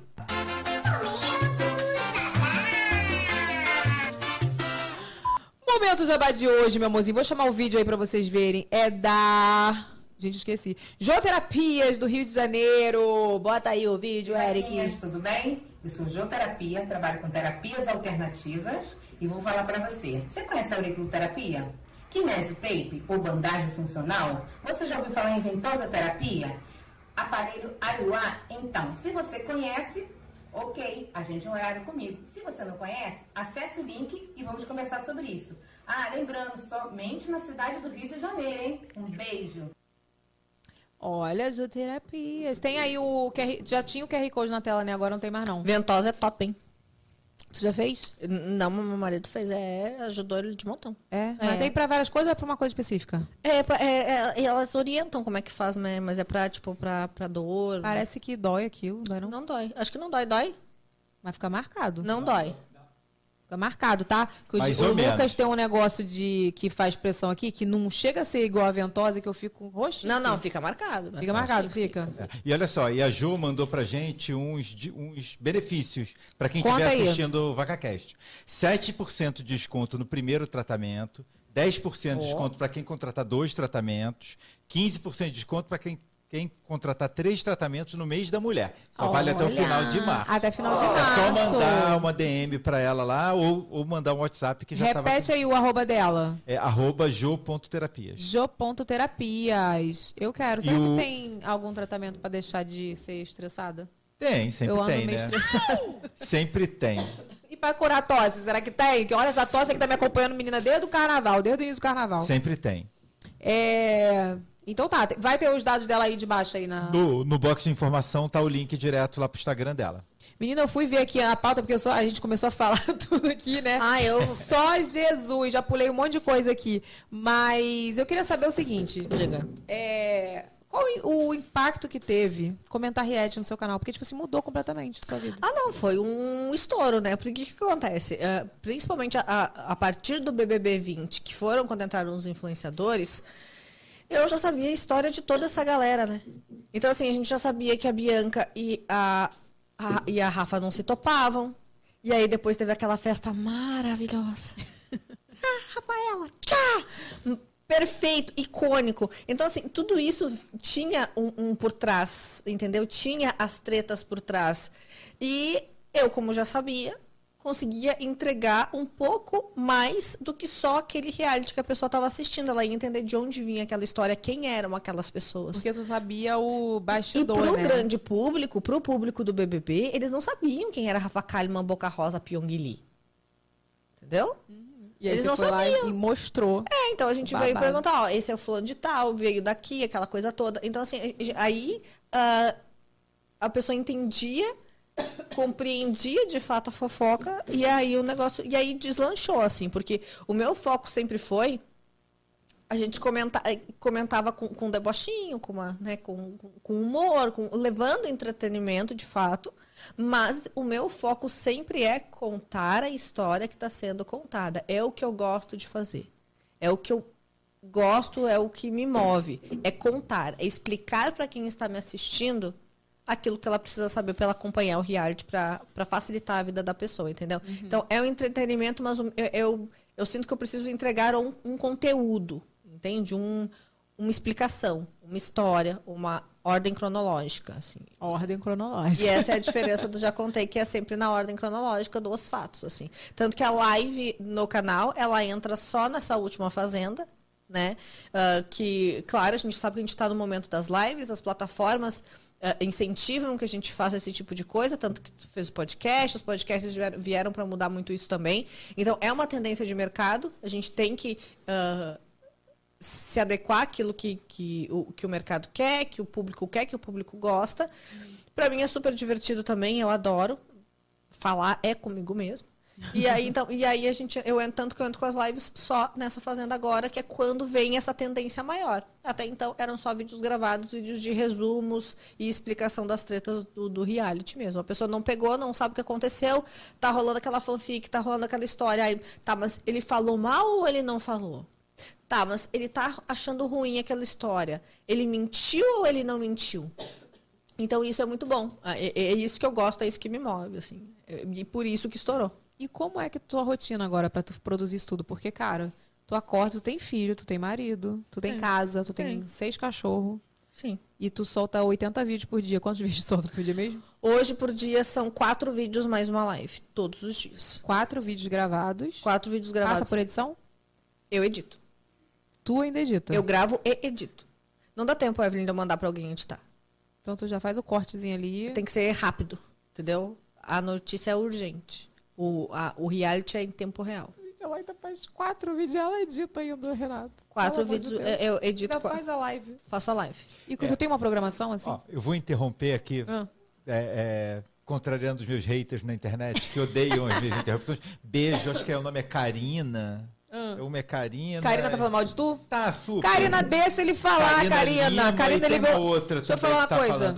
Momento jabá de hoje, meu amorzinho. Vou chamar o vídeo aí pra vocês verem. É da... Gente, esqueci. Joterapias do Rio de Janeiro. Bota aí o vídeo, Eric. Meninas, tudo bem? Eu sou Joterapia, trabalho com terapias alternativas e vou falar pra você. Você conhece a auriculoterapia? Kinesiotape ou bandagem funcional? Você já ouviu falar em ventosa terapia? Aparelho Aiuá? Então, se você conhece, ok, agende um horário comigo. Se você não conhece, acesse o link e vamos conversar sobre isso. Ah, lembrando, somente na cidade do Rio de Janeiro, hein? Um beijo. Olha, Joterapias. Tem aí o QR... Já tinha o QR Code na tela, né? Agora não tem mais, não. Ventosa é top, hein? Tu já fez? Não, meu marido fez. É, ajudou ele de montão. É. Mas tem pra várias coisas ou é pra uma coisa específica? É, é, é, elas orientam como é que faz, né? Mas é pra, tipo, pra, pra dor. Parece que dói aquilo, dói não? Não dói. Acho que não dói. Dói? Vai ficar marcado. Não dói. Fica marcado, tá? Que o, Mais o Lucas menos. tem um negócio de que faz pressão aqui, que não chega a ser igual a ventosa, que eu fico roxinho. Não, não, fica marcado. Fica marcado, fica. É. E olha só, e a Jo mandou pra gente uns, uns benefícios para quem estiver assistindo o VacaCast. 7% de desconto no primeiro tratamento, 10% de desconto para quem contratar dois tratamentos, 15% de desconto para quem, quem contratar três tratamentos no mês da mulher. Só vale até o Olha, final de março. Até final de É março. só mandar uma DM para ela lá ou, ou mandar um WhatsApp que já estava. Repete aí o arroba dela. É arroba jo.terapias. Jo.terapias. Eu quero. Será E que o- tem algum tratamento pra deixar de ser estressada? Tem, sempre eu ando tem, meio né? Sempre tem. E pra curar tosse, será que tem? Que olha essa tosse que tá me acompanhando, menina, desde o carnaval, desde o início do carnaval. Sempre tem. É... Então tá, vai ter os dados dela aí de baixo aí na. No, no box de informação tá o link direto lá pro Instagram dela. Menina, eu fui ver aqui a pauta, porque eu só, a gente começou a falar tudo aqui, né? Ah, eu- Só Jesus, já pulei um monte de coisa aqui. Mas eu queria saber o seguinte. Diga. É, qual o impacto que teve comentar Riet no seu canal? Porque, tipo assim, mudou completamente a sua vida. Ah, não, foi um estouro, né? Porque o que, que acontece? Eh, principalmente a, a- a partir do BBB 20, que foram quando entraram os influenciadores, eu já sabia a história de toda essa galera, né? Então, assim, a gente já sabia que a Bianca e a, a- e a Rafa não se topavam. E aí depois teve aquela festa maravilhosa. ah, Rafaela, tchá! Perfeito, icônico. Então, assim, tudo isso tinha um, um por trás, entendeu? Tinha as tretas por trás. E eu, como já sabia, conseguia entregar um pouco mais do que só aquele reality que a pessoa estava assistindo. Ela ia entender de onde vinha aquela história, quem eram aquelas pessoas. Porque tu sabia o E bastidor, pro né? grande público, pro público do BBB, eles não sabiam quem era Rafa Kalimann, Boca Rosa, Pyong Lee. Entendeu? E aí eles não sabiam. e mostrou. É, então a gente veio perguntar, ó, esse é o fulano de tal, veio daqui, aquela coisa toda. Então, assim, aí ah, a pessoa entendia, compreendia de fato a fofoca, e aí o negócio. E aí deslanchou, assim, porque o meu foco sempre foi. A gente comenta, eh, comentava com, com debochinho, com, uma, né, com- com humor, com, levando entretenimento de fato, mas o meu foco sempre é contar a história que está sendo contada. É o que eu gosto de fazer. É o que eu gosto, é o que me move. É contar, é explicar para quem está me assistindo aquilo que ela precisa saber para ela acompanhar o reality, para facilitar a vida da pessoa, entendeu? Então, é um entretenimento, mas eu, eu, eu sinto que eu preciso entregar um, um conteúdo, entende? Um, uma explicação, uma história, uma ordem cronológica, assim. Ordem cronológica. E essa é a diferença do Já Contei, que é sempre na ordem cronológica dos fatos, assim. Tanto que a live no canal, ela entra só nessa última fazenda, né? Ah, que, claro, a gente sabe que a gente está no momento das lives, as plataformas ah, incentivam que a gente faça esse tipo de coisa, tanto que tu fez o podcast, os podcasts vier- vieram para mudar muito isso também. Então, é uma tendência de mercado, a gente tem que... ah, se adequar àquilo que, que, o, que o mercado quer, que o público quer, que o público gosta. Para mim é super divertido também, eu adoro. Falar é comigo mesmo. E aí, então, e aí a gente, eu entro tanto que eu entro com as lives só nessa fazenda agora, que é quando vem essa tendência maior. Até então eram só vídeos gravados, vídeos de resumos e explicação das tretas do, do reality mesmo. A pessoa não pegou, não sabe o que aconteceu, tá rolando aquela fanfic, tá rolando aquela história. Aí, tá, mas ele falou mal ou ele não falou? Tá, mas ele tá achando ruim aquela história. Ele mentiu ou ele não mentiu? Então isso é muito bom. É, é- é isso que eu gosto, é isso que me move, assim. É- E por isso que estourou. E como é que tua rotina agora pra tu produzir isso tudo? Porque, cara, tu acorda, tu tem filho, tu tem marido, tu tem Tem. casa, tu tem Tem. seis cachorros. Sim. E tu solta 80 vídeos por dia. Quantos vídeos solta por dia mesmo? Hoje por dia são quatro vídeos mais uma live, todos os dias. Quatro vídeos gravados. Quatro vídeos gravados. Passa por edição? Eu edito. Tu ainda edita. Eu gravo e edito. Não dá tempo, Evelyn, de eu mandar pra alguém editar. Então tu já faz o cortezinho ali. Tem que ser rápido, entendeu? A notícia é urgente. O, a- o reality é em tempo real. Gente, ela ainda faz quatro vídeos. Ela edita ainda, Renato. Quatro Pelo de vídeos, é, eu edito, Ainda faz a live. faço a live. E tu tem uma programação assim? Ó, eu vou interromper aqui, Ah. é, é, contrariando os meus haters na internet, que odeiam as minhas interrupções. Beijo, acho que é, o nome é Karina. Uma é Karina. Karina tá falando mal de tu? Tá, super. Karina, deixa ele falar, Karina. Lima, Karina, ele veio- outra Deixa eu falar uma tá coisa.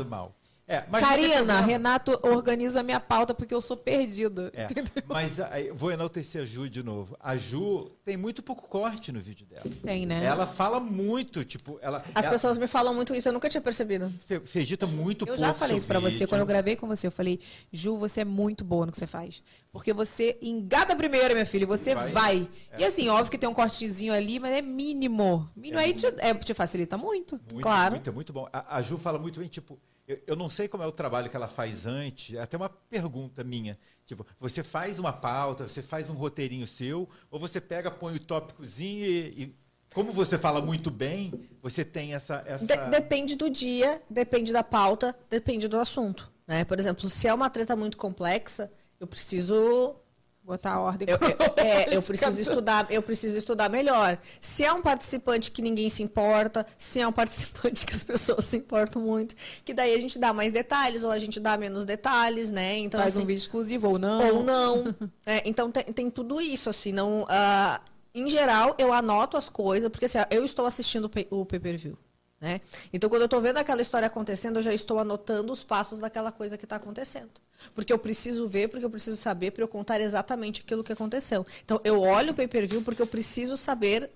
É, Karina. Renato organiza minha pauta porque eu sou perdida. É, mas vou enaltecer a Ju de novo. A Ju tem muito pouco corte no vídeo dela. Tem, né? Ela fala muito, tipo, ela. As ela, pessoas me falam muito isso, eu nunca tinha percebido. Você, você edita muito Eu pouco. já falei isso pra você vídeo. quando eu gravei com você. Eu falei, Ju, você é muito boa no que você faz. Porque você engata primeiro, minha filha, você Vai. vai. É. E assim, óbvio que tem um cortezinho ali, mas é mínimo. Mínimo aí te, é, te facilita muito. Muito, Claro. Muito, muito bom. A, a Ju fala muito bem, tipo, eu, eu não sei como é o trabalho que ela faz antes, é até uma pergunta minha. Tipo, você faz uma pauta, você faz um roteirinho seu, ou você pega, põe o tópicozinho e, e como você fala muito bem, você tem essa. essa... De- depende do dia, depende da pauta, depende do assunto. Né? Por exemplo, se é uma treta muito complexa, eu preciso Botar a ordem Eu, eu- é, eu preciso estudar, eu preciso estudar melhor. Se é um participante que ninguém se importa, se é um participante que as pessoas se importam muito, que daí a gente dá mais detalhes ou a gente dá menos detalhes, né? Então Faz assim, um vídeo exclusivo ou não. ou não. É, então tem, tem tudo isso assim, não. ah, em geral eu anoto as coisas porque assim, eu estou assistindo o pay-per-view. Né? Então, quando eu estou vendo aquela história acontecendo, eu já estou anotando os passos daquela coisa que está acontecendo. Porque eu preciso ver, porque eu preciso saber, para eu contar exatamente aquilo que aconteceu. Então, eu olho o pay-per-view porque eu preciso saber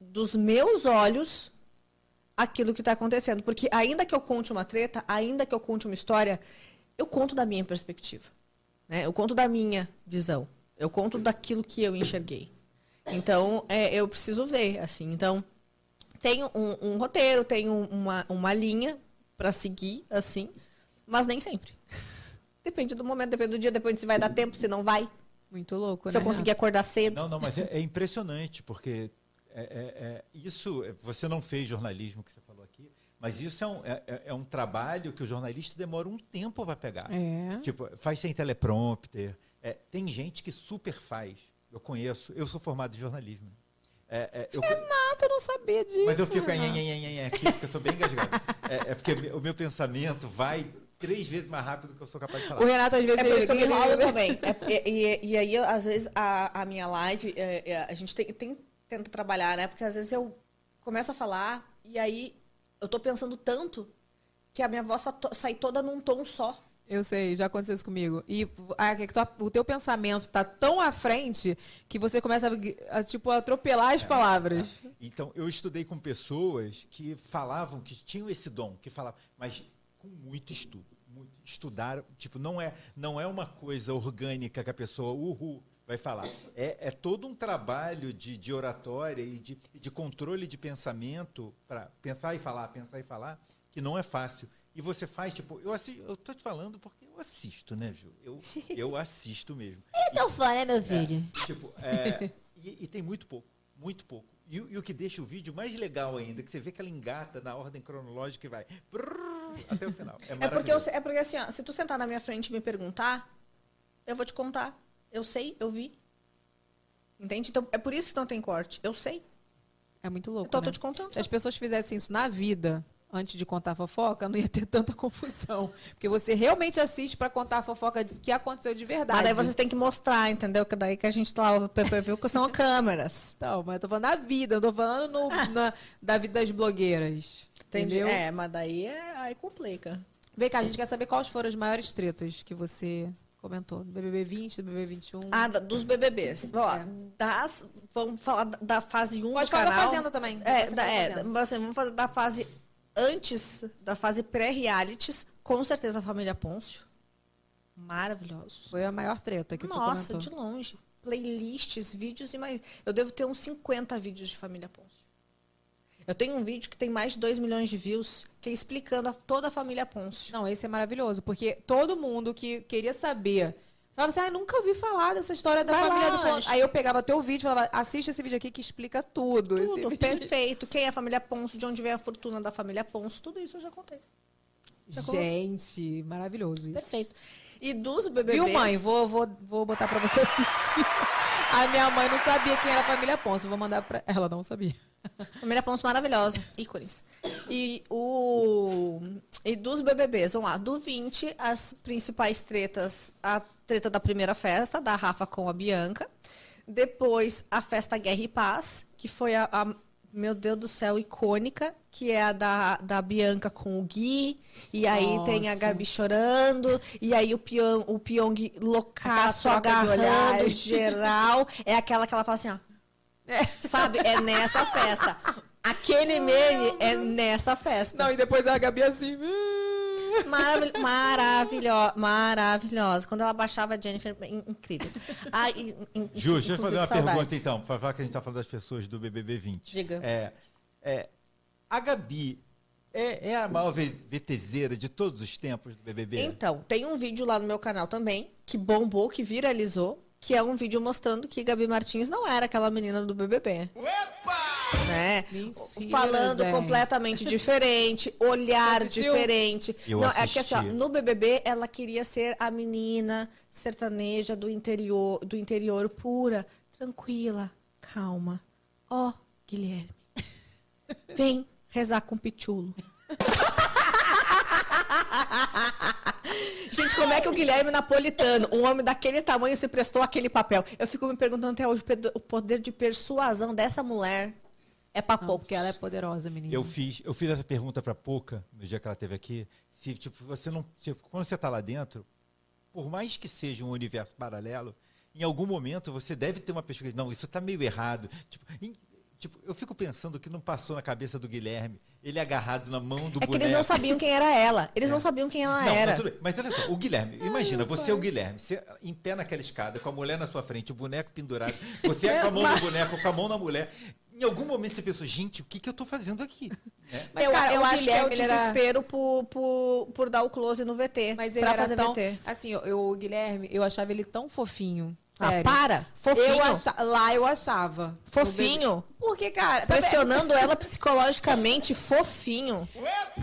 dos meus olhos aquilo que está acontecendo. Porque ainda que eu conte uma treta, ainda que eu conte uma história, eu conto da minha perspectiva. Né? Eu conto da minha visão. Eu conto daquilo que eu enxerguei. Então, é, eu preciso ver, assim. Então, tenho um, um roteiro, tenho uma, uma linha para seguir, assim, mas nem sempre. depende do momento, depende do dia, depende se vai dar tempo, se não vai. Muito louco, Se né? eu conseguir acordar cedo. Não, não, mas é, é impressionante, porque é, é- é- isso, é, você não fez jornalismo que você falou aqui, mas isso é um, é- é- é um trabalho que o jornalista demora um tempo para pegar. É. Tipo, faz sem teleprompter. É, tem gente que super faz. Eu conheço, eu sou formado em jornalismo. É, é, eu, Renato, eu não sabia disso. mas eu fico nhan, nhan, nhan, nhan, aqui porque eu sou bem engasgado. É, é porque o meu pensamento vai três vezes mais rápido do que eu sou capaz de falar. O Renato, às vezes, É por isso que eu me ele- enrolo também. É, e, e- e aí, às vezes, a, a minha live, é, é, a gente tem, tem- tenta trabalhar, né? Porque às vezes eu começo a falar e aí eu tô pensando tanto que a minha voz sai toda num tom só. Eu sei, já aconteceu isso comigo. E ah, que tu- o teu pensamento tá tão à frente que você começa a, a, tipo, atropelar as palavras. Então, eu estudei com pessoas que falavam, que tinham esse dom, que falavam, mas com muito estudo. Muito, estudaram, tipo, não é, não é uma coisa orgânica que a pessoa, uhul, vai falar. É, é todo um trabalho de, de oratória e de, e de controle de pensamento para pensar e falar, pensar e falar, que não é fácil. E você faz, tipo, eu, assi- eu tô te falando porque eu assisto, né, Ju? Eu, eu assisto mesmo. É tão fã, né, meu filho? Tipo, é, e, e tem muito pouco, muito pouco. E, o- e o que deixa o vídeo mais legal ainda, que você vê que ela engata na ordem cronológica e vai brrr, até o final. É É porque, eu, é porque assim, ó, se tu sentar na minha frente e me perguntar, eu vou te contar. Eu sei, eu vi. Entende? Então, é por isso que não tem corte. Eu sei. É muito louco, Então, eu né? tô te contando. Se as pessoas fizessem isso na vida, antes de contar a fofoca, não ia ter tanta confusão. Porque você realmente assiste pra contar a fofoca que aconteceu de verdade. Mas daí vocês têm que mostrar, entendeu? Que daí que a gente tá o pay-per-view, que são câmeras. Então, mas eu tô falando da vida, eu tô falando no- na- da vida das blogueiras. Entendi? Entendeu? É, mas daí é, aí complica. Vem cá, a gente quer saber quais foram as maiores tretas que você comentou. Do BBB 20, do BBB 21. Ah, dos BBBs. Ó, É. das, vamos falar da, fase 1 Pode do falar da canal. Fazenda também. É, Você da, é Fazenda. assim, vamos fazer da fase antes, da fase pré-realities. Com certeza a família Pôncio. Maravilhosos. Foi a maior treta que Nossa, tu de comentou. longe. Playlists, vídeos e mais. Eu devo ter uns 50 vídeos de família Pôncio. Eu tenho um vídeo que tem mais de 2 milhões de views, que é explicando a- toda a família Pôncio. Não, esse é maravilhoso, porque todo mundo que queria saber falava assim: ah, nunca ouvi falar dessa história da Vai família lá, do acho- Aí eu pegava teu vídeo e falava: assiste esse vídeo aqui que explica tudo. Tudo, perfeito. Quem é a família Pôncio, de onde vem a fortuna da família Pôncio, tudo isso eu já contei. Gente, maravilhoso isso. Perfeito. E dos BBBs... Viu, mãe? Vou, vou, vou botar pra você assistir. A minha mãe não sabia quem era a família Ponce. Vou mandar pra. Ela não sabia. Família Pons maravilhosa, ícones. E, o, e dos BBBs, vamos lá. Do 20, as principais tretas. A treta da primeira festa, da Rafa com a Bianca. Depois, a festa Guerra e Paz, que foi a, a meu Deus do céu, icônica, que é a da, da Bianca com o Gui, e aí tem a Nossa. Gabi chorando, e aí o Pyong, o Pyong loucaço, agarrando geral. É aquela que ela fala assim, ó. Sabe? É nessa festa. Aquele meme é nessa festa. Não, e depois a Gabi assim. Maravil maravilhosa, maravilhosa. Quando ela baixava a Jennifer, in- incrível. Ah, in- in- Ju, deixa eu fazer uma saudades. pergunta então, para falar que a gente tá falando das pessoas do BBB 20. Diga. É, é, a Gabi é, é a maior VTZera de todos os tempos do BBB? Então, tem um vídeo lá no meu canal também, que bombou, que viralizou, que é um vídeo mostrando que Gabi Martins não era aquela menina do BBB. Né? Mentira, Falando gente. completamente diferente, olhar diferente. Eu não, é que assim, ó, no BBB ela queria ser a menina sertaneja do interior, do interior pura, tranquila, calma. Ó, Guilherme. Vem rezar com pichulo. Gente, como é que o Guilherme Napolitano, um homem daquele tamanho, se prestou aquele papel? Eu fico me perguntando até hoje, o poder de persuasão dessa mulher é pra Não, poucos. porque ela é poderosa, menina. Eu fiz, eu fiz essa pergunta pra Pouca no dia que ela esteve aqui. Se tipo você não, se- quando você tá lá dentro, por mais que seja um universo paralelo, em algum momento você deve ter uma perspectiva. Não, isso tá meio errado. Tipo, tipo, eu fico pensando que não passou na cabeça do Guilherme, ele agarrado na mão do É que boneco. eles não sabiam quem era ela. Eles não sabiam quem ela Não, era. mas, tudo bem. Mas olha só, o Guilherme, imagina, você é o Guilherme, você em pé naquela escada, com a mulher na sua frente, o boneco pendurado, você é com a mão no boneco, com a mão na mulher. Em algum momento você pensou, gente, o que, que eu tô fazendo aqui? Né? Mas, eu cara, eu acho que é o Guilherme, ele era- desespero por, por, por dar o close no VT. Mas ele pra era fazer tão... VT. Assim, eu, eu- o Guilherme, eu achava ele tão fofinho. Ah, Sério. para! Fofinho! Eu. Lá eu achava. Fofinho! Porque, cara... também- Pressionando ela psicologicamente, fofinho.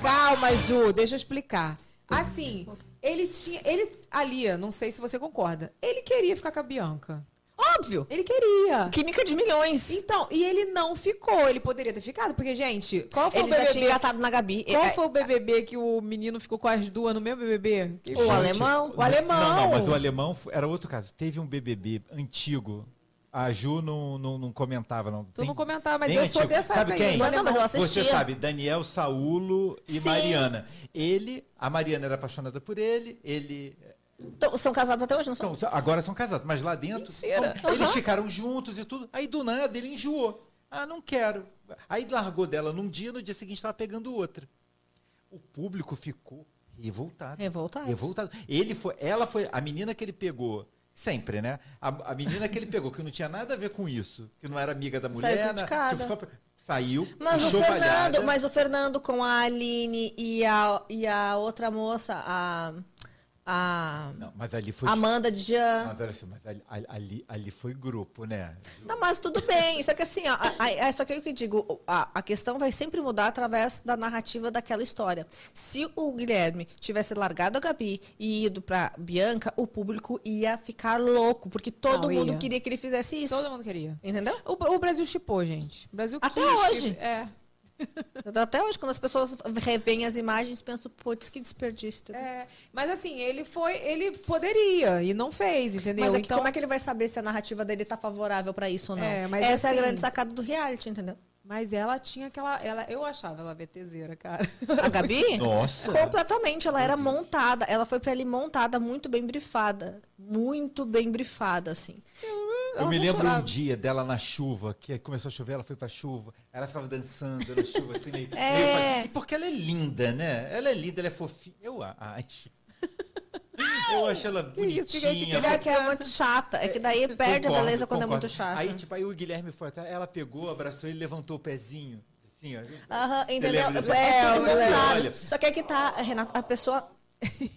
Calma, Ju, deixa eu explicar. Assim, ele tinha. Ele. Ali, não sei se você concorda. Ele queria ficar com a Bianca. Óbvio! Ele queria. Química de milhões. Então, e ele não ficou. Ele poderia ter ficado, porque, gente, qual foi Ele o já BBB? tinha engatado na Gabi. Qual É- foi o BBB que o menino ficou com as duas no mesmo BBB? Que O foi? alemão? O alemão. Não, não, mas o alemão era outro caso. Teve um BBB antigo. A Ju não, não, não comentava, não. Tu não comentava, mas eu sou antigo. dessa Sabe quem? Mas não, mas eu assistia. Você sabe, Daniel Saulo e Sim. Mariana. Ele, a Mariana era apaixonada por ele, ele. Então, são casados até hoje, não são? Então, agora são casados, mas lá dentro. Mentira. bom, Eles ficaram juntos e tudo. Aí do nada ele enjoou. Ah, não quero. Aí largou dela num dia, no dia seguinte estava pegando outra. O público ficou revoltado. Revoltado. Revoltado. Ele foi, ela foi, a menina que ele pegou, sempre, né? A, a menina que ele pegou, que não tinha nada a ver com isso, que não era amiga da mulher, Saiu né? criticada. só pra- saiu, Mas o. Fernando, mas o Fernando com a Aline e a, e a outra moça, a, a Não, mas ali foi. Amanda de Jean. Mas olha assim, mas ali, ali, ali foi grupo, né? Não, mas tudo bem. Só que assim, ó, a- a- é só que eu que digo, a, a questão vai sempre mudar através da narrativa daquela história. Se o Guilherme tivesse largado a Gabi e ido pra Bianca, o público ia ficar louco, porque todo Não, mundo ia. queria que ele fizesse isso. Todo mundo queria. Entendeu? O, o Brasil chipou, gente. O Brasil Até quis hoje. chip- É. Até hoje, quando as pessoas revêem as imagens, pensam, putz, que desperdício. É, mas assim, ele foi, ele poderia e não fez, entendeu? Mas é que então, como é que ele vai saber se a narrativa dele tá favorável pra isso ou não? É, mas Essa é assim- a grande sacada do reality, entendeu? Mas ela tinha aquela, ela, eu achava ela VTZera, cara. A Gabi? Nossa. Completamente, ela era montada. Ela foi pra ali montada, muito bem brifada. Muito bem brifada, assim. Eu Ela me lembro chorava. um dia dela na chuva, que começou a chover, ela foi pra chuva, ela ficava dançando na chuva, assim, meio, É. meio- E porque ela é linda, né? Ela é linda, ela é fofinha. Eu acho. Eu acho ela isso, gente, bonitinha. que É que é muito chata. É que daí perde Concordo, a beleza quando concordo. é muito chata. Aí, tipo, aí o Guilherme foi atrás, ela pegou, abraçou ele, levantou o pezinho. Assim, ó. Aham, entendeu? É, misturado. olha. Só que é que tá, Renato, a pessoa.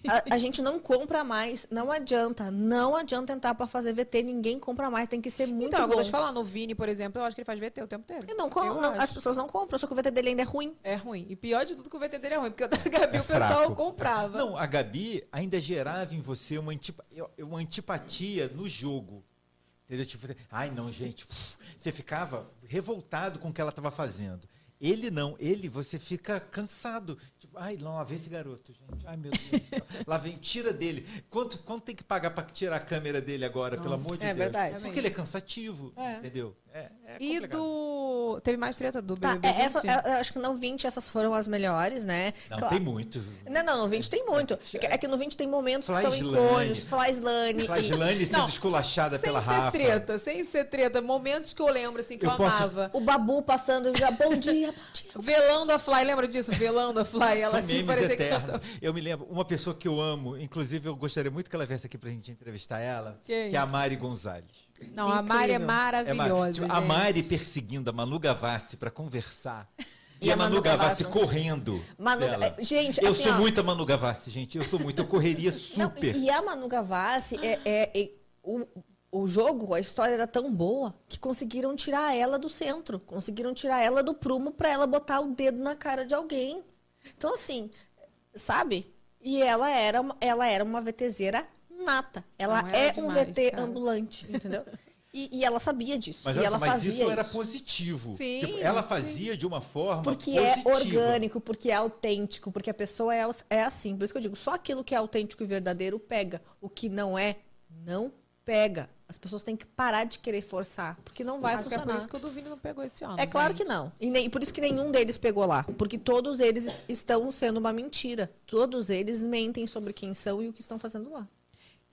A, a gente não compra mais. Não adianta. Não adianta entrar pra fazer VT. Ninguém compra mais. Tem que ser muito então, bom. quando eu te falando, o Vini, por exemplo, eu acho que ele faz VT o tempo inteiro. E não, Eu não- as pessoas não compram, só que o VT dele ainda é ruim. É ruim. E pior de tudo que o VT dele é ruim, porque o da Gabi É o pessoal fraco. comprava. Não, a Gabi ainda gerava em você uma, antipa- uma antipatia no jogo. Entendeu? Tipo, você, ai não, gente. Você ficava revoltado com o que ela estava fazendo. Ele não, ele você fica cansado. Ai não, lá vem esse garoto, gente. Ai meu Deus. do céu. lá vem, tira dele. Quanto, quanto tem que pagar para tirar a câmera dele agora, pelo amor de é Deus? verdade. Porque ele é cansativo, É. entendeu? É, é E do. Teve mais treta do Tá, BBB. é, essa, 20? é, eu acho que no 20 essas foram as melhores, né? Não, Claro. tem muito. Não, não, no 20 tem muito. É que- É que no 20 tem momentos que são Flaslane. icônicos. Flyslane. Flagelane sendo Não, esculachada sem pela ser Rafa. treta, sem ser treta. Momentos que eu lembro, assim, que eu, Eu posso- amava. O Babu passando já, bom dia, bom dia. Velando a Fly, lembra disso? Velando a Fly. Ela assim, parecia que. Eu me lembro, uma pessoa que eu amo, inclusive eu gostaria muito que ela viesse aqui pra gente entrevistar ela, Quem? que é a Mari Gonzalez. Não, a Mari é Incrível. É maravilhosa. Tipo, a. Mari perseguindo a Manu Gavassi pra conversar. E, E a Manu, Manu Gavassi Gavassi. correndo. Manu- dela. é, gente, eu assim, sou ó. muito a Manu Gavassi, gente. Eu sou muito. Eu correria Não, super. e a Manu Gavassi, é, é- é- o, o jogo, a história era tão boa que conseguiram tirar ela do centro. Conseguiram tirar ela do prumo pra ela botar o dedo na cara de alguém. Então, assim, sabe? E ela era, uma- ela era uma VTZera nata. Ela é é um demais, VT cara. ambulante, entendeu? E, e ela sabia disso. Mas, e ela mas fazia isso era isso. positivo. Sim, Tipo, ela sim. fazia de uma forma Porque positiva. é orgânico, porque é autêntico, porque a pessoa é, é assim. Por isso que eu digo, só aquilo que é autêntico e verdadeiro pega. O que não é, não pega. As pessoas têm que parar de querer forçar, porque não vai Acho que é funcionar. por isso que o do Vini não pegou esse ano. É claro gente. que não. E nem, por isso que nenhum deles pegou lá. Porque todos eles es- estão sendo uma mentira. Todos eles mentem sobre quem são e o que estão fazendo lá.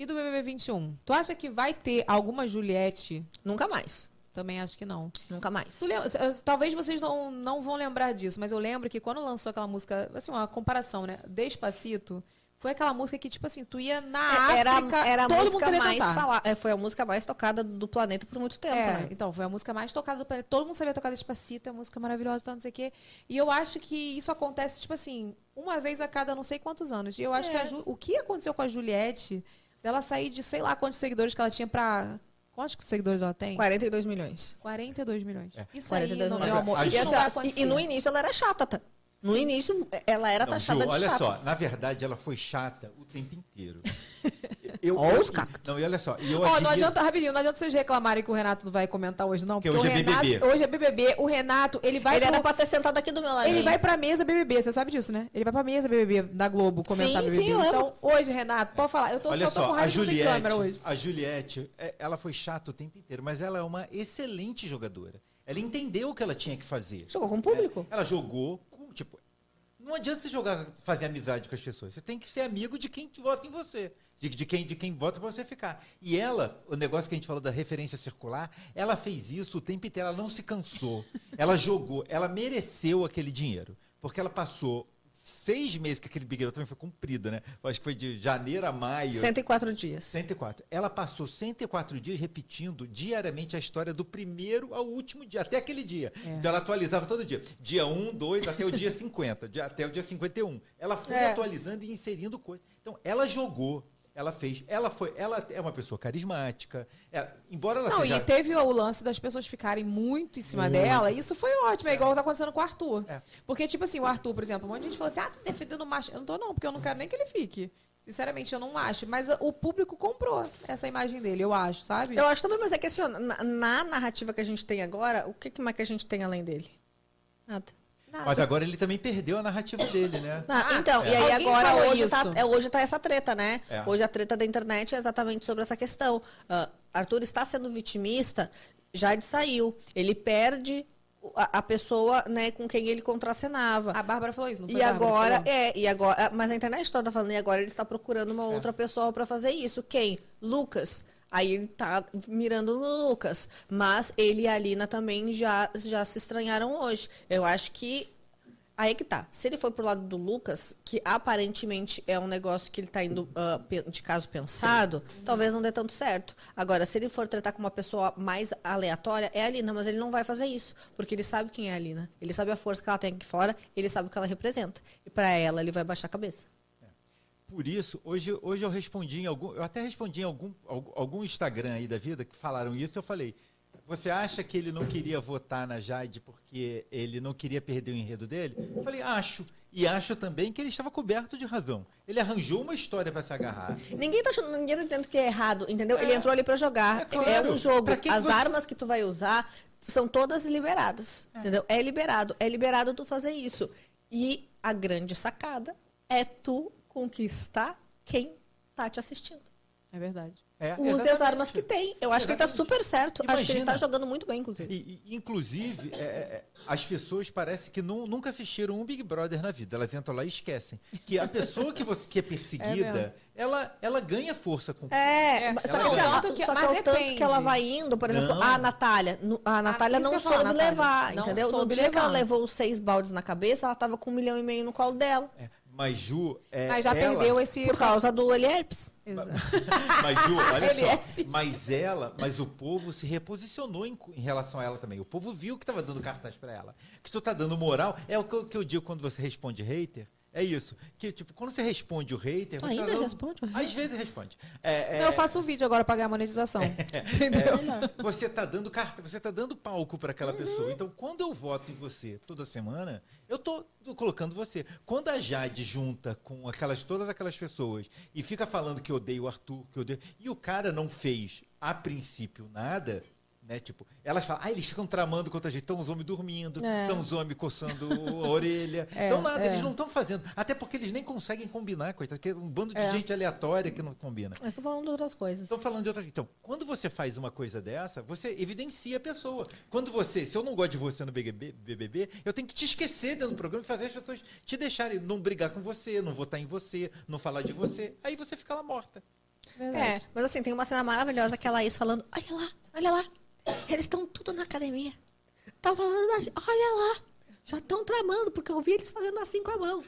E do BBB 21? Tu acha que vai ter alguma Juliette? Nunca mais. Também acho que não. Nunca mais. Lembra- eh, talvez vocês não, não vão lembrar disso, mas eu lembro que quando lançou aquela música, assim, uma comparação, né? Despacito, foi aquela música que, tipo assim, tu ia na É, Era, África, era a todo mundo música sabia mais cantar. fala- é, Foi a música mais tocada do planeta por muito tempo, É, né? então, foi a música mais tocada do planeta. Todo mundo sabia tocar Despacito, é uma música maravilhosa, tal, não sei o quê. E eu acho que isso acontece, tipo assim, uma vez a cada não sei quantos anos. E eu acho É. que a Ju- o que aconteceu com a Juliette, dela sair de sei lá quantos seguidores que ela tinha pra... Quantos seguidores ela tem? 42 milhões. 42 milhões. É. Isso 42 aí, milhões. meu amor, isso E, não assim, vai e- e no início ela era chata, tá? No início ela era Não, Ju, taxada de olha chata. só, na verdade ela foi chata o tempo inteiro. Eu, eu- os cactos. Não, e olha só, e eu Ó, não adianta, rapidinho, não adianta vocês reclamarem que o Renato não vai comentar hoje, não. Que porque hoje o é Renato, BBB. Hoje é BBB. O Renato, ele vai Ele pro- era pra ter sentado aqui do meu lado. Ele vai pra mesa BBB, você sabe disso, né? Ele vai pra mesa BBB da Globo comentar Sim, BBB. sim, eu lembro. então, hoje, Renato, pode falar. Eu tô Olha só, tô só, com a Juliette, câmera hoje. a Juliette, é, ela foi chata o tempo inteiro, mas ela é uma excelente jogadora. Ela entendeu o que ela tinha que fazer. Jogou com o público. Ela jogou com, tipo, não adianta você jogar, fazer amizade com as pessoas. Você tem que ser amigo de quem vota em você. De, de quem, de quem vota pra você ficar. E ela, o negócio que a gente falou da referência circular, ela fez isso o tempo inteiro.Ela não se cansou.Ela jogou. Ela mereceu aquele dinheiro. Porque ela passou seis meses, que aquele Big Brother também foi cumprido, né? Eu acho que foi de janeiro a maio. 104 dias. 104. Ela passou 104 dias repetindo diariamente a história do primeiro ao último dia, até aquele dia. É. Então ela atualizava todo dia. Dia 1, 2, até o dia 50, dia- até o dia 51. Ela foi É. atualizando e inserindo coisas. Então ela jogou, ela fez, ela foi, ela é uma pessoa carismática. É, embora ela Não, seja e teve o lance das pessoas ficarem muito em cima Muito. dela. e Isso foi ótimo, é igual tá acontecendo com o Arthur. É. Porque, tipo assim, o Arthur, por exemplo, um monte de gente falou assim: ah, tu tá defendendo o macho. Eu não tô, não, porque eu não quero nem que ele fique. Sinceramente, eu não acho. Mas o público comprou essa imagem dele, eu acho, sabe? Eu acho também, mas é que assim, ó, na, na narrativa que a gente tem agora, o que, que mais que a gente tem além dele? Nada. Nada. Mas agora ele também perdeu a narrativa dele, né? Ah, Ah, então, é. e aí Alguém agora hoje isso. tá, é, hoje tá essa treta, né? É. Hoje a treta da internet é exatamente sobre essa questão. Ah, Arthur está sendo vitimista, Jade saiu. Ele perde a, a pessoa né, com quem ele contracenava. A Bárbara falou isso, não foi E agora, falou? é, e agora, mas a internet toda tá falando, e agora ele está procurando É. uma outra pessoa para fazer isso. Quem? Lucas. Aí ele tá mirando no Lucas. Mas ele e a Alina também já, já se estranharam hoje. Eu acho que. Aí que tá. Se ele for pro lado do Lucas, que aparentemente é um negócio que ele tá indo pe- de caso pensado, talvez não dê tanto certo. Agora, se ele for tratar com uma pessoa mais aleatória, é a Alina, mas ele não vai fazer isso. Porque ele sabe quem é a Alina. Ele sabe a força que ela tem aqui fora, ele sabe o que ela representa. E para ela, ele vai baixar a cabeça. Por isso, hoje, hoje eu respondi em algum. Eu até respondi em algum, algum, Instagram aí da vida que falaram isso. Eu falei: Você acha que ele não queria votar na Jade porque ele não queria perder o enredo dele? Eu falei: Acho. E acho também que ele estava coberto de razão. Ele arranjou uma história para se agarrar. Ninguém tá, achando, ninguém tá dizendo que é errado, entendeu? Ele É. entrou ali para jogar. É É, claro. um jogo. As você- armas que tu vai usar são todas liberadas, entendeu? É liberado. É liberado tu fazer isso. E a grande sacada é tu conquistar quem tá te assistindo. É verdade. É, Use as exatamente. armas que tem. Eu acho que ele tá Exatamente. super certo. Acho que ele tá Imagina. jogando muito bem, inclusive. E, e, inclusive, é, é, as pessoas parecem que nu- nunca assistiram um Big Brother na vida. Elas entram lá e esquecem. Que a pessoa que, você, que é perseguida, mesmo. ela, ela ganha força com É, É, só ela que, assim, que- só que mas é o tanto que ela vai indo, por exemplo, Não. a Natália. A Natália isso que não falar, soube Natália. levar, Não entendeu? No dia que ela levar. levou os seis baldes na cabeça, ela tava com um milhão e meio no colo dela. É, Mas Ju. É, Mas já ela- perdeu esse. Por causa do Eliherpes. Exato. Mas, Ju, olha só. Mas ela, mas o povo se reposicionou em, em relação a ela também. O povo viu que estava dando cartaz para ela. Que tu tá dando moral. É o que eu, que eu digo quando você responde hater. É isso. Que, tipo, quando você responde o hater. Você Ainda dando- responde o hater? Às vezes responde. É, é, Não, eu faço um vídeo agora pra ganhar monetização. Entendeu? É, você tá dando carta, você tá dando palco para aquela pessoa. Então, quando eu voto em você toda semana, eu tô colocando você. Quando a Jade junta com aquelas todas aquelas pessoas e fica falando que odeia o Arthur, que odeia, e o cara não fez a princípio nada, né? Tipo, elas falam, ah, eles ficam tramando contra a gente, estão os homens dormindo, É. estão os homens coçando a orelha. É, então nada, é. eles não estão fazendo. Até porque eles nem conseguem combinar, coitado, que é um bando de É. gente aleatória que não combina. Mas tô falando de outras coisas. Estou falando de outra Então, quando você faz uma coisa dessa, você evidencia a pessoa. Quando você, se eu não gosto de você no BBB, BBB, eu tenho que te esquecer dentro do programa e fazer as pessoas te deixarem, não brigar com você, não votar em você, não falar de você. Aí você fica lá morta. É, mas assim, tem uma cena maravilhosa que a Laís falando, olha lá, olha lá, eles estão tudo na academia. Tá falando, da... olha lá, já estão tramando, porque eu vi eles fazendo assim com a mão.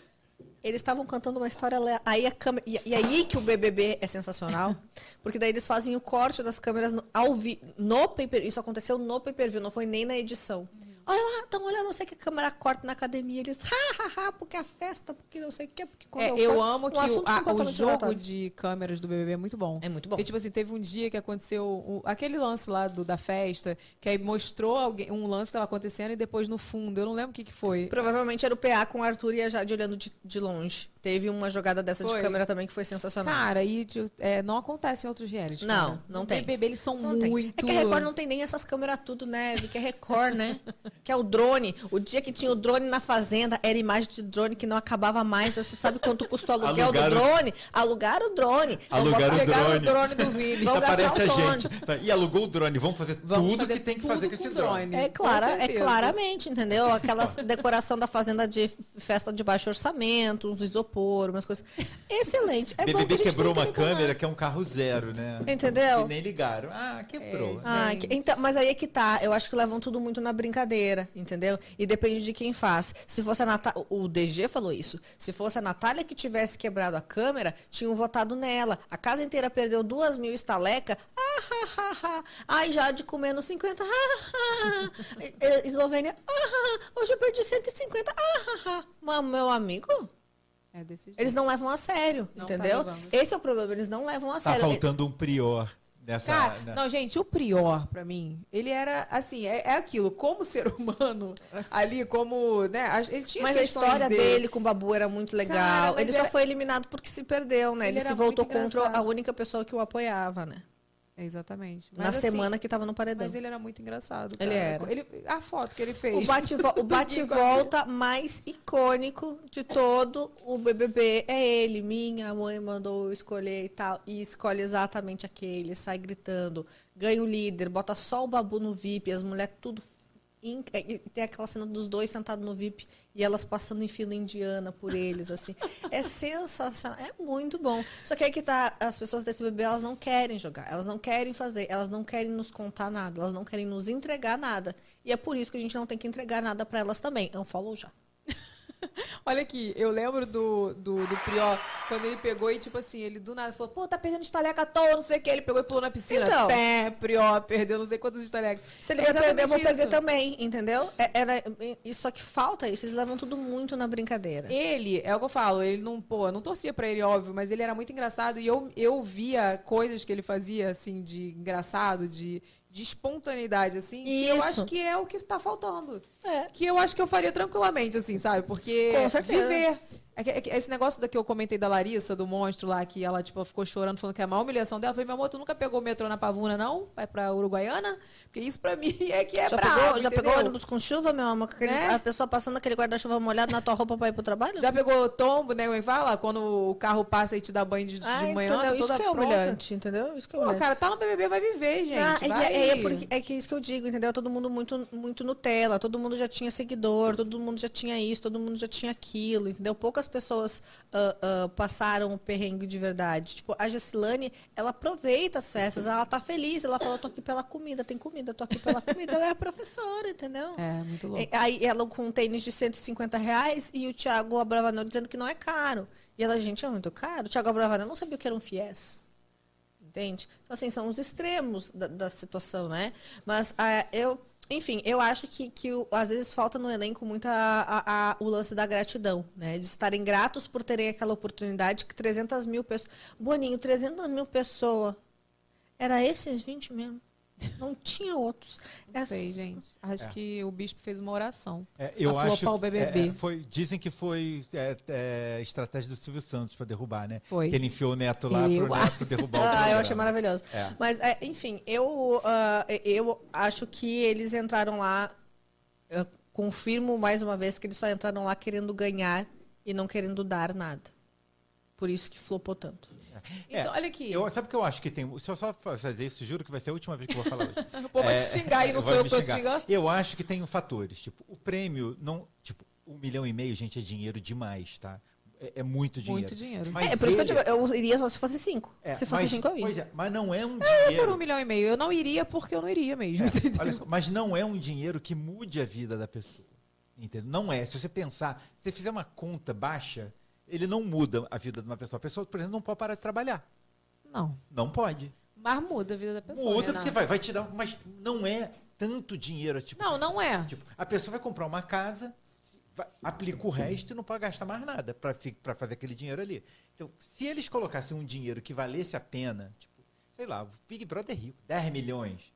Eles estavam cantando uma história, aí a câmera, e, e aí que o BBB é sensacional, porque daí eles fazem o corte das câmeras no, ao vi, no pay isso aconteceu no pay-per-view, não foi nem na edição. Olha lá, estão olhando, não sei o que a câmera corta na academia, eles, ha, ha, ha, porque a festa, porque não sei o que, porque quando É, eu eu amo que o, a- o completamente jogo de câmeras do BBB é muito bom. É muito bom. Porque, tipo assim, teve um dia que aconteceu o- aquele lance lá do, da festa, que aí mostrou alguém, um lance que estava acontecendo e depois no fundo, eu não lembro o que, que foi. Provavelmente era o PA com o Arthur e a Jade olhando de, de longe. Teve uma jogada dessa Foi. de câmera também que foi sensacional. Cara, e é, não acontece em outros reality. Não, cara. não No tem. BBB eles são Não tem. muito. É que a Record não tem nem essas câmeras tudo, né? Que é Record, né? que é o drone. O dia que tinha o drone na fazenda, era imagem de drone que não acabava mais. Você sabe quanto custou o aluguel Alugaram- do drone? Alugaram o drone. Alugaram Vão o drone. o drone do. Vão gastar Aparece o a gente. E alugou o drone. Vamos fazer Vamos tudo fazer que tem que fazer com esse drone. drone. É, clara, é claramente, entendeu? Aquela decoração da fazenda de festa de baixo orçamento, uns isopor, umas coisas. Excelente. É bom que a BBB gente quebrou uma câmera que é um carro zero, né? Entendeu? E nem ligaram. Ah, quebrou. É, Ah, que- então, mas aí é que tá. Eu acho que levam tudo muito na brincadeira, entendeu? E depende de quem faz. Se fosse a Natália. O DG falou isso. Se fosse a Natália que tivesse quebrado a câmera, tinham votado nela. A casa inteira perdeu duas mil estaleca. Ah, ah, ah, ah. Ai, Jade comendo 50. Ah, ah, ah. E- e- Eslovênia. Ah, ah, ah. Hoje eu perdi 150. Ah, ah, ah. Mas, meu amigo, É desse jeito. eles não levam a sério, Não tá entendeu? levando. Esse é o problema. Eles não levam a Tá sério. faltando um prior nessa. Cara, né? não, gente, o Prior, pra mim, ele era, assim, é, é aquilo, como ser humano, ali, como, né, ele tinha as Mas a história dele. dele com o Babu era muito legal. Cara, ele só era- foi eliminado porque se perdeu, né? Ele Ele, se voltou contra engraçado. a única pessoa que o apoiava, né? Exatamente. Na Mas, assim, semana que tava no paredão. Mas ele era muito engraçado, Ele cara. era. Ele- a foto que ele fez. O bate-vo- o bate-volta mais icônico de todo o BBB é ele. Minha mãe mandou eu escolher e tal. E escolhe exatamente aquele. Sai gritando. Ganha o líder. Bota só o babu no VIP. As mulheres tudo. E Tem aquela cena dos dois sentados no VIP e elas passando em fila indiana por eles, assim. É sensacional. É muito bom. Só que aí que tá. As pessoas desse BBB, elas não querem jogar. Elas não querem fazer. Elas não querem nos contar nada. Elas não querem nos entregar nada. E é por isso que a gente não tem que entregar nada pra elas também. Unfollow já. Olha aqui, eu lembro do, do, do Prior, quando ele pegou e, tipo assim, ele do nada falou, pô, tá perdendo estaleca à toa, não sei o que. Ele pegou e pulou na piscina. Então. Té, Prior, perdeu não sei quantas estalecas. Se ele É vai perder, eu vou perder também, entendeu? É- Era, isso só que falta isso. Eles levam tudo muito na brincadeira. Ele, é o que eu falo, ele não, pô, não torcia pra ele, óbvio, mas ele era muito engraçado e eu, eu via coisas que ele fazia, assim, de engraçado, de, de espontaneidade, assim, que eu Isso. acho que é o que tá faltando. É. Que eu acho que eu faria tranquilamente, assim, sabe? Porque viver. É é esse negócio da que eu comentei da Larissa, do monstro lá, que ela, tipo, ficou chorando, falando que é a maior humilhação dela. Eu falei, meu amor, tu nunca pegou o metrô na Pavuna, não? Vai pra Uruguaiana? Porque isso pra mim é que é já brabo, pegou, já entendeu? pegou ônibus com chuva, meu amor? Aqueles- Né? A pessoa passando aquele guarda-chuva molhado na tua roupa pra ir pro trabalho? Já pegou tombo, né? Como é que fala? Quando o carro passa e te dá banho de, de ah, manhã, entendeu? tá Isso toda que é pronta. humilhante, entendeu? Isso que é Pô, humilhante. cara, tá no BBB, vai viver, gente. Ah, vai. é, é, porque- é que isso que eu digo, entendeu? Todo mundo muito, muito Nutella, todo mundo já tinha seguidor, todo mundo já tinha isso, todo mundo já tinha aquilo, entendeu? Poucas pessoas ah, ah, passaram o perrengue de verdade. Tipo, a Gessilane, ela aproveita as festas, ela tá feliz, ela fala, tô aqui pela comida, tem comida, tô aqui pela comida, ela é a professora, entendeu? É, muito louco. É, Aí ela com um tênis de 150 reais e o Thiago Abravanel dizendo que não é caro. E ela, gente, é muito caro. O Thiago Abravanel não sabia o que era um FIES. Entende? Então, assim, são os extremos da, da situação, né? Mas ah, eu, enfim, eu acho que, que às vezes falta no elenco muito a, a- a- o lance da gratidão, né? De estarem gratos por terem aquela oportunidade que 300 mil pessoas... Boninho, 300 mil pessoas. Era esses 20 mesmo. Não tinha outros. É Não sei, gente. Acho É. que o bispo fez uma oração. É, eu acho. flopar o BBB. é, foi, dizem que foi é, é, estratégia do Silvio Santos para derrubar, né? Foi. Que ele enfiou o neto lá Eu pro neto derrubar o Ah, eu achei maravilhoso. É. Mas, é, enfim, eu, ah, eu acho que eles entraram lá. Eu confirmo mais uma vez que eles só entraram lá querendo ganhar e não querendo dar nada. Por isso que flopou tanto. Então, olha aqui. Eu, sabe o que eu acho que tem? Se eu só fazer isso, juro que vai ser a última vez que eu vou falar hoje. O povo vai te xingar e não vai sou eu me que tô te xingar. xingando. Eu acho que tem fatores. Tipo, o prêmio não. Tipo, um milhão e meio, gente, é dinheiro demais, tá? É, é muito dinheiro. Muito dinheiro. Mas é, por isso que eu ele- digo, eu iria só se fosse cinco. É, se fosse mas- cinco, eu ia. Pois é, mas não é um Por dinheiro. um milhão e meio. Eu não iria porque eu não iria mesmo. Olha só, mas não é um dinheiro que mude a vida da pessoa. Entendeu? Não é. Se você pensar, se você fizer uma conta baixa, ele não muda a vida de uma pessoa. A pessoa, por exemplo, não pode parar de trabalhar. Não. Não pode. Mas muda a vida da pessoa. muda Renato. porque vai, vai te dar. Mas não é tanto dinheiro. Tipo, Não, não é. tipo, a pessoa vai comprar uma casa, vai- aplica o resto e não pode gastar mais nada para fazer aquele dinheiro ali. Então, se eles colocassem um dinheiro que valesse a pena, tipo, sei lá, o Big Brother é rico, 10 milhões.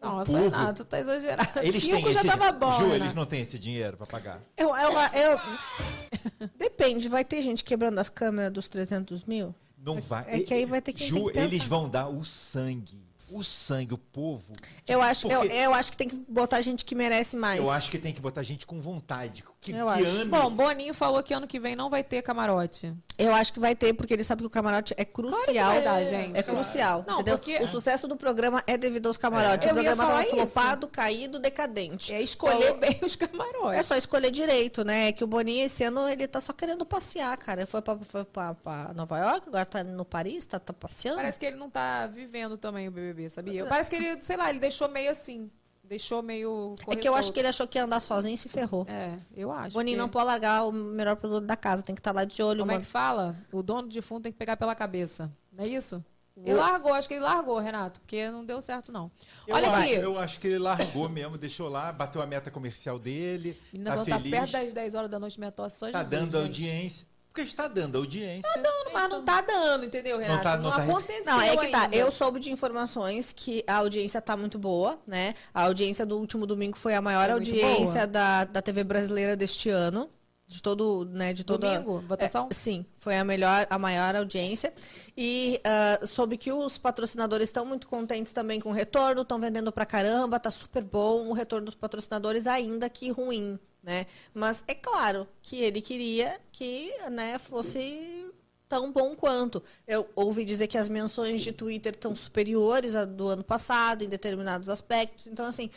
Nossa, povo- Renato, tá exagerado. Eles Cinco têm já esse, tava bom, Ju, Renato. eles não têm esse dinheiro para pagar. Eu, eu, eu- Depende, vai ter gente quebrando as câmeras dos 300 mil? Não vai. é que aí vai ter que- Ju, tem que eles vão dar o sangue. O sangue, o povo. Eu acho, eu, Porque eu acho que tem que botar gente que merece mais. eu acho que tem que botar gente com vontade. Que, Eu que acho. ame- Bom, Boninho falou que ano que vem não vai ter camarote. Eu acho que vai ter, porque ele sabe que o camarote é crucial. vai dar, gente. É crucial, Não, entendeu? porque- O sucesso do programa é devido aos camarotes. É. O programa tava isso. flopado, caído, decadente. É escolher Falou- bem os camarotes. É só escolher direito, né? Que o Boninho esse ano ele tá só querendo passear, cara. Ele foi pra, foi pra, pra Nova York, agora tá no Paris, tá, tá passeando. Parece que ele não tá vivendo também o BBB, sabia? Parece que ele, sei lá, ele deixou meio assim. Deixou meio. é que eu acho que ele achou que ia andar sozinho e se ferrou. É, eu acho. o Boninho que- não pode largar o melhor produto da casa, tem que estar lá de olho, Como é mano. que fala? O dono de fundo tem que pegar pela cabeça. Não é isso? Ele largou, acho que ele largou, Renato, porque não deu certo, não. Eu Olha acho, aqui. eu acho que ele largou mesmo, deixou lá, bateu a meta comercial dele. Menina, tá quando tá feliz. perto das 10 horas da noite, minha tosse só tá Jesus, dando gente. audiência. Porque está dando audiência. Não, mas não tá dando, entendeu, Renato? Não, tá- não tá- aconteceu Não, é que tá. ainda. Eu soube de informações que a audiência tá muito boa, né? A audiência do último domingo foi a maior muito audiência boa. da, da TV brasileira deste ano. De todo, né, de toda... Domingo? Votação? É, sim, foi a melhor, a maior audiência. E ah, soube que os patrocinadores estão muito contentes também com o retorno, estão vendendo pra caramba, tá super bom o retorno dos patrocinadores, ainda que ruim, né? Mas é claro que ele queria que, né, fosse tão bom quanto. Eu ouvi dizer que as menções de Twitter estão superiores à do ano passado em determinados aspectos. Então, assim,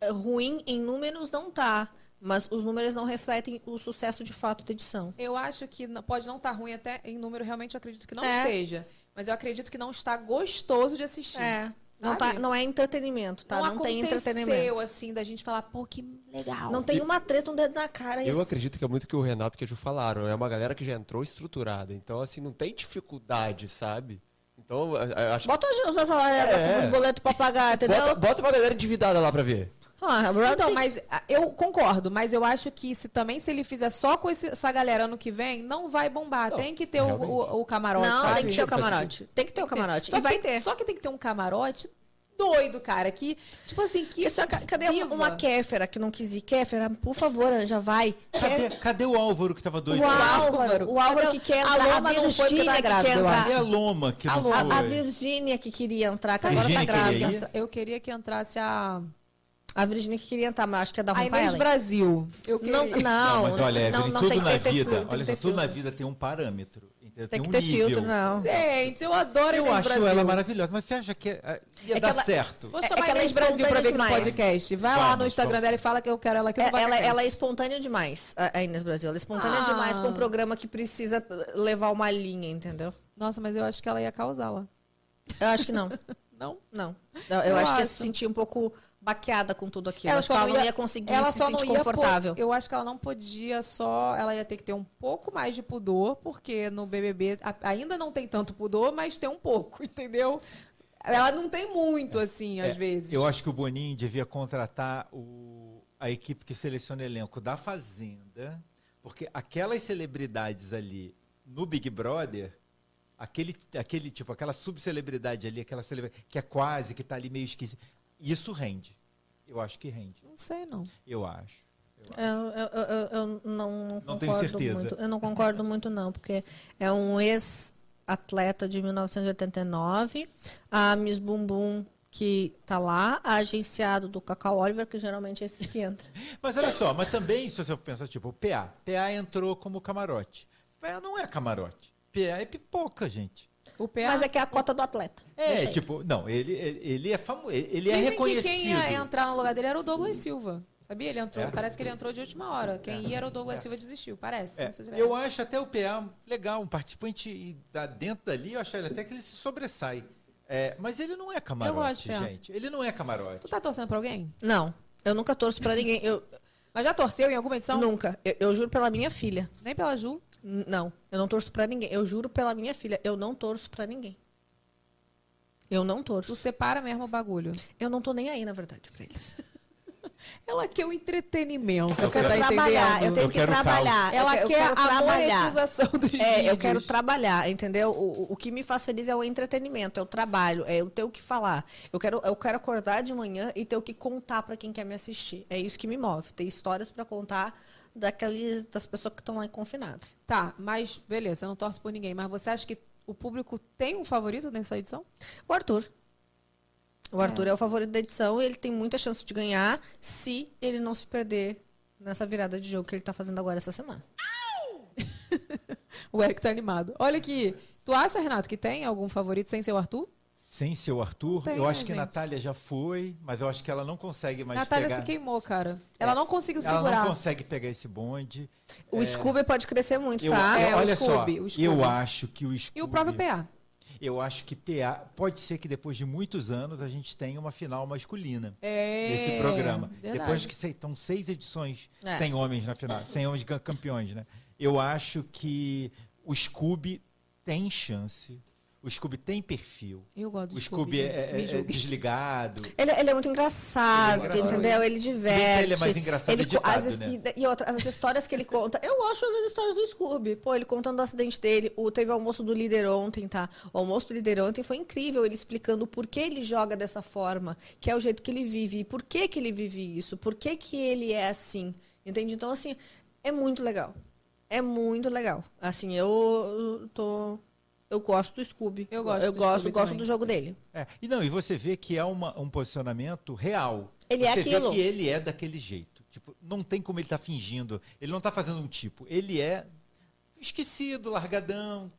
eh, ruim em números não tá. Mas os números não refletem o sucesso de fato da edição. Eu acho que pode não estar ruim até em número, realmente eu acredito que não É. esteja. Mas eu acredito que não está gostoso de assistir. É. Não, tá, não é entretenimento, tá? Não, tem aconteceu, entretenimento. assim, da gente falar, pô, que legal. Não tem uma treta, um dedo na cara. Eu assim- acredito que é muito o que o Renato e a Ju falaram. É uma galera que já entrou estruturada. Então, assim, não tem dificuldade, sabe? Então, acho Bota os É. os boletos pra pagar, entendeu? Bota, bota uma galera endividada lá pra ver. Ah, Round Então, Six. mas ah, eu concordo, mas eu acho que se também se ele fizer só com esse- essa galera ano que vem, não vai bombar. Não, tem que ter o, o, o camarote, Não, sabe? tem que ter o camarote. Tem que ter o camarote. Só E vai que tem- ter. Só que tem que ter um camarote doido, cara. Que, tipo assim, que. Ca- cadê uma, uma Kéfera que não quis ir? Kéfera, por favor, já vai. Cadê, cadê o Álvaro que tava doido? O Álvaro, o Álvaro Cadê que quer a entrar, a, Loma não foi porque Virgínia tá que grávida, quer entrar. Cadê a Loma que não A, a foi? Virgínia que queria entrar, que agora tá grávida. Eu queria que entrasse a. A Virgínia que queria entrar, mas acho que é da A ruim pra Inês ela. Brasil. Eu queria. Não, não, Não, mas olha, não, Evelyn, não tudo tem que na ter- vida, filtro, tem olha que só, tudo na filtro. vida tem um parâmetro. Entendeu? Tem que um ter nível. filtro, não. Gente, eu adoro a Eu acho Brasil. ela maravilhosa, mas você acha que é- ia É que dar ela- certo? Vou É- chamar é que a ela é Inês Brasil pra vir aqui no podcast. Vai lá Vamos, no Instagram vamos. dela e fala que eu quero ela aqui É, ela, ela é espontânea demais, a Inês Brasil. Ela é espontânea Ah. demais com um programa que precisa levar uma linha, entendeu? Nossa, mas eu acho que ela ia causá-la. Eu acho que não. Não? Não. Eu, eu Eu acho, que ia acho. se sentir um pouco baqueada com tudo aquilo. Ela acho que só ela não ia- ia conseguir Ela se só sentir não ia confortável. po- eu acho que ela não podia só. Ela ia ter que ter um pouco mais de pudor, porque no BBB a- ainda não tem tanto pudor, mas tem um pouco, entendeu? Ela não tem muito, assim, às É, vezes. Eu acho que o Boninho devia contratar o- a equipe que seleciona elenco da Fazenda, porque aquelas celebridades ali no Big Brother, aquele, aquele tipo, aquela subcelebridade ali, aquela celebridade que é quase, que tá ali meio esquisita, isso rende. Eu acho que rende. Não sei, não. Eu acho. Eu, eu, eu, eu- eu não, Não concordo tenho certeza. muito. Eu não concordo muito, não, porque é um ex-atleta de 1989, a Miss Bumbum que tá lá, a agenciado do Cacau Oliver, que geralmente é esses que entram. Mas olha só, mas também, se você pensar, tipo, o PA. PA entrou como camarote. PA não é camarote. PA é pipoca, gente. O PA. Mas é que é a cota do atleta. É, aí. tipo, não, ele, ele, é famoso, ele é Dizem reconhecido. que quem ia entrar no lugar dele era o Douglas Silva. Sabia? Ele entrou. É? Parece que ele entrou de última hora. Quem ia era o Douglas Silva desistiu. Parece. É, não sei se é eu acho até o PA legal, um participante da dentro dali, eu acho ele até que ele se sobressai. É, mas ele não é camarote, gente. Ele não é camarote. Tu tá torcendo pra alguém? Não, eu nunca torço pra ninguém. Eu, Mas já torceu em alguma edição? nunca. Eu, eu juro pela minha filha. Nem pela Ju. Não, eu não torço pra ninguém. Eu juro pela minha filha. Eu não torço pra ninguém. Eu não torço. Tu separa mesmo o bagulho. Eu não tô nem aí, na verdade, pra eles. Ela quer o entretenimento. Eu quero tá trabalhar, entendendo? eu tenho Eu que trabalhar. Ela eu, eu quer quero a trabalhar. monetização dos É, eu vídeos. quero trabalhar, entendeu? O, o- que me faz feliz é o entretenimento, é o trabalho, é eu ter o que falar. Eu quero, eu quero acordar de manhã e ter o que contar pra quem quer me assistir. É isso que me move, ter histórias pra contar daqueles, das pessoas que estão lá confinadas. Tá, mas beleza, você não torce por ninguém. Mas você acha que o público tem um favorito nessa edição? O Arthur. O Arthur é. o favorito da edição e ele tem muita chance de ganhar se ele não se perder nessa virada de jogo que ele tá fazendo agora essa semana. O Eric tá animado. Olha aqui. Tu acha, Renato, que tem algum favorito sem ser o Arthur? Sem ser o Arthur, Tem, eu acho né, que gente? Natália já foi, mas eu acho que ela não consegue mais Natália pegar. se queimou, cara. Ela não conseguiu Ela segurar. não consegue pegar esse bonde. O Scooby pode crescer muito, Eu, tá? É, o olha Scooby, só, o Scooby. eu acho que o Scooby... E o próprio PA. Eu acho que PA... Pode ser que depois de muitos anos a gente tenha uma final masculina. É. Desse programa. verdade. Depois que estão seis edições É. sem homens na final, sem homens ca- campeões, né? Eu acho que o Scooby tem chance. O Scooby tem perfil. Eu gosto do O Scooby, é, é- é desligado. Ele, ele é muito engraçado, Ele é engraçado. entendeu? Ele diverte. ele é mais engraçado Ele co- editado, as, né? e, e outra, as histórias que ele conta. Eu gosto das histórias do Scooby. Pô, ele contando o acidente dele. O, teve o almoço do líder ontem, tá? O almoço do líder ontem foi incrível. Ele explicando por que ele joga dessa forma, que é o jeito que ele vive. E por que, que ele vive isso? Por que, que ele é assim? Entende? Então, assim, é muito legal. É muito legal. Assim, eu tô. Eu gosto do Scooby. Eu gosto Eu do gosto, Scooby gosto do jogo dele. É, E não, e você vê que é uma- um posicionamento real. Ele é você aquilo. vê que ele é daquele jeito. Tipo, não tem como ele estar fingindo. Ele não está fazendo um tipo. Ele é esquecido, largadão,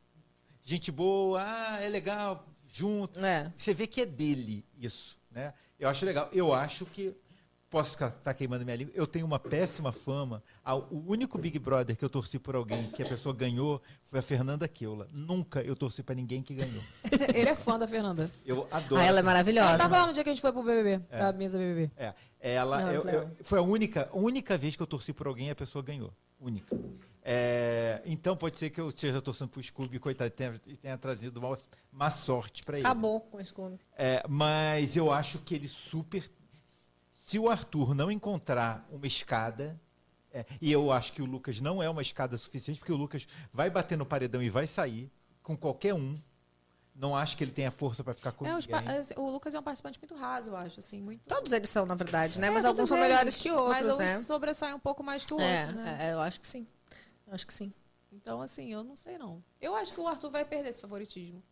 gente boa, ah, é legal, junto. É. Você vê que é dele isso, né? Eu acho legal. Eu acho que posso estar queimando minha língua. Eu tenho uma péssima fama. O único Big Brother que eu torci por alguém que a pessoa ganhou foi a Fernanda Keula. Nunca eu torci para ninguém que ganhou. Ele é fã da Fernanda. Eu adoro. Ah, ela é Ela maravilhosa. tava lá no dia que a gente foi pro BBB, pra mesa BBB. É, ela, eu- eu- foi a única, única vez que eu torci por alguém e a pessoa ganhou. Única. É, então pode ser que eu esteja torcendo pro Scooby, coitado, e tenha, tenha trazido uma, má sorte para ele. Acabou com o Scooby. É, mas eu acho que ele super. Se o Arthur não encontrar uma escada, é, e eu acho que o Lucas não é uma escada suficiente, porque o Lucas vai bater no paredão e vai sair com qualquer um. não acho que ele tenha força pra ficar com É, ninguém. assim, o Lucas é um participante muito raso, eu acho, assim, muito... Todos eles são, na verdade, né? É, Mas alguns são melhores que outros, mas né? uns sobressaem um pouco mais que o É, outro, né? é, eu acho que sim. Eu acho que sim. Então, assim, eu não sei não. Eu acho que o Arthur vai perder esse favoritismo.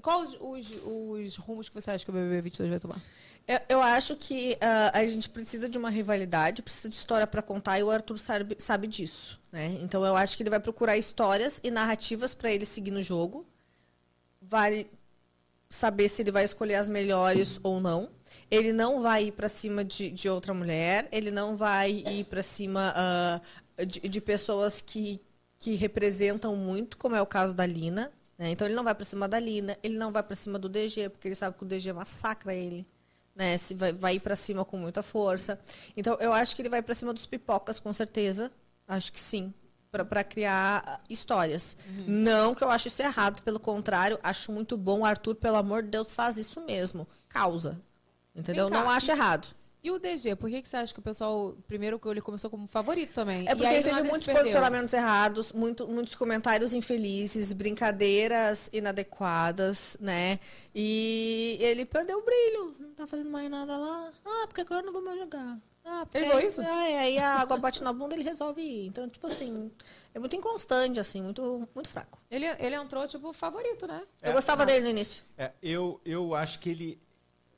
Quais os, os, os rumos que você acha que o BBB 22 vai tomar? Eu, eu acho que ah, a gente precisa de uma rivalidade, precisa de história pra contar e o Arthur sabe, sabe disso, né? Então eu acho que ele vai procurar histórias e narrativas pra ele seguir no jogo. Vai saber se ele vai escolher as melhores ou não. Ele não vai ir pra cima de, de outra mulher. Ele não vai ir pra cima ah, de, de pessoas que, que representam muito, como é o caso da Lina. Né? Então ele não vai pra cima da Lina. Ele não vai pra cima do DG, porque ele sabe que o DG massacra ele né? Se vai, vai ir para cima com muita força. Então, eu acho que ele vai para cima dos pipocas, com certeza. Acho que sim. Para criar histórias. Não que eu acho isso errado, pelo contrário, acho muito bom. Arthur, pelo amor de Deus, faz isso mesmo. Causa. Entendeu? Não acho errado. E o DG, por que, que você acha que o pessoal, primeiro que ele começou como favorito também? É e porque aí, ele teve muitos posicionamentos errados, muito, muitos comentários infelizes, brincadeiras inadequadas, né? E ele perdeu o brilho. Não tá fazendo mais nada lá. Ah, porque agora eu não vou mais jogar. Ah, porque Ele aí- isso? Ah, é, aí a água bate na bunda ele resolve ir. Então, tipo assim, é muito inconstante, assim, muito, muito fraco. Ele, ele entrou, tipo, favorito, né? Eu gostava dele no início. É, eu, eu acho que ele,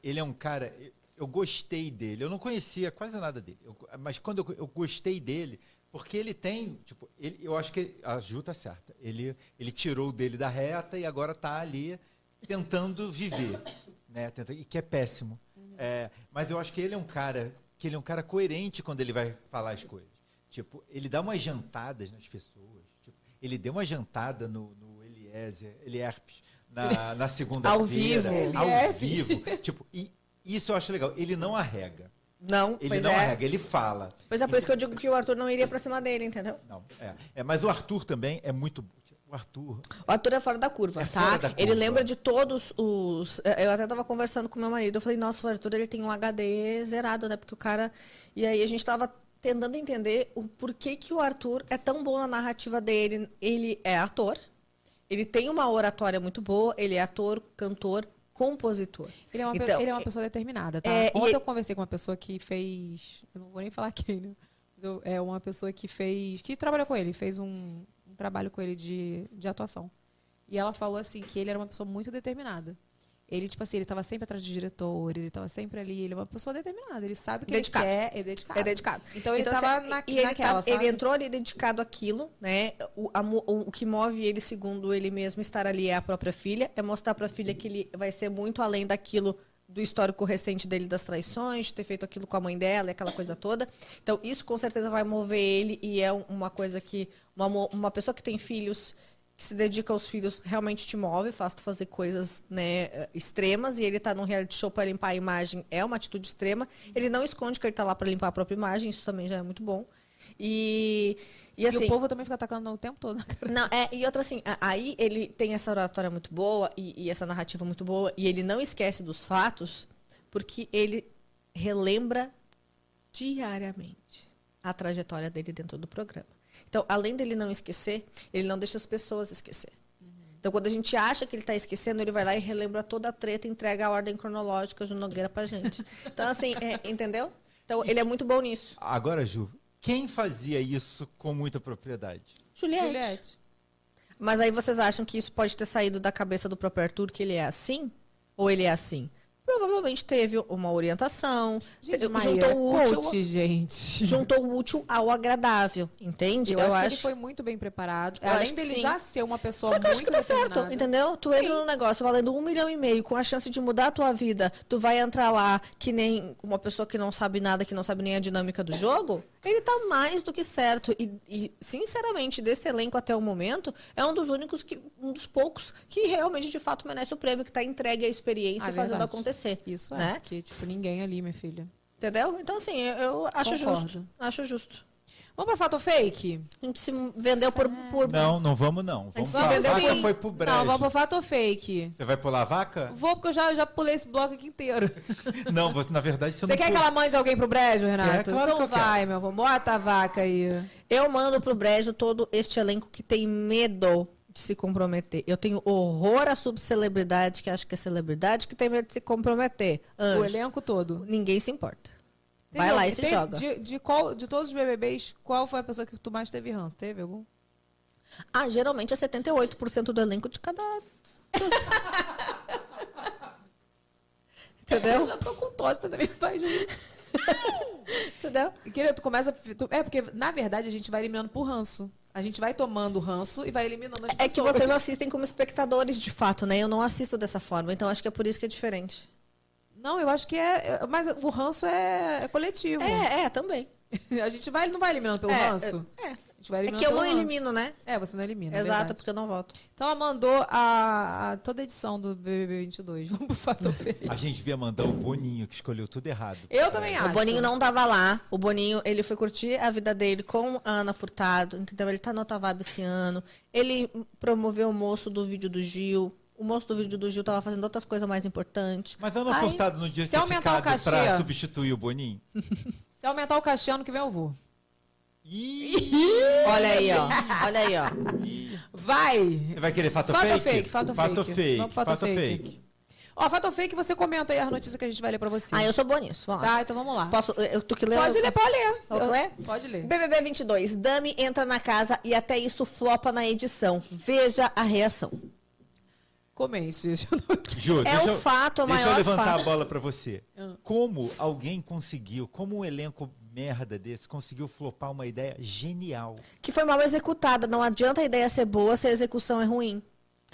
ele é um cara. Eu- gostei dele. Eu não conhecia quase nada dele. Eu- mas quando eu, eu gostei dele, porque ele tem. Tipo, ele, eu acho que a Ju tá certa. Ele, ele tirou dele da reta e agora tá ali tentando viver. Né? Tenta- e que é péssimo. É, mas eu acho que ele é um cara que ele é um cara coerente quando ele vai falar as coisas. Tipo, ele dá umas jantadas nas pessoas. Tipo, ele deu uma jantada no, no Eliezer, Elierpes, na, na segunda-feira. Ao vivo. Ao vivo. Tipo, e isso eu acho legal. Ele não arrega. Não, Ele não é. arrega, ele fala. Pois é, por isso que eu digo que o Arthur não iria pra cima dele, entendeu? Não, é. É, mas o Arthur também é muito. O Arthur. O Arthur é fora da curva, É tá? fora da Ele curva. lembra de todos os. Eu até tava conversando com meu marido, eu falei, nossa, o Arthur ele tem um HD zerado, né? Porque o cara. E aí a gente tava tentando entender o porquê que o Arthur é tão bom na narrativa dele. Ele é ator, ele tem uma oratória muito boa, ele é ator, cantor, compositor. Ele é uma, Então, ele é uma pessoa determinada, tá? é, e- Ontem eu conversei com uma pessoa que fez. Eu não vou nem falar quem, né? É uma pessoa que fez. que trabalhou com ele, fez um, um trabalho com ele de, de atuação. E ela falou assim que ele era uma pessoa muito determinada. Ele, tipo assim, ele estava sempre atrás de diretor, ele estava sempre ali, ele é uma pessoa determinada, ele sabe o que Dedicado. ele quer, é dedicado. É dedicado. Então ele assim, estava na, e ele, naquela, tá- ele entrou ali dedicado àquilo, né? O, a o, o que move ele, segundo ele mesmo, estar ali é a própria filha, é mostrar para a filha que ele vai ser muito além daquilo do histórico recente dele das traições, de ter feito aquilo com a mãe dela, aquela coisa toda. Então, isso com certeza vai mover ele e é um- uma coisa que uma, uma pessoa que tem filhos que se dedica aos filhos realmente te move, faz tu fazer coisas né, eh, extremas e ele tá num reality show para limpar a imagem é uma atitude extrema. Ele não esconde que ele tá lá para limpar a própria imagem, isso também já é muito bom. E, e E assim, o povo também fica atacando o tempo todo. não, é, e outra assim, aí ele tem essa oratória muito boa e, e essa narrativa muito boa, e ele não esquece dos fatos, porque ele relembra diariamente a trajetória dele dentro do programa. Então, além dele não esquecer, ele não deixa as pessoas esquecer. Então, quando a gente acha que ele está esquecendo, ele vai lá e relembra toda a treta e entrega a ordem cronológica de Nogueira pra gente. Então, assim, é, entendeu? Então, ele é muito bom nisso. Agora, Ju, quem fazia isso com muita propriedade? Juliette. Juliette. Mas aí vocês acham que isso pode ter saído da cabeça do próprio Arthur, que ele é assim? Ou ele é assim? Provavelmente teve uma orientação, Gente, te- Maíra, juntou o útil, coach, gente. juntou o útil ao agradável, entende? Eu, acho, que ele foi muito bem preparado. Eu Além acho dele sim. já ser uma pessoa Só que eu acho que dá certo, determinada. entendeu? Tu entra num negócio valendo um milhão e meio, com a chance de mudar a tua vida, tu vai entrar lá que nem uma pessoa que não sabe nada, que não sabe nem a dinâmica do jogo, ele tá mais do que certo. E, e, sinceramente, desse elenco até o momento, é um dos únicos, que, um dos poucos que realmente, de fato, merece o prêmio, que tá entregue à experiência Ah, e fazendo verdade. acontecer. Isso é, né? porque, tipo, ninguém ali, minha filha. Entendeu? Então, assim, eu, eu acho Concordo. justo. Acho justo. Vamos pra fato fake? A gente se vendeu por. por Não, não vamos não. Vamos se lá. A vendeu vaca sim. foi pro brejo. Não, vamos pro fato ou fake? Você vai pular a vaca? Vou, porque eu já, já pulei esse bloco aqui inteiro. Não, você, na verdade você, Você não quer que pula. ela mande alguém pro brejo, Renato? É, claro então que eu quero. vai, meu amor. Bota a vaca aí. Eu mando pro Brejo todo este elenco que tem medo de se comprometer. Eu tenho horror à subcelebridade que acha que é celebridade que tem medo de se comprometer. O Anjo, elenco todo. ninguém se importa. Vai Teve lá e se tem- joga. De, de qual, de todos os BBBs, qual foi a pessoa que tu mais teve ranço? Teve algum? Ah, geralmente é 78% do elenco de cada. Entendeu? Eu tô com tosse, tu também faz. Entendeu? Querido, tu começa. tu- é, porque, na verdade, a gente vai eliminando por ranço. A gente vai tomando ranço e vai eliminando as É que pessoas. vocês assistem como espectadores, de fato, né? Eu não assisto dessa forma, então acho que é por isso que é diferente. Não, eu acho que é. é- Mas o ranço é, é coletivo. É, é, também. A gente vai, não vai eliminando pelo É, ranço? é, é. Vai É que eu não elimino, né? É, você não elimina. é Exato, verdade. porque eu não voto. Então ela mandou a, a- toda a edição do BBB 22. Vamos pro fato feio. A gente devia mandar o Boninho, que escolheu tudo errado. Eu também acho. O Boninho não tava lá. O Boninho, ele foi curtir a vida dele com a Ana Furtado, entendeu? Ele tá no Otavab esse ano. Ele promoveu o moço do vídeo do Gil. O moço do vídeo do Gil tava fazendo outras coisas mais importantes. Mas Ana Aí- Furtado não devia se ter aumentar o cachê- pra substituir o Boninho? Se aumentar o cachê ano que vem, eu vou. Olha aí, ó. Olha aí, ó. Vai! Você vai querer fato, Fato fake? fake, fato fato fake. fake. Vamos pro fato fake. Ó, fato fake, você comenta aí as notícias que a gente vai ler pra você. Ah, eu sou boa nisso. Vamos lá. Tá, então vamos lá. Posso, eu, tu que lê? Pode eu- ler, pode ler. Pode ler? Pode ler. BBB 22. Dami entra na casa e até isso flopa na edição. Veja a reação. Comente. Ju, É deixa o eu- fato, o Deixa eu maior levantar fato. a bola pra você. Ah. Como alguém conseguiu, como um elenco merda desse conseguiu flopar uma ideia genial? Que foi mal executada. Não adianta a ideia ser boa se a execução é ruim.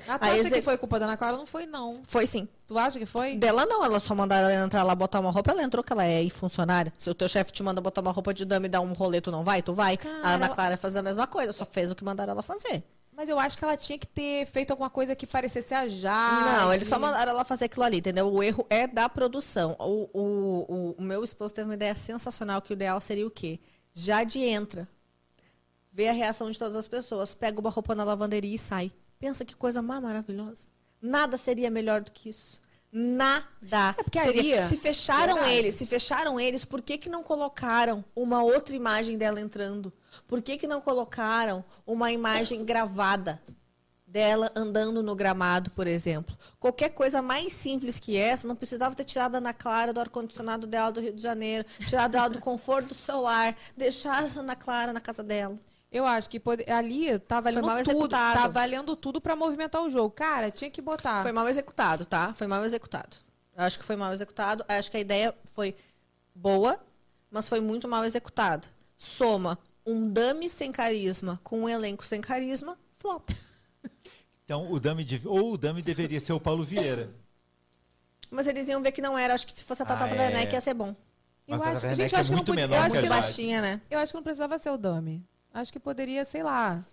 Ah, tu A acha exe- que foi culpa da Ana Clara? Não foi, não. Foi sim. Tu acha que foi? Dela não, ela só mandaram ela entrar lá botar uma roupa, ela entrou que ela é funcionária. Se o teu chefe te manda botar uma roupa de dama e dar um rolê, tu não vai? Tu vai. Cara, a Ana ela- Clara faz a mesma coisa, só fez o que mandaram ela fazer. Mas eu acho que ela tinha que ter feito alguma coisa que parecesse a Jade. Não, eles só mandaram ela fazer aquilo ali, entendeu? O erro é da produção. O, o, o, o meu esposo teve uma ideia sensacional que o ideal seria o quê? Jade entra, vê a reação de todas as pessoas, pega uma roupa na lavanderia e sai. Pensa que coisa mais maravilhosa. Nada seria melhor do que isso. Nada. É porque seria. se fecharam Verdade. eles, se fecharam eles, por que, que não colocaram uma outra imagem dela entrando? Por que, que não colocaram uma imagem gravada? dela andando no gramado, por exemplo. Qualquer coisa mais simples que essa, não precisava ter tirado a Ana Clara do ar-condicionado dela do Rio de Janeiro, tirado ela do conforto do celular, deixar a Ana Clara na casa dela. Eu acho que pode- ali tá valendo mal tudo. executado. Tá valendo tudo pra movimentar o jogo. Cara, tinha que botar. Foi mal executado, tá? Foi mal executado. Eu acho que foi mal executado. Eu acho que a ideia foi boa, mas foi muito mal executada. Soma um dummy sem carisma com um elenco sem carisma, flop. Então, o Dami dev- ou o Dami deveria ser o Paulo Vieira. Mas eles iam ver que não era. Acho que se fosse a Tata Ah, é. Werneck ia ser bom. Mas Eu a acho- gente, eu é acho que não muito podia- menor eu acho que Muito baixinha, né? Eu acho que não precisava ser o Dami. Acho que poderia, sei lá.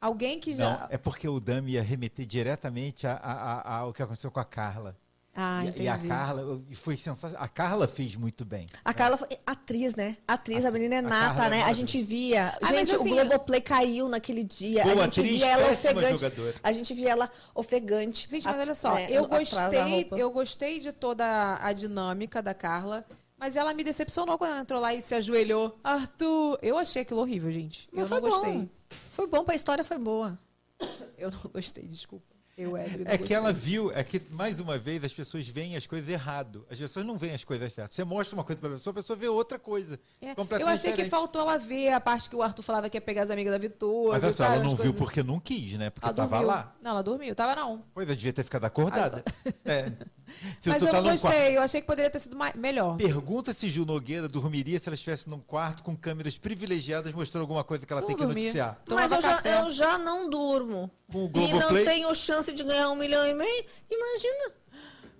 Alguém que já. Não, é porque o Dami ia remeter diretamente a- a- a- ao que aconteceu com a Carla. Ah, e, entendi. e a Carla e foi sensacional. A Carla fez muito bem. A Carla foi atriz, né? Atriz, a, menina é a nata, Carla é né? A maravilhosa. gente via. Ah, mas gente, assim, o Globoplay caiu naquele dia. Boa a gente atriz, via ela ofegante. jogadora. A gente via ela ofegante. Gente, mas a- olha só, né, eu gostei, eu gostei de toda a dinâmica da Carla, mas ela me decepcionou quando ela entrou lá e se ajoelhou. Arthur, eu achei aquilo horrível, gente. Mas eu foi não gostei. bom. Foi bom pra história, foi boa. Eu não gostei, desculpa. Eu, não É que ela viu, é que mais uma vez as pessoas veem as coisas errado. As pessoas não veem as coisas certas. Você mostra uma coisa pra pessoa, a pessoa vê outra coisa. É, eu achei que diferente. faltou ela ver a parte que o Arthur falava que ia pegar as amigas da Vitória. Mas olha só, ela não viu coisas- porque não quis, né? Porque Ela tava dormiu. lá. Não, ela dormiu. Tava não. Pois é, devia ter ficado acordada. É. Se Mas eu tá não num quarto- gostei. Eu achei que poderia ter sido mai- melhor. Pergunta se Gil Nogueira dormiria se ela estivesse num quarto com câmeras privilegiadas mostrando alguma coisa que ela tem que não dormia. noticiar. Mas eu já, eu já não durmo. Com o E não Globoplay. tenho chance de ganhar um milhão e meio. Imagina.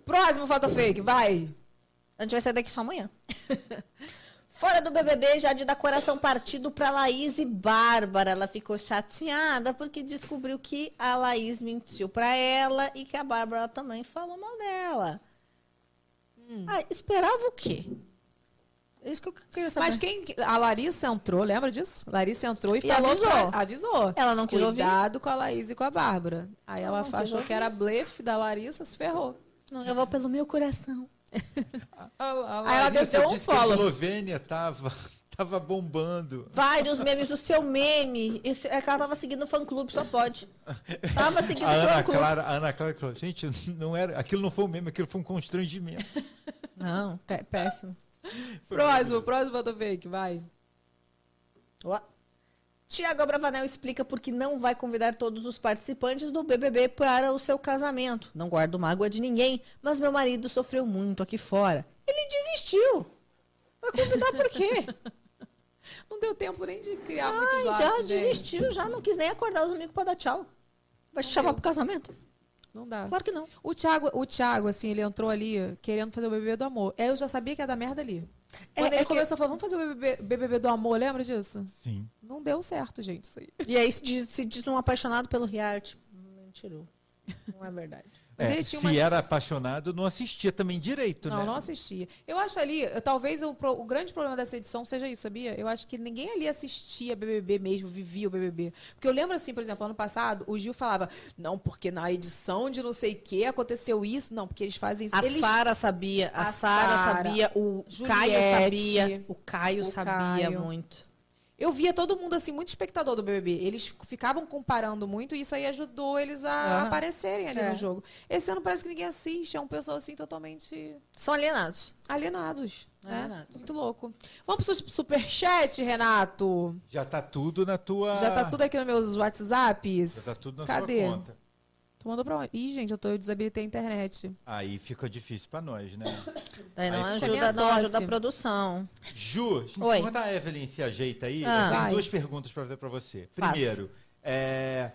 Próximo foto fake, vai. A gente vai sair daqui só amanhã. Fora do BBB, já de dar coração partido pra Laís e Bárbara. Ela ficou chateada porque descobriu que a Laís mentiu pra ela e que a Bárbara também falou mal dela. Hum. Ah, esperava o quê? É isso que eu queria saber. Mas quem. A Larissa entrou, lembra disso? Larissa entrou e, E falou. avisou. pra- avisou. Ela não quis ouvir. Cuidado com a Laís e com a Bárbara. Aí ela, quis achou que era blefe da Larissa, se ferrou. Não, eu vou pelo meu coração. A, a Aí ela desceu um disse que a follow. Eslovênia tava, Tava bombando. Vários memes, o seu meme. Isso, é que ela tava seguindo o fã clube, só pode. Tava seguindo A o fã Ana clube. Clara, a Ana Clara falou, gente, não era, aquilo não foi um meme, aquilo foi um constrangimento. Não, péssimo. Foi Próximo, próximo foto fake, vai. Ó. Tiago Abravanel explica por que não vai convidar todos os participantes do BBB para o seu casamento. Não guardo mágoa de ninguém, mas meu marido sofreu muito aqui fora. Ele desistiu. Vai convidar por quê? Não deu tempo nem de criar muitos Ai, laços, já gente. desistiu, já não quis nem acordar os amigos para dar tchau. Vai te chamar pro casamento? Não dá. Claro que não. O Thiago, o Thiago, assim, ele entrou ali querendo fazer o BBB do amor. Eu já sabia que ia dar merda ali. É- Quando é ele começou a falar, vamos fazer o BBB, BBB do amor, lembra disso? Sim. Não deu certo, gente, isso aí. E aí se diz, se diz um apaixonado pelo reality. Mentirou. Não é verdade. Mas É, ele tinha se umas- era apaixonado, não assistia também direito, Não, né? não assistia. Eu acho ali, eu- talvez o, pro- o grande problema dessa edição seja isso, sabia? Eu acho que ninguém ali assistia BBB mesmo, vivia o BBB. Porque eu lembro assim, por exemplo, ano passado, o Gil falava, não, porque na edição de não sei o que aconteceu isso. Não, porque eles fazem isso. A eles... Sara sabia, a, A Sara Sara, sabia, o Juliette, Caio sabia, o Caio o sabia Caio. muito. Eu via todo mundo assim, muito espectador do BBB. Eles ficavam comparando muito e isso aí ajudou eles a Aham. aparecerem ali É. no jogo. Esse ano parece que ninguém assiste, é um pessoal assim totalmente São alienados. alienados. Né? Alienados. Muito louco. Vamos pro su- superchat, Renato. Já tá tudo na tua. Já tá tudo aqui nos meus WhatsApps. Já tá tudo na Cadê? sua conta. Tu mandou pra onde? Ih, gente, eu, tô, eu desabilitei a internet. Aí fica difícil pra nós, né? Daí não Aí ajuda, não tosse. ajuda a produção. Ju, Oi. enquanto a Evelyn se ajeita aí, Ah. eu tenho duas perguntas para ver para você. Primeiro, é,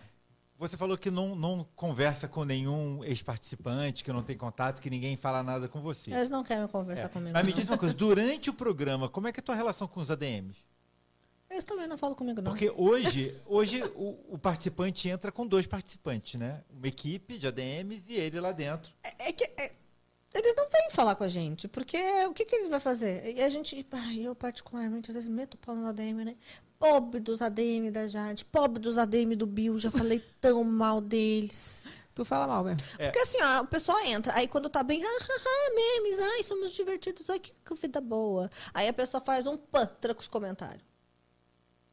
você falou que não, não conversa com nenhum ex-participante, que não tem contato, que ninguém fala nada com você. Eles não querem conversar É, comigo. Mas me diz uma coisa, durante o programa, como é que é a tua relação com os ADMs? Eles também não falam comigo, não. Porque hoje, hoje o, o participante entra com dois participantes, né? Uma equipe de ADMs e ele lá dentro. É que é, eles não vêm falar com a gente, porque o que, que ele vai fazer? E a gente, ai, eu particularmente, às vezes meto o pau no ADM, né? Pobre dos ADM da Jade, pobre dos ADM do Bill, já falei tão mal deles. Tu fala mal mesmo. É. Porque assim, ó, o pessoal entra, aí quando tá bem, ah, ah, ah, memes, ai, somos divertidos, ai, que, que vida boa. Aí a pessoa faz um pã, tranca os comentários.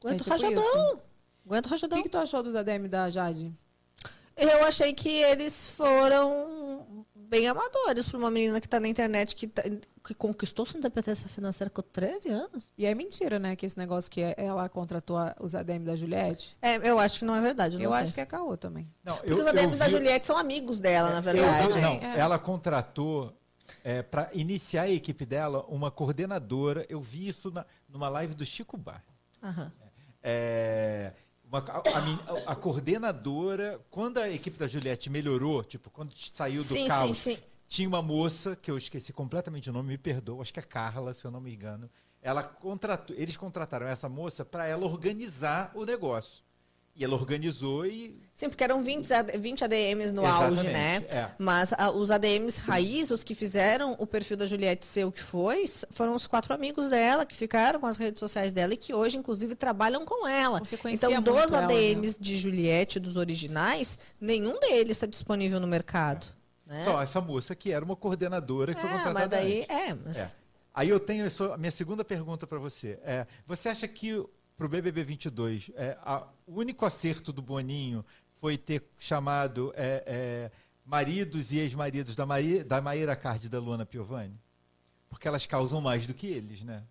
Aguenta É o tipo rajadão. Aguenta o O rajadão. que, que tu achou dos ADM da Jade? Eu achei que eles foram bem amadores para uma menina que tá na internet que, tá- que conquistou sua independência financeira com 13 anos. E é mentira, né? Que esse negócio que ela contratou a- os ADM da Juliette. É, eu acho que não é verdade. Eu, Eu, não acho sei. que é caô também. Não, Porque os ADMs da Juliette são amigos dela, na Eu verdade. vi- não, É. ela contratou para iniciar a equipe dela uma coordenadora. Eu vi isso na, numa live do Chico Bar. Aham. É, uma- a, a coordenadora, quando a equipe da Juliette melhorou, tipo, quando saiu do Sim, sim, caos, sim. tinha uma moça, que eu esqueci completamente o nome, me perdoa, acho que é Carla, se eu não me engano. Ela contratou, eles contrataram essa moça para ela organizar o negócio. E ela organizou e Sim, porque eram 20, AD 20 ADMs no auge, né? Exatamente, é. Mas ah, os ADMs raiz, os que fizeram o perfil da Juliette ser o que foi, foram os quatro amigos dela que ficaram com as redes sociais dela e que hoje, inclusive, trabalham com ela. Então, dos ela, né? ADMs de Juliette, dos originais, nenhum deles está disponível no mercado. Né? só essa moça que era uma coordenadora que foi é, contratada mas daí, antes. é, mas... É. Aí eu tenho a, a minha segunda pergunta para você. É, você acha que para o BBB 22 é, a- o único acerto do Boninho foi ter chamado é, é, maridos e ex-maridos da, Maí- da Maíra Card e da Luana Piovani? Porque elas causam mais do que eles, né?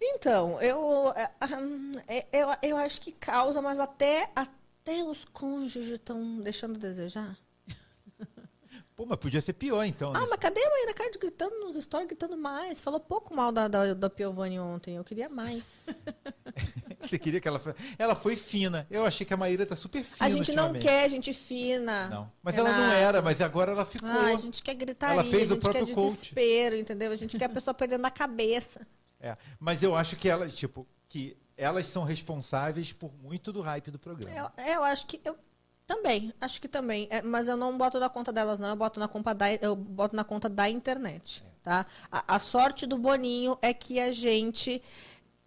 Então, eu, é, hum, é, eu, eu acho que causa, mas até, até os cônjuges estão deixando a desejar. Pô, mas podia ser pior então. né? Ah, mas cadê a Maíra Card gritando nos stories, gritando mais? Falou pouco mal da, da, da Piovani ontem, eu queria mais. Você queria que ela. Ela foi fina. Eu achei que a Maíra tá super fina A gente não quer gente fina. Não. Mas ela não Renato. era, mas agora ela ficou. Ah, a gente quer gritaria, Ela fez a o gente quer próprio coach. desespero, entendeu? A gente quer a pessoa perdendo a cabeça. É, mas eu acho que elas, tipo, que elas são responsáveis por muito do hype do programa. Eu, eu acho que. Eu, também, acho que também. É, mas eu não boto na conta delas, não. Eu boto na conta da, eu boto na conta da internet. Tá? A, a sorte do Boninho é que a gente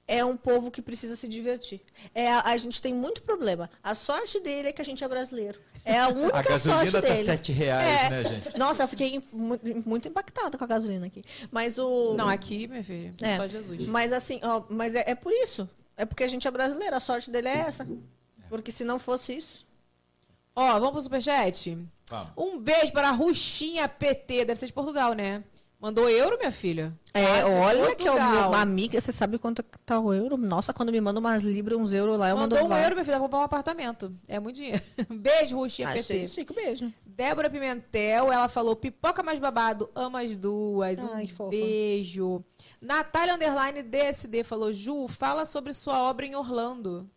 é um povo que precisa se divertir. É, a, a gente tem muito problema. A sorte dele é que a gente é brasileiro. É a única A gasolina sorte tá dele. sete reais, É. né, gente? Nossa, eu fiquei mu- muito impactada com a gasolina aqui. Mas o. Não, aqui, meu filho, É. só Jesus. Mas assim, ó, mas é, é por isso. É porque a gente é brasileiro. A sorte dele é essa. Porque se não fosse isso. Ó, vamos pro superchat? Vamos. Um beijo para a Ruxinha PT, deve ser de Portugal, né? Mandou euro, minha filha? É, Ah, olha que é uma amiga, você sabe quanto tá o euro? Nossa, quando me manda umas libras, uns euros lá, eu Mandou mando um euro, minha filha, pra comprar um apartamento. É muito dinheiro. Beijo, Ruxinha Achei PT. chique, beijo. Débora Pimentel, ela falou pipoca mais babado, ama as duas. Ai, um fofa. beijo. Natália Underline DSD falou, Ju, fala sobre sua obra em Orlando.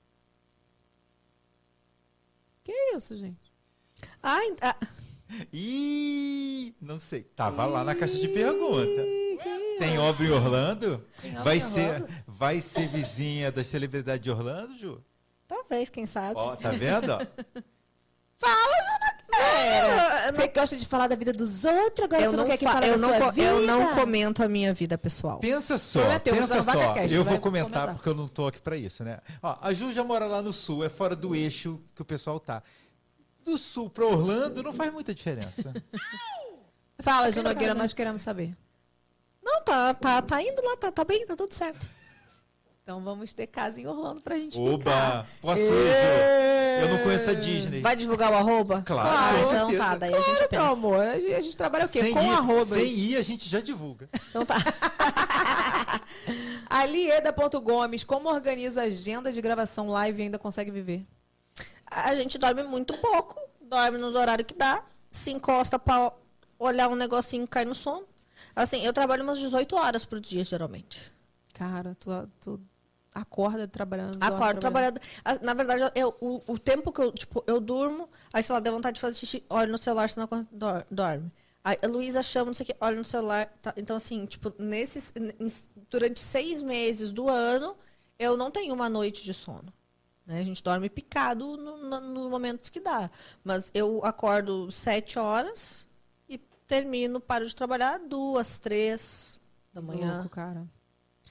Que isso, gente? Ai, ah, Ih, não sei. Tava lá na caixa de pergunta. Tem obra em Orlando? Tem obra Vai em ser, Orlando? vai ser vizinha das celebridades de Orlando, Ju? talvez, quem sabe. Ó, tá vendo? Fala, Jana. É, Você gosta de falar da vida dos outros, agora eu tu não, não, quer que fa- fale eu, da não sua vida? eu não comento a minha vida pessoal. Pensa só, Prometeu, pensa não vai só. caixa, eu vou comentar comentar. porque eu não tô aqui pra isso, né? Ó, a Ju já mora lá no sul, é fora do eixo que o pessoal tá. Do sul pra Orlando não faz muita diferença. Fala, Ju Nogueira, nós queremos saber. Não, tá, tá, tá indo lá, tá, tá bem, tá tudo certo. Então vamos ter casa em Orlando pra gente Oba! ficar. Posso ir, Ju? Eu não conheço a Disney. Vai divulgar o arroba? Claro, com então tá, daí a gente Claro, pensa. meu amor, a gente, a gente trabalha o quê? Sem Com ir, arrobas. Sem ir, a gente já divulga. Então tá. Alieda.gomes, como organiza a agenda de gravação live e ainda consegue viver? A gente dorme muito pouco, dorme nos horários que dá, se encosta pra olhar um negocinho e cai no sono. Assim, eu trabalho umas 18 horas por dia, geralmente. Cara, tu, tu acorda trabalhando. Acordo trabalhando. As- Na verdade, eu, o, o tempo que eu, tipo, eu durmo, aí, sei lá, deu vontade de fazer xixi, olho no celular, senão dorme. Aí a Luísa chama, não sei o que, olha no celular. tá? Então, assim, tipo, nesses, durante seis meses do ano, eu não tenho uma noite de sono. Né? A gente dorme picado no- no- nos momentos que dá. Mas eu acordo sete horas e termino, paro de trabalhar duas, três da manhã. Louco, cara.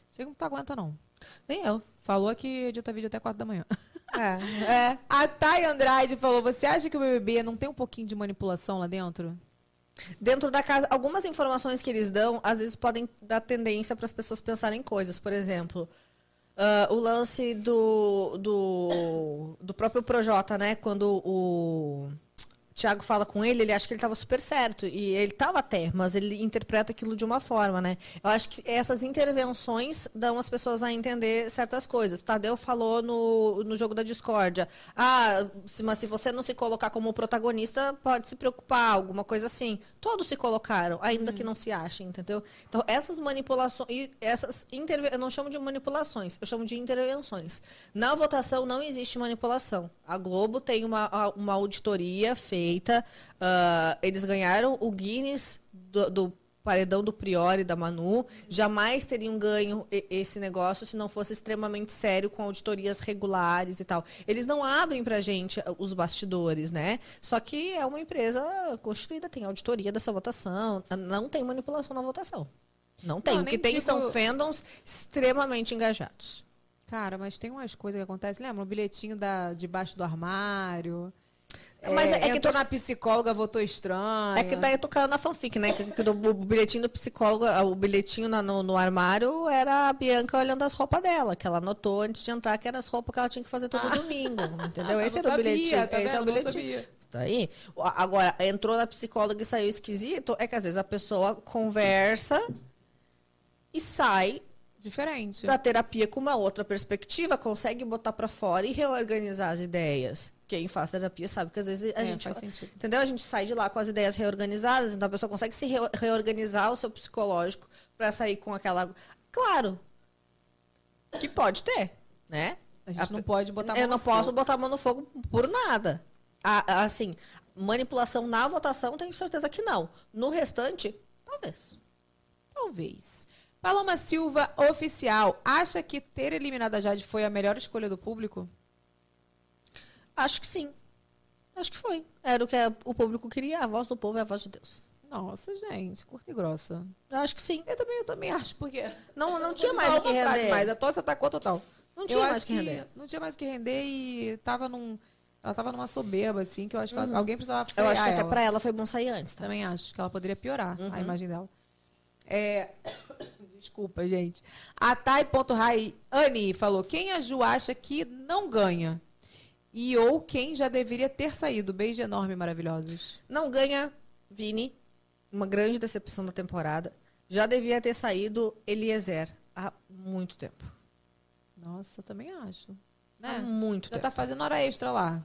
Você não tá aguenta, não. Nem eu. Falou que edita vídeo até quatro da manhã. É, é. A Thay Andrade falou: você acha que o BBB não tem um pouquinho de manipulação lá dentro? Dentro da casa, algumas informações que eles dão, às vezes podem dar tendência para as pessoas pensarem coisas. Por exemplo, ah, o lance do, do, do próprio Projota, né? Quando o Thiago fala com ele, ele acha que ele estava super certo. E ele estava até, mas ele interpreta aquilo de uma forma, né? Eu acho que essas intervenções dão as pessoas a entender certas coisas. O Tadeu falou no, no jogo da discórdia. Ah, se- mas se você não se colocar como protagonista, pode se preocupar, alguma coisa assim. Todos se colocaram, ainda que não se achem, entendeu? Então, essas manipulações, e essas interve... eu não chamo de manipulações, eu chamo de intervenções. Na votação não existe manipulação. A Globo tem uma, uma auditoria feita, ah, eles ganharam o Guinness do, do paredão do Priori da Manu, jamais teriam ganho esse negócio se não fosse extremamente sério com auditorias regulares e tal. Eles não abrem pra gente ah, os bastidores, né? Só que é uma empresa constituída, tem auditoria dessa votação, não tem manipulação na votação. Não tem. Não, o que tem digo- são fandoms extremamente engajados. Cara, mas tem umas coisas que acontecem. Lembra? O bilhetinho da, debaixo do armário. Mas É, é que entrou tu- na psicóloga, votou estranho. É que daí eu tô caindo na fanfic, né? Que, que do, o bilhetinho do psicólogo, ah, o bilhetinho na- no, no armário era a Bianca olhando as roupas dela, que ela anotou antes de entrar que eram as roupas que ela tinha que fazer todo domingo, entendeu? Ah, Esse era não o bilhetinho. tá esse é o bilhetinho. Tá aí. Agora, entrou na psicóloga e saiu esquisito, é que às vezes a pessoa conversa e sai Diferente. da terapia com uma outra perspectiva, consegue botar pra fora e reorganizar as ideias. Quem faz terapia sabe que às vezes a É, gente faz fa- sentido. entendeu? A gente sai de lá com as ideias reorganizadas, então a pessoa consegue se reo- reorganizar o seu psicológico pra sair com aquela claro que pode ter, né? A gente não pode botar a mão Eu não posso fogo. botar a mão no fogo por nada. A- a- assim, manipulação na votação, tenho certeza que não. No restante, talvez. Talvez. Paloma Silva, oficial, acha que ter eliminado a Jade foi a melhor escolha do público? Acho que sim. Acho que foi. Era o que o público queria. A voz do povo é a voz de Deus. Nossa, gente, curta e grossa. Eu acho que sim. Eu também, eu também acho, porque. Não, não tinha mais o que render. Mas a tosse atacou total. Não Eu tinha mais acho o que render. Não tinha mais o que render e tava num. Ela tava numa soberba, assim, que eu acho que ela- alguém precisava Eu frear acho que até ela. pra ela foi bom sair antes, tá? Também acho que ela poderia piorar Uhum. a imagem dela. É... Desculpa, gente. A Thay.rai Anne falou: quem a Ju acha que não ganha? E ou quem já deveria ter saído? Beijo enorme, maravilhosos. Não ganha Vini, uma grande decepção da temporada. Já devia ter saído Eliezer há muito tempo. Nossa, eu também acho. Há Né? muito Já tempo. tá fazendo hora extra lá.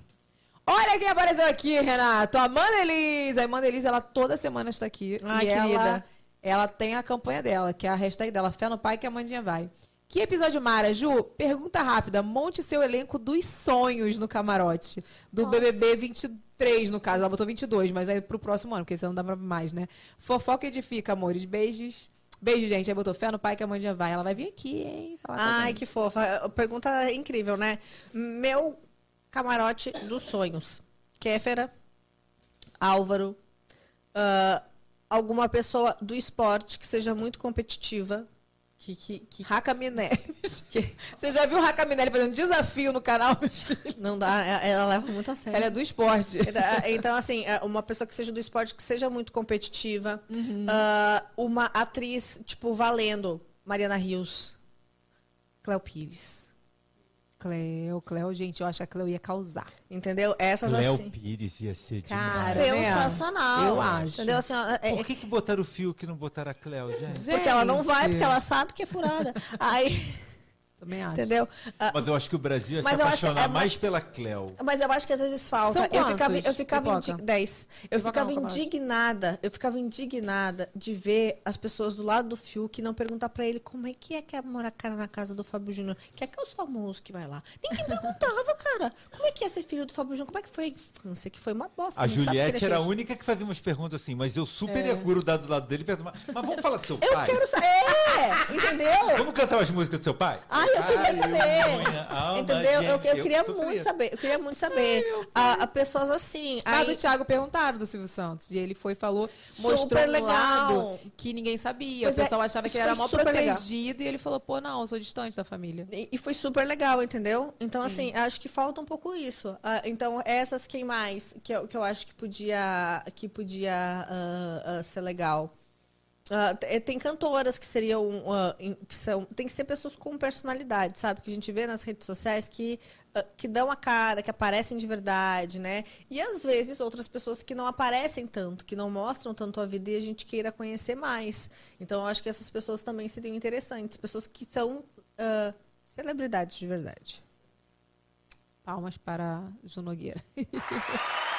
Olha quem apareceu aqui, Renato. A Amanda Elise. A Amanda Elise, ela toda semana está aqui. Ai, e ela, querida. ela tem a campanha dela, que é a hashtag dela, Fé no Pai que a Mandinha vai. Que episódio Mara, Ju? Pergunta rápida. Monte seu elenco dos sonhos no camarote. Do Nossa. BBB 23, no caso. Ela botou 22, mas aí pro próximo ano, porque senão não dá pra mais, né? Fofoca edifica, amores. Beijos. Beijo, gente. Aí botou fé no pai que a Mandinha vai. Ela vai vir aqui, hein? Ai, que fofa. Pergunta incrível, né? Meu camarote dos sonhos. Kéfera, Álvaro, ah, alguma pessoa do esporte que seja muito competitiva. Que, que, que Raca Minelli. Você já viu Raca Minelli fazendo desafio no canal? não dá, ela ela leva muito a sério. Ela é do esporte. Então, assim, é, uma pessoa que seja do esporte, que seja muito competitiva. Uhum. Ah, uma atriz, tipo, valendo. Mariana Rios. Cléo Pires. Cleo, Cleo, gente, eu acho que a Cleo ia causar. Entendeu? Essas Léo assim. Pires ia ser Cara, demais. né? Sensacional. Eu acho. Entendeu? Assim, ó, é- Por que, que botaram o fio que não botaram a Cleo, gente? porque ela não vai, Gente, porque ela sabe que é furada. Aí, Também acho. entendeu? Ah, Mas eu acho que o Brasil ia se Mas eu que apaixonar é mais pela Cleo. Mas eu acho que às vezes falta. São eu ficava, eu ficava indi- 10. Eu Pipoca ficava não, indignada. Eu ficava indignada de ver as pessoas do lado do Fiuk não perguntar pra ele como é que é que é morar cara na casa do Fábio Júnior. Que é que é os famosos que vai lá. Ninguém perguntava, cara. Como é que é ser filho do Fábio Júnior? Como é que foi a infância? Que foi uma bosta. A Juliette era a única que fazia umas perguntas assim, mas eu super É. ia grudar do lado dele e perguntar, mas vamos falar do seu Eu pai? quero saber. É, entendeu? Vamos cantar umas músicas do seu pai? Ai, eu queria saber. alma, Entendeu? Eu, gente, eu queria muito saber. Eu queria muito saber. A, a pessoas assim. Mas aí- do Thiago perguntaram do Silvio Santos. E ele foi e falou, mostrou Super um legal. lado que ninguém sabia. Pois o é, pessoal achava que ele era mal super legal. protegido. E ele falou, pô, não, eu sou distante da família. E e foi super legal, entendeu? Então, assim, acho que falta um pouco isso. Ah, então, essas quem mais que eu, que eu acho que podia, que podia ah, ah, ser legal. Te- tem cantoras que seriam. em- que são, tem que ser pessoas com personalidade, sabe? Que a gente vê nas redes sociais que, ah, que dão a cara, que aparecem de verdade, né? E às vezes outras pessoas que não aparecem tanto, que não mostram tanto a vida e a gente queira conhecer mais. Então, eu acho que essas pessoas também seriam interessantes. Pessoas que são celebridades de verdade. Palmas para Ju Nogueira.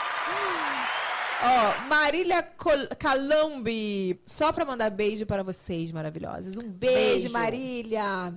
Ó, Marília Col- Calambi. Só pra mandar beijo para vocês, maravilhosas. Um beijo, Beijo. Marília.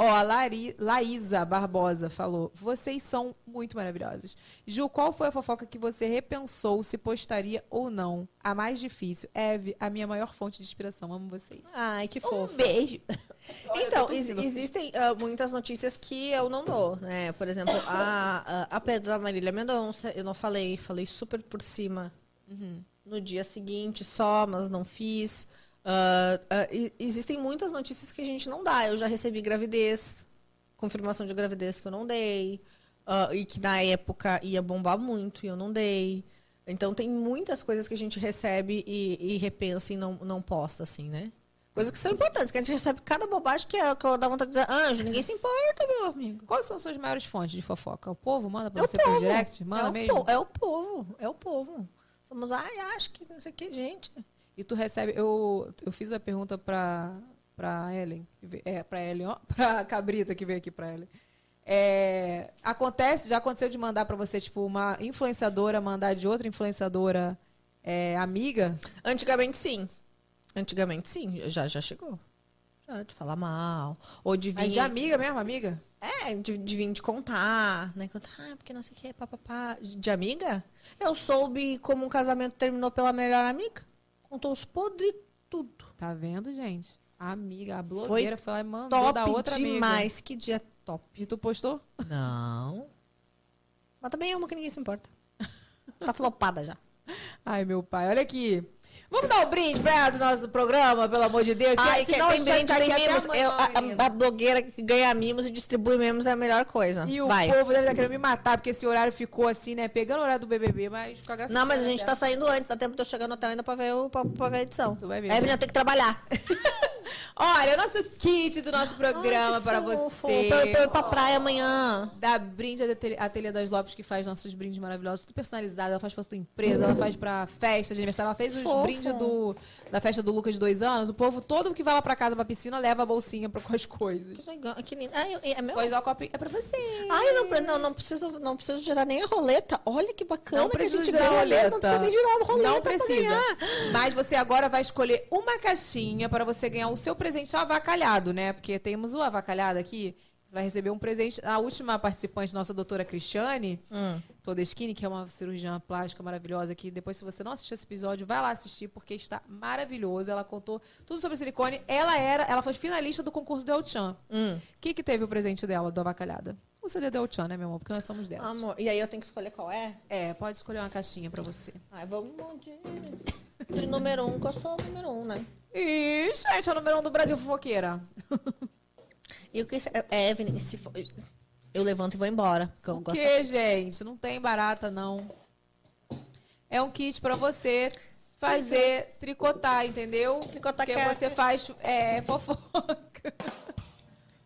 Ó, a Lari, Laísa Barbosa falou: Vocês são muito maravilhosos. Ju, qual foi a fofoca que você repensou se postaria ou não? A mais difícil. Eve, a minha maior fonte de inspiração. Amo vocês. Ai, que Um fofo. beijo. Então, ex- existem ah, muitas notícias que eu não dou, né? Por exemplo, a, a, a perda da Marília Mendonça, eu não falei, falei super por cima Uhum. no dia seguinte só, mas não fiz. Ah, e- existem muitas notícias que a gente não dá. Eu já recebi gravidez, confirmação de gravidez que eu não dei, ah, e que na época ia bombar muito e eu não dei. Então tem muitas coisas que a gente recebe e, e repensa e não, não posta, assim, né? Coisas que são importantes, que a gente recebe cada bobagem que, é, que eu dá vontade de dizer, anjo, ninguém se importa, meu amigo. Quais são suas maiores fontes de fofoca? O povo manda pra É você por direct? Manda é mesmo? é o povo, é o povo. Somos, ai, acho que não sei o que, gente. E tu recebe. Eu, eu fiz a pergunta pra, pra Ellen. É, pra Ellen, ó. Pra Cabrita que veio aqui pra Ellen. É, acontece, já aconteceu de mandar pra você, tipo, uma influenciadora mandar de outra influenciadora é, amiga? Antigamente, sim. Antigamente, sim. Já, já chegou. Já, de falar mal. Ou de vir... Mas de amiga mesmo, amiga? É, de, de vir de contar, né? Contar, ah, porque não sei o que, papapá. De amiga? Eu soube como um casamento terminou pela melhor amiga. Contou os podres tudo. Tá vendo, gente? A amiga, a blogueira foi, lá e mandou Top da outra amiga. demais. Que dia top. E tu postou? Não. Mas também é uma que ninguém se importa. Tá flopada já. Ai, meu pai, olha aqui. Vamos dar um brinde pra ela do nosso programa, pelo amor de Deus? que Ai, senão a tem brinde, até mimos. Eu- a, a- a blogueira que ganha mimos e distribui mimos é a melhor coisa. E o Vai. povo deve estar querendo me matar, porque esse horário ficou assim, né? Pegando o horário do BBB, mas com a graça Não, de mas a gente tá saindo antes, dá tempo de eu chegar no hotel ainda pra ver, o, pra, pra ver a edição. Tu vai ver. Evelyn, eu tenho que trabalhar. Olha, o nosso kit do nosso programa Ai, para você. Pra eu- pra praia amanhã. Da Brinde Ateliê- Ateliê das Lopes, que faz nossos brindes maravilhosos, tudo personalizado. Ela faz pra sua empresa, ela faz pra festa de aniversário. Ela fez os Fofo. brindes do, da festa do Lucas de dois anos. O povo todo que vai lá pra casa, pra piscina, leva a bolsinha pra, com as coisas. Que legal, que lindo. Eu- é meu? Pois ó, copinho é pra você. Ai, não, não, não, preciso, não preciso girar nem a roleta. Olha que bacana Não que a precisa gente girar a ganha mesmo, roleta. Não precisa nem girar a roleta Não pra precisa. ganhar. Mas você agora vai escolher uma caixinha para você ganhar o seu presente avacalhado, né? Porque temos o avacalhado aqui. Você vai receber um presente. A última participante, nossa doutora Cristiane, Hum. toda skinny, que é uma cirurgiã plástica maravilhosa, que depois, se você não assistiu esse episódio, vai lá assistir, porque está maravilhoso. Ela contou tudo sobre silicone. Ela era, ela foi finalista do concurso do El Chan. Hum. O que, que teve o presente dela, do avacalhada? O CD do El Chan, né, meu amor? Porque nós somos dessas. Amor, e aí eu tenho que escolher qual é? É, pode escolher uma caixinha pra você. Ai, vamos de, de número um, que eu sou o número um, né? Ih, gente, é o número um do Brasil fofoqueira. E o que... É, Evelyn, se for, eu levanto e vou embora. Porque eu O gosto que, gente? Não tem barata, não. É um kit pra você fazer tricotar, entendeu? Tricotar Porque que é- você faz é, fofoca.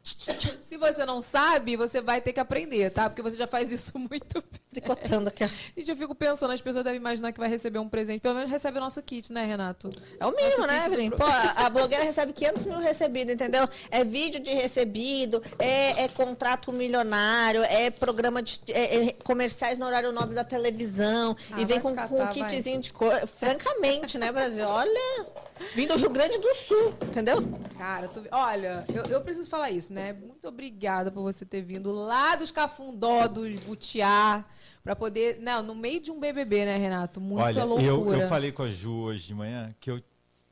Se você não sabe, você vai ter que aprender, tá? Porque você já faz isso muito bem. tricotando aqui. Gente, eu fico pensando, as pessoas devem imaginar que vai receber um presente. Pelo menos recebe o nosso kit, né, Renato? É o mínimo, Nosso né, do Evelyn? Pô, a, blogueira recebe 500 mil recebidos, entendeu? É vídeo de recebido, é, é contrato milionário, é programa de é- é comerciais no horário nobre da televisão. Ah, e vem vai com, catar, com um vai. kitzinho de cor. Francamente, né, Brasil? Olha, vim do Rio Grande do Sul, entendeu? Cara, tu- olha, eu, eu preciso falar isso, né? Muito obrigada por você ter vindo lá dos Cafundó, dos Butiá, pra poder. Não, no meio de um BBB, né, Renato? Muita Olha, loucura. eu, eu falei com a Ju hoje de manhã que eu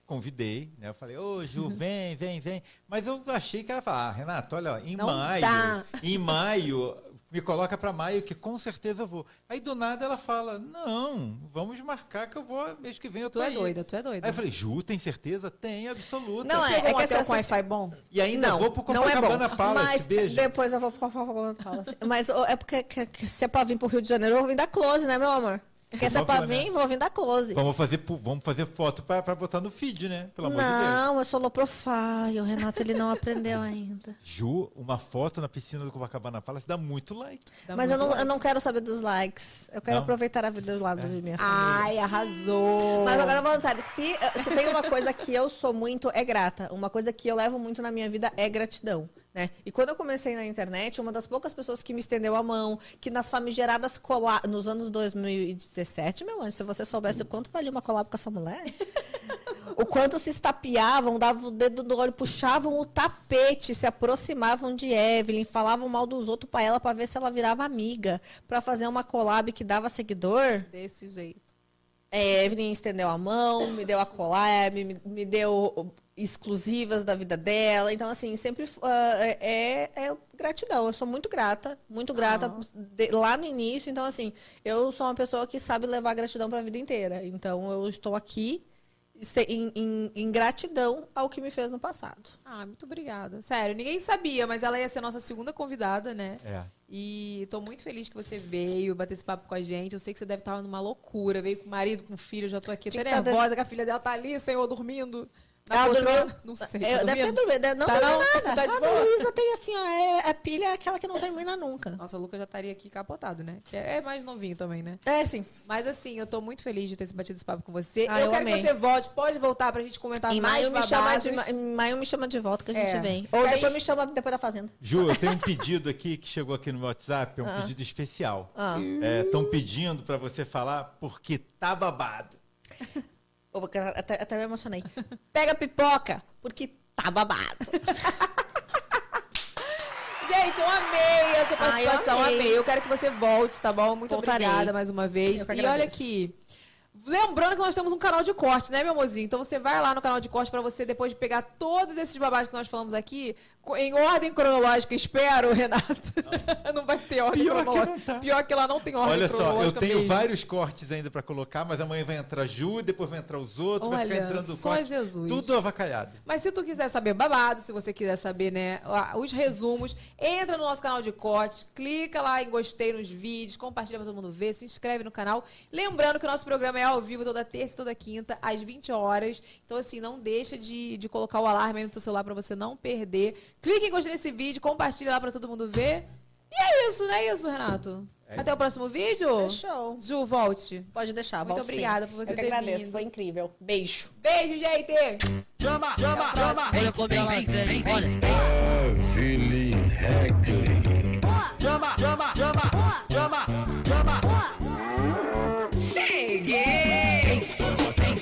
convidei, né? Eu falei, ô Ju, vem, vem, vem. Mas eu achei que ela ia falar, ah, Renato, olha, em Não maio, dá. em maio, me coloca pra maio que com certeza eu vou. Aí do nada ela fala, não, vamos marcar que eu vou mês que vem eu tô Tu é aí. doida, tu é doida. Aí eu falei, Ju, tem certeza? Tem, absoluta. Não, é, é que essa- com Wi-Fi bom? E ainda não, vou pro não é bom. Copacabana Palace, Mas beijo. depois eu vou pro Copacabana Palace. Mas é porque que- que se é pra vir pro Rio de Janeiro, eu vou vir da Close, né, meu amor? Porque se é pra vou vir da Close. Vamos fazer, vamos fazer foto pra, pra botar no feed, né? Pelo amor de Deus. Não, eu sou low profile. O Renato, ele não aprendeu ainda. Ju, uma foto na piscina do Copacabana Palace dá muito like. Dá Mas eu muito não, eu like. não quero saber dos likes. Eu quero Não? aproveitar a vida do lado de minha família. Ai, arrasou. Mas agora falando sério, se, se tem uma coisa que eu sou muito, é grata. Uma coisa que eu levo muito na minha vida é gratidão. Né? E quando eu comecei na internet, uma das poucas pessoas que me estendeu a mão, que nas famigeradas collab, nos anos 2017, meu anjo, se você soubesse o quanto valia uma collab com essa mulher, o quanto se estapeavam, davam o dedo no olho, puxavam o tapete, se aproximavam de Evelyn, falavam mal dos outros pra ela pra ver se ela virava amiga, pra fazer uma collab que dava seguidor. Desse jeito. É, Evelyn estendeu a mão, me deu a collab, me, me deu exclusivas da vida dela. Então, assim, sempre ah, é, é gratidão. Eu sou muito grata, muito grata de- lá no início. Então, assim, eu sou uma pessoa que sabe levar gratidão para a vida inteira. Então, eu estou aqui em, em- em gratidão ao que me fez no passado. Ah, muito obrigada. Sério, ninguém sabia, mas ela ia ser a nossa segunda convidada, né? É. E tô muito feliz que você veio bater esse papo com a gente. Eu sei que você deve estar numa loucura. Veio com o marido, com o filho. Já tô aqui até tá nervosa que a filha dela tá ali, senhor, dormindo. Na Ela dormiu? Não sei. É, tá deve ter dormido. deve- Não Tá dormiu não? nada. Tá de a boa? Luísa tem assim, ó, é, a pilha é aquela que não termina nunca. Nossa, o Lucas já estaria aqui capotado, né? Que é mais novinho também, né? É, sim. Mas assim, eu tô muito feliz de ter se batido esse papo com você. Ah, eu, eu quero amei. que você volte. Pode voltar pra gente comentar Em mais maio, me chama de, em maio me chama de volta que a gente É. vem. Ou aí- depois me chama depois da Fazenda. Ju, eu tenho um pedido aqui que chegou aqui no meu WhatsApp, é um Ah. pedido especial. Ah. Estão pedindo para você falar porque tá babado. Até, até me emocionei. Pega pipoca, porque tá babado. Gente, eu amei a sua Ah, eu participação, amei. amei. Eu quero que você volte, tá bom? Muito Voltarei. obrigada mais uma vez. Eu E olha aqui, Lembrando que nós temos um canal de corte, né, meu mozinho? Então você vai lá no canal de corte pra você depois de pegar todos esses babados que nós falamos aqui, em ordem cronológica, espero, Renato. não vai ter ordem Pior que cronológica. não tá. Pior que lá não tem ordem Olha só, eu cronológica tenho mesmo. vários cortes ainda pra colocar, mas amanhã vai entrar Ju, depois vai entrar os outros, vai Olha, ficar entrando só corte, Jesus. Tudo avacalhado. Mas se tu quiser saber babado, se você quiser saber, né, os resumos, entra no nosso canal de corte, clica lá em gostei nos vídeos, compartilha pra todo mundo ver, se inscreve no canal. Lembrando que o nosso programa é ao vivo toda terça e toda quinta, às 20 horas. Então, assim, não deixa de, de colocar o alarme aí no teu celular pra você não perder. Clique em gostei nesse vídeo, compartilha lá pra todo mundo ver. E é isso, não é isso, Renato? É. Até o próximo vídeo? Fechou. Ju, volte. Pode deixar, Muito volte obrigada sim. por você Eu ter agradeço, vindo. foi incrível. Beijo. Beijo, gente. Chama, chama, chama. Olha como ela vem, olha. Heavily Hackley. Chama, chama, chama. Chama, chama. Cheguei. Vem, vem, vem, vem.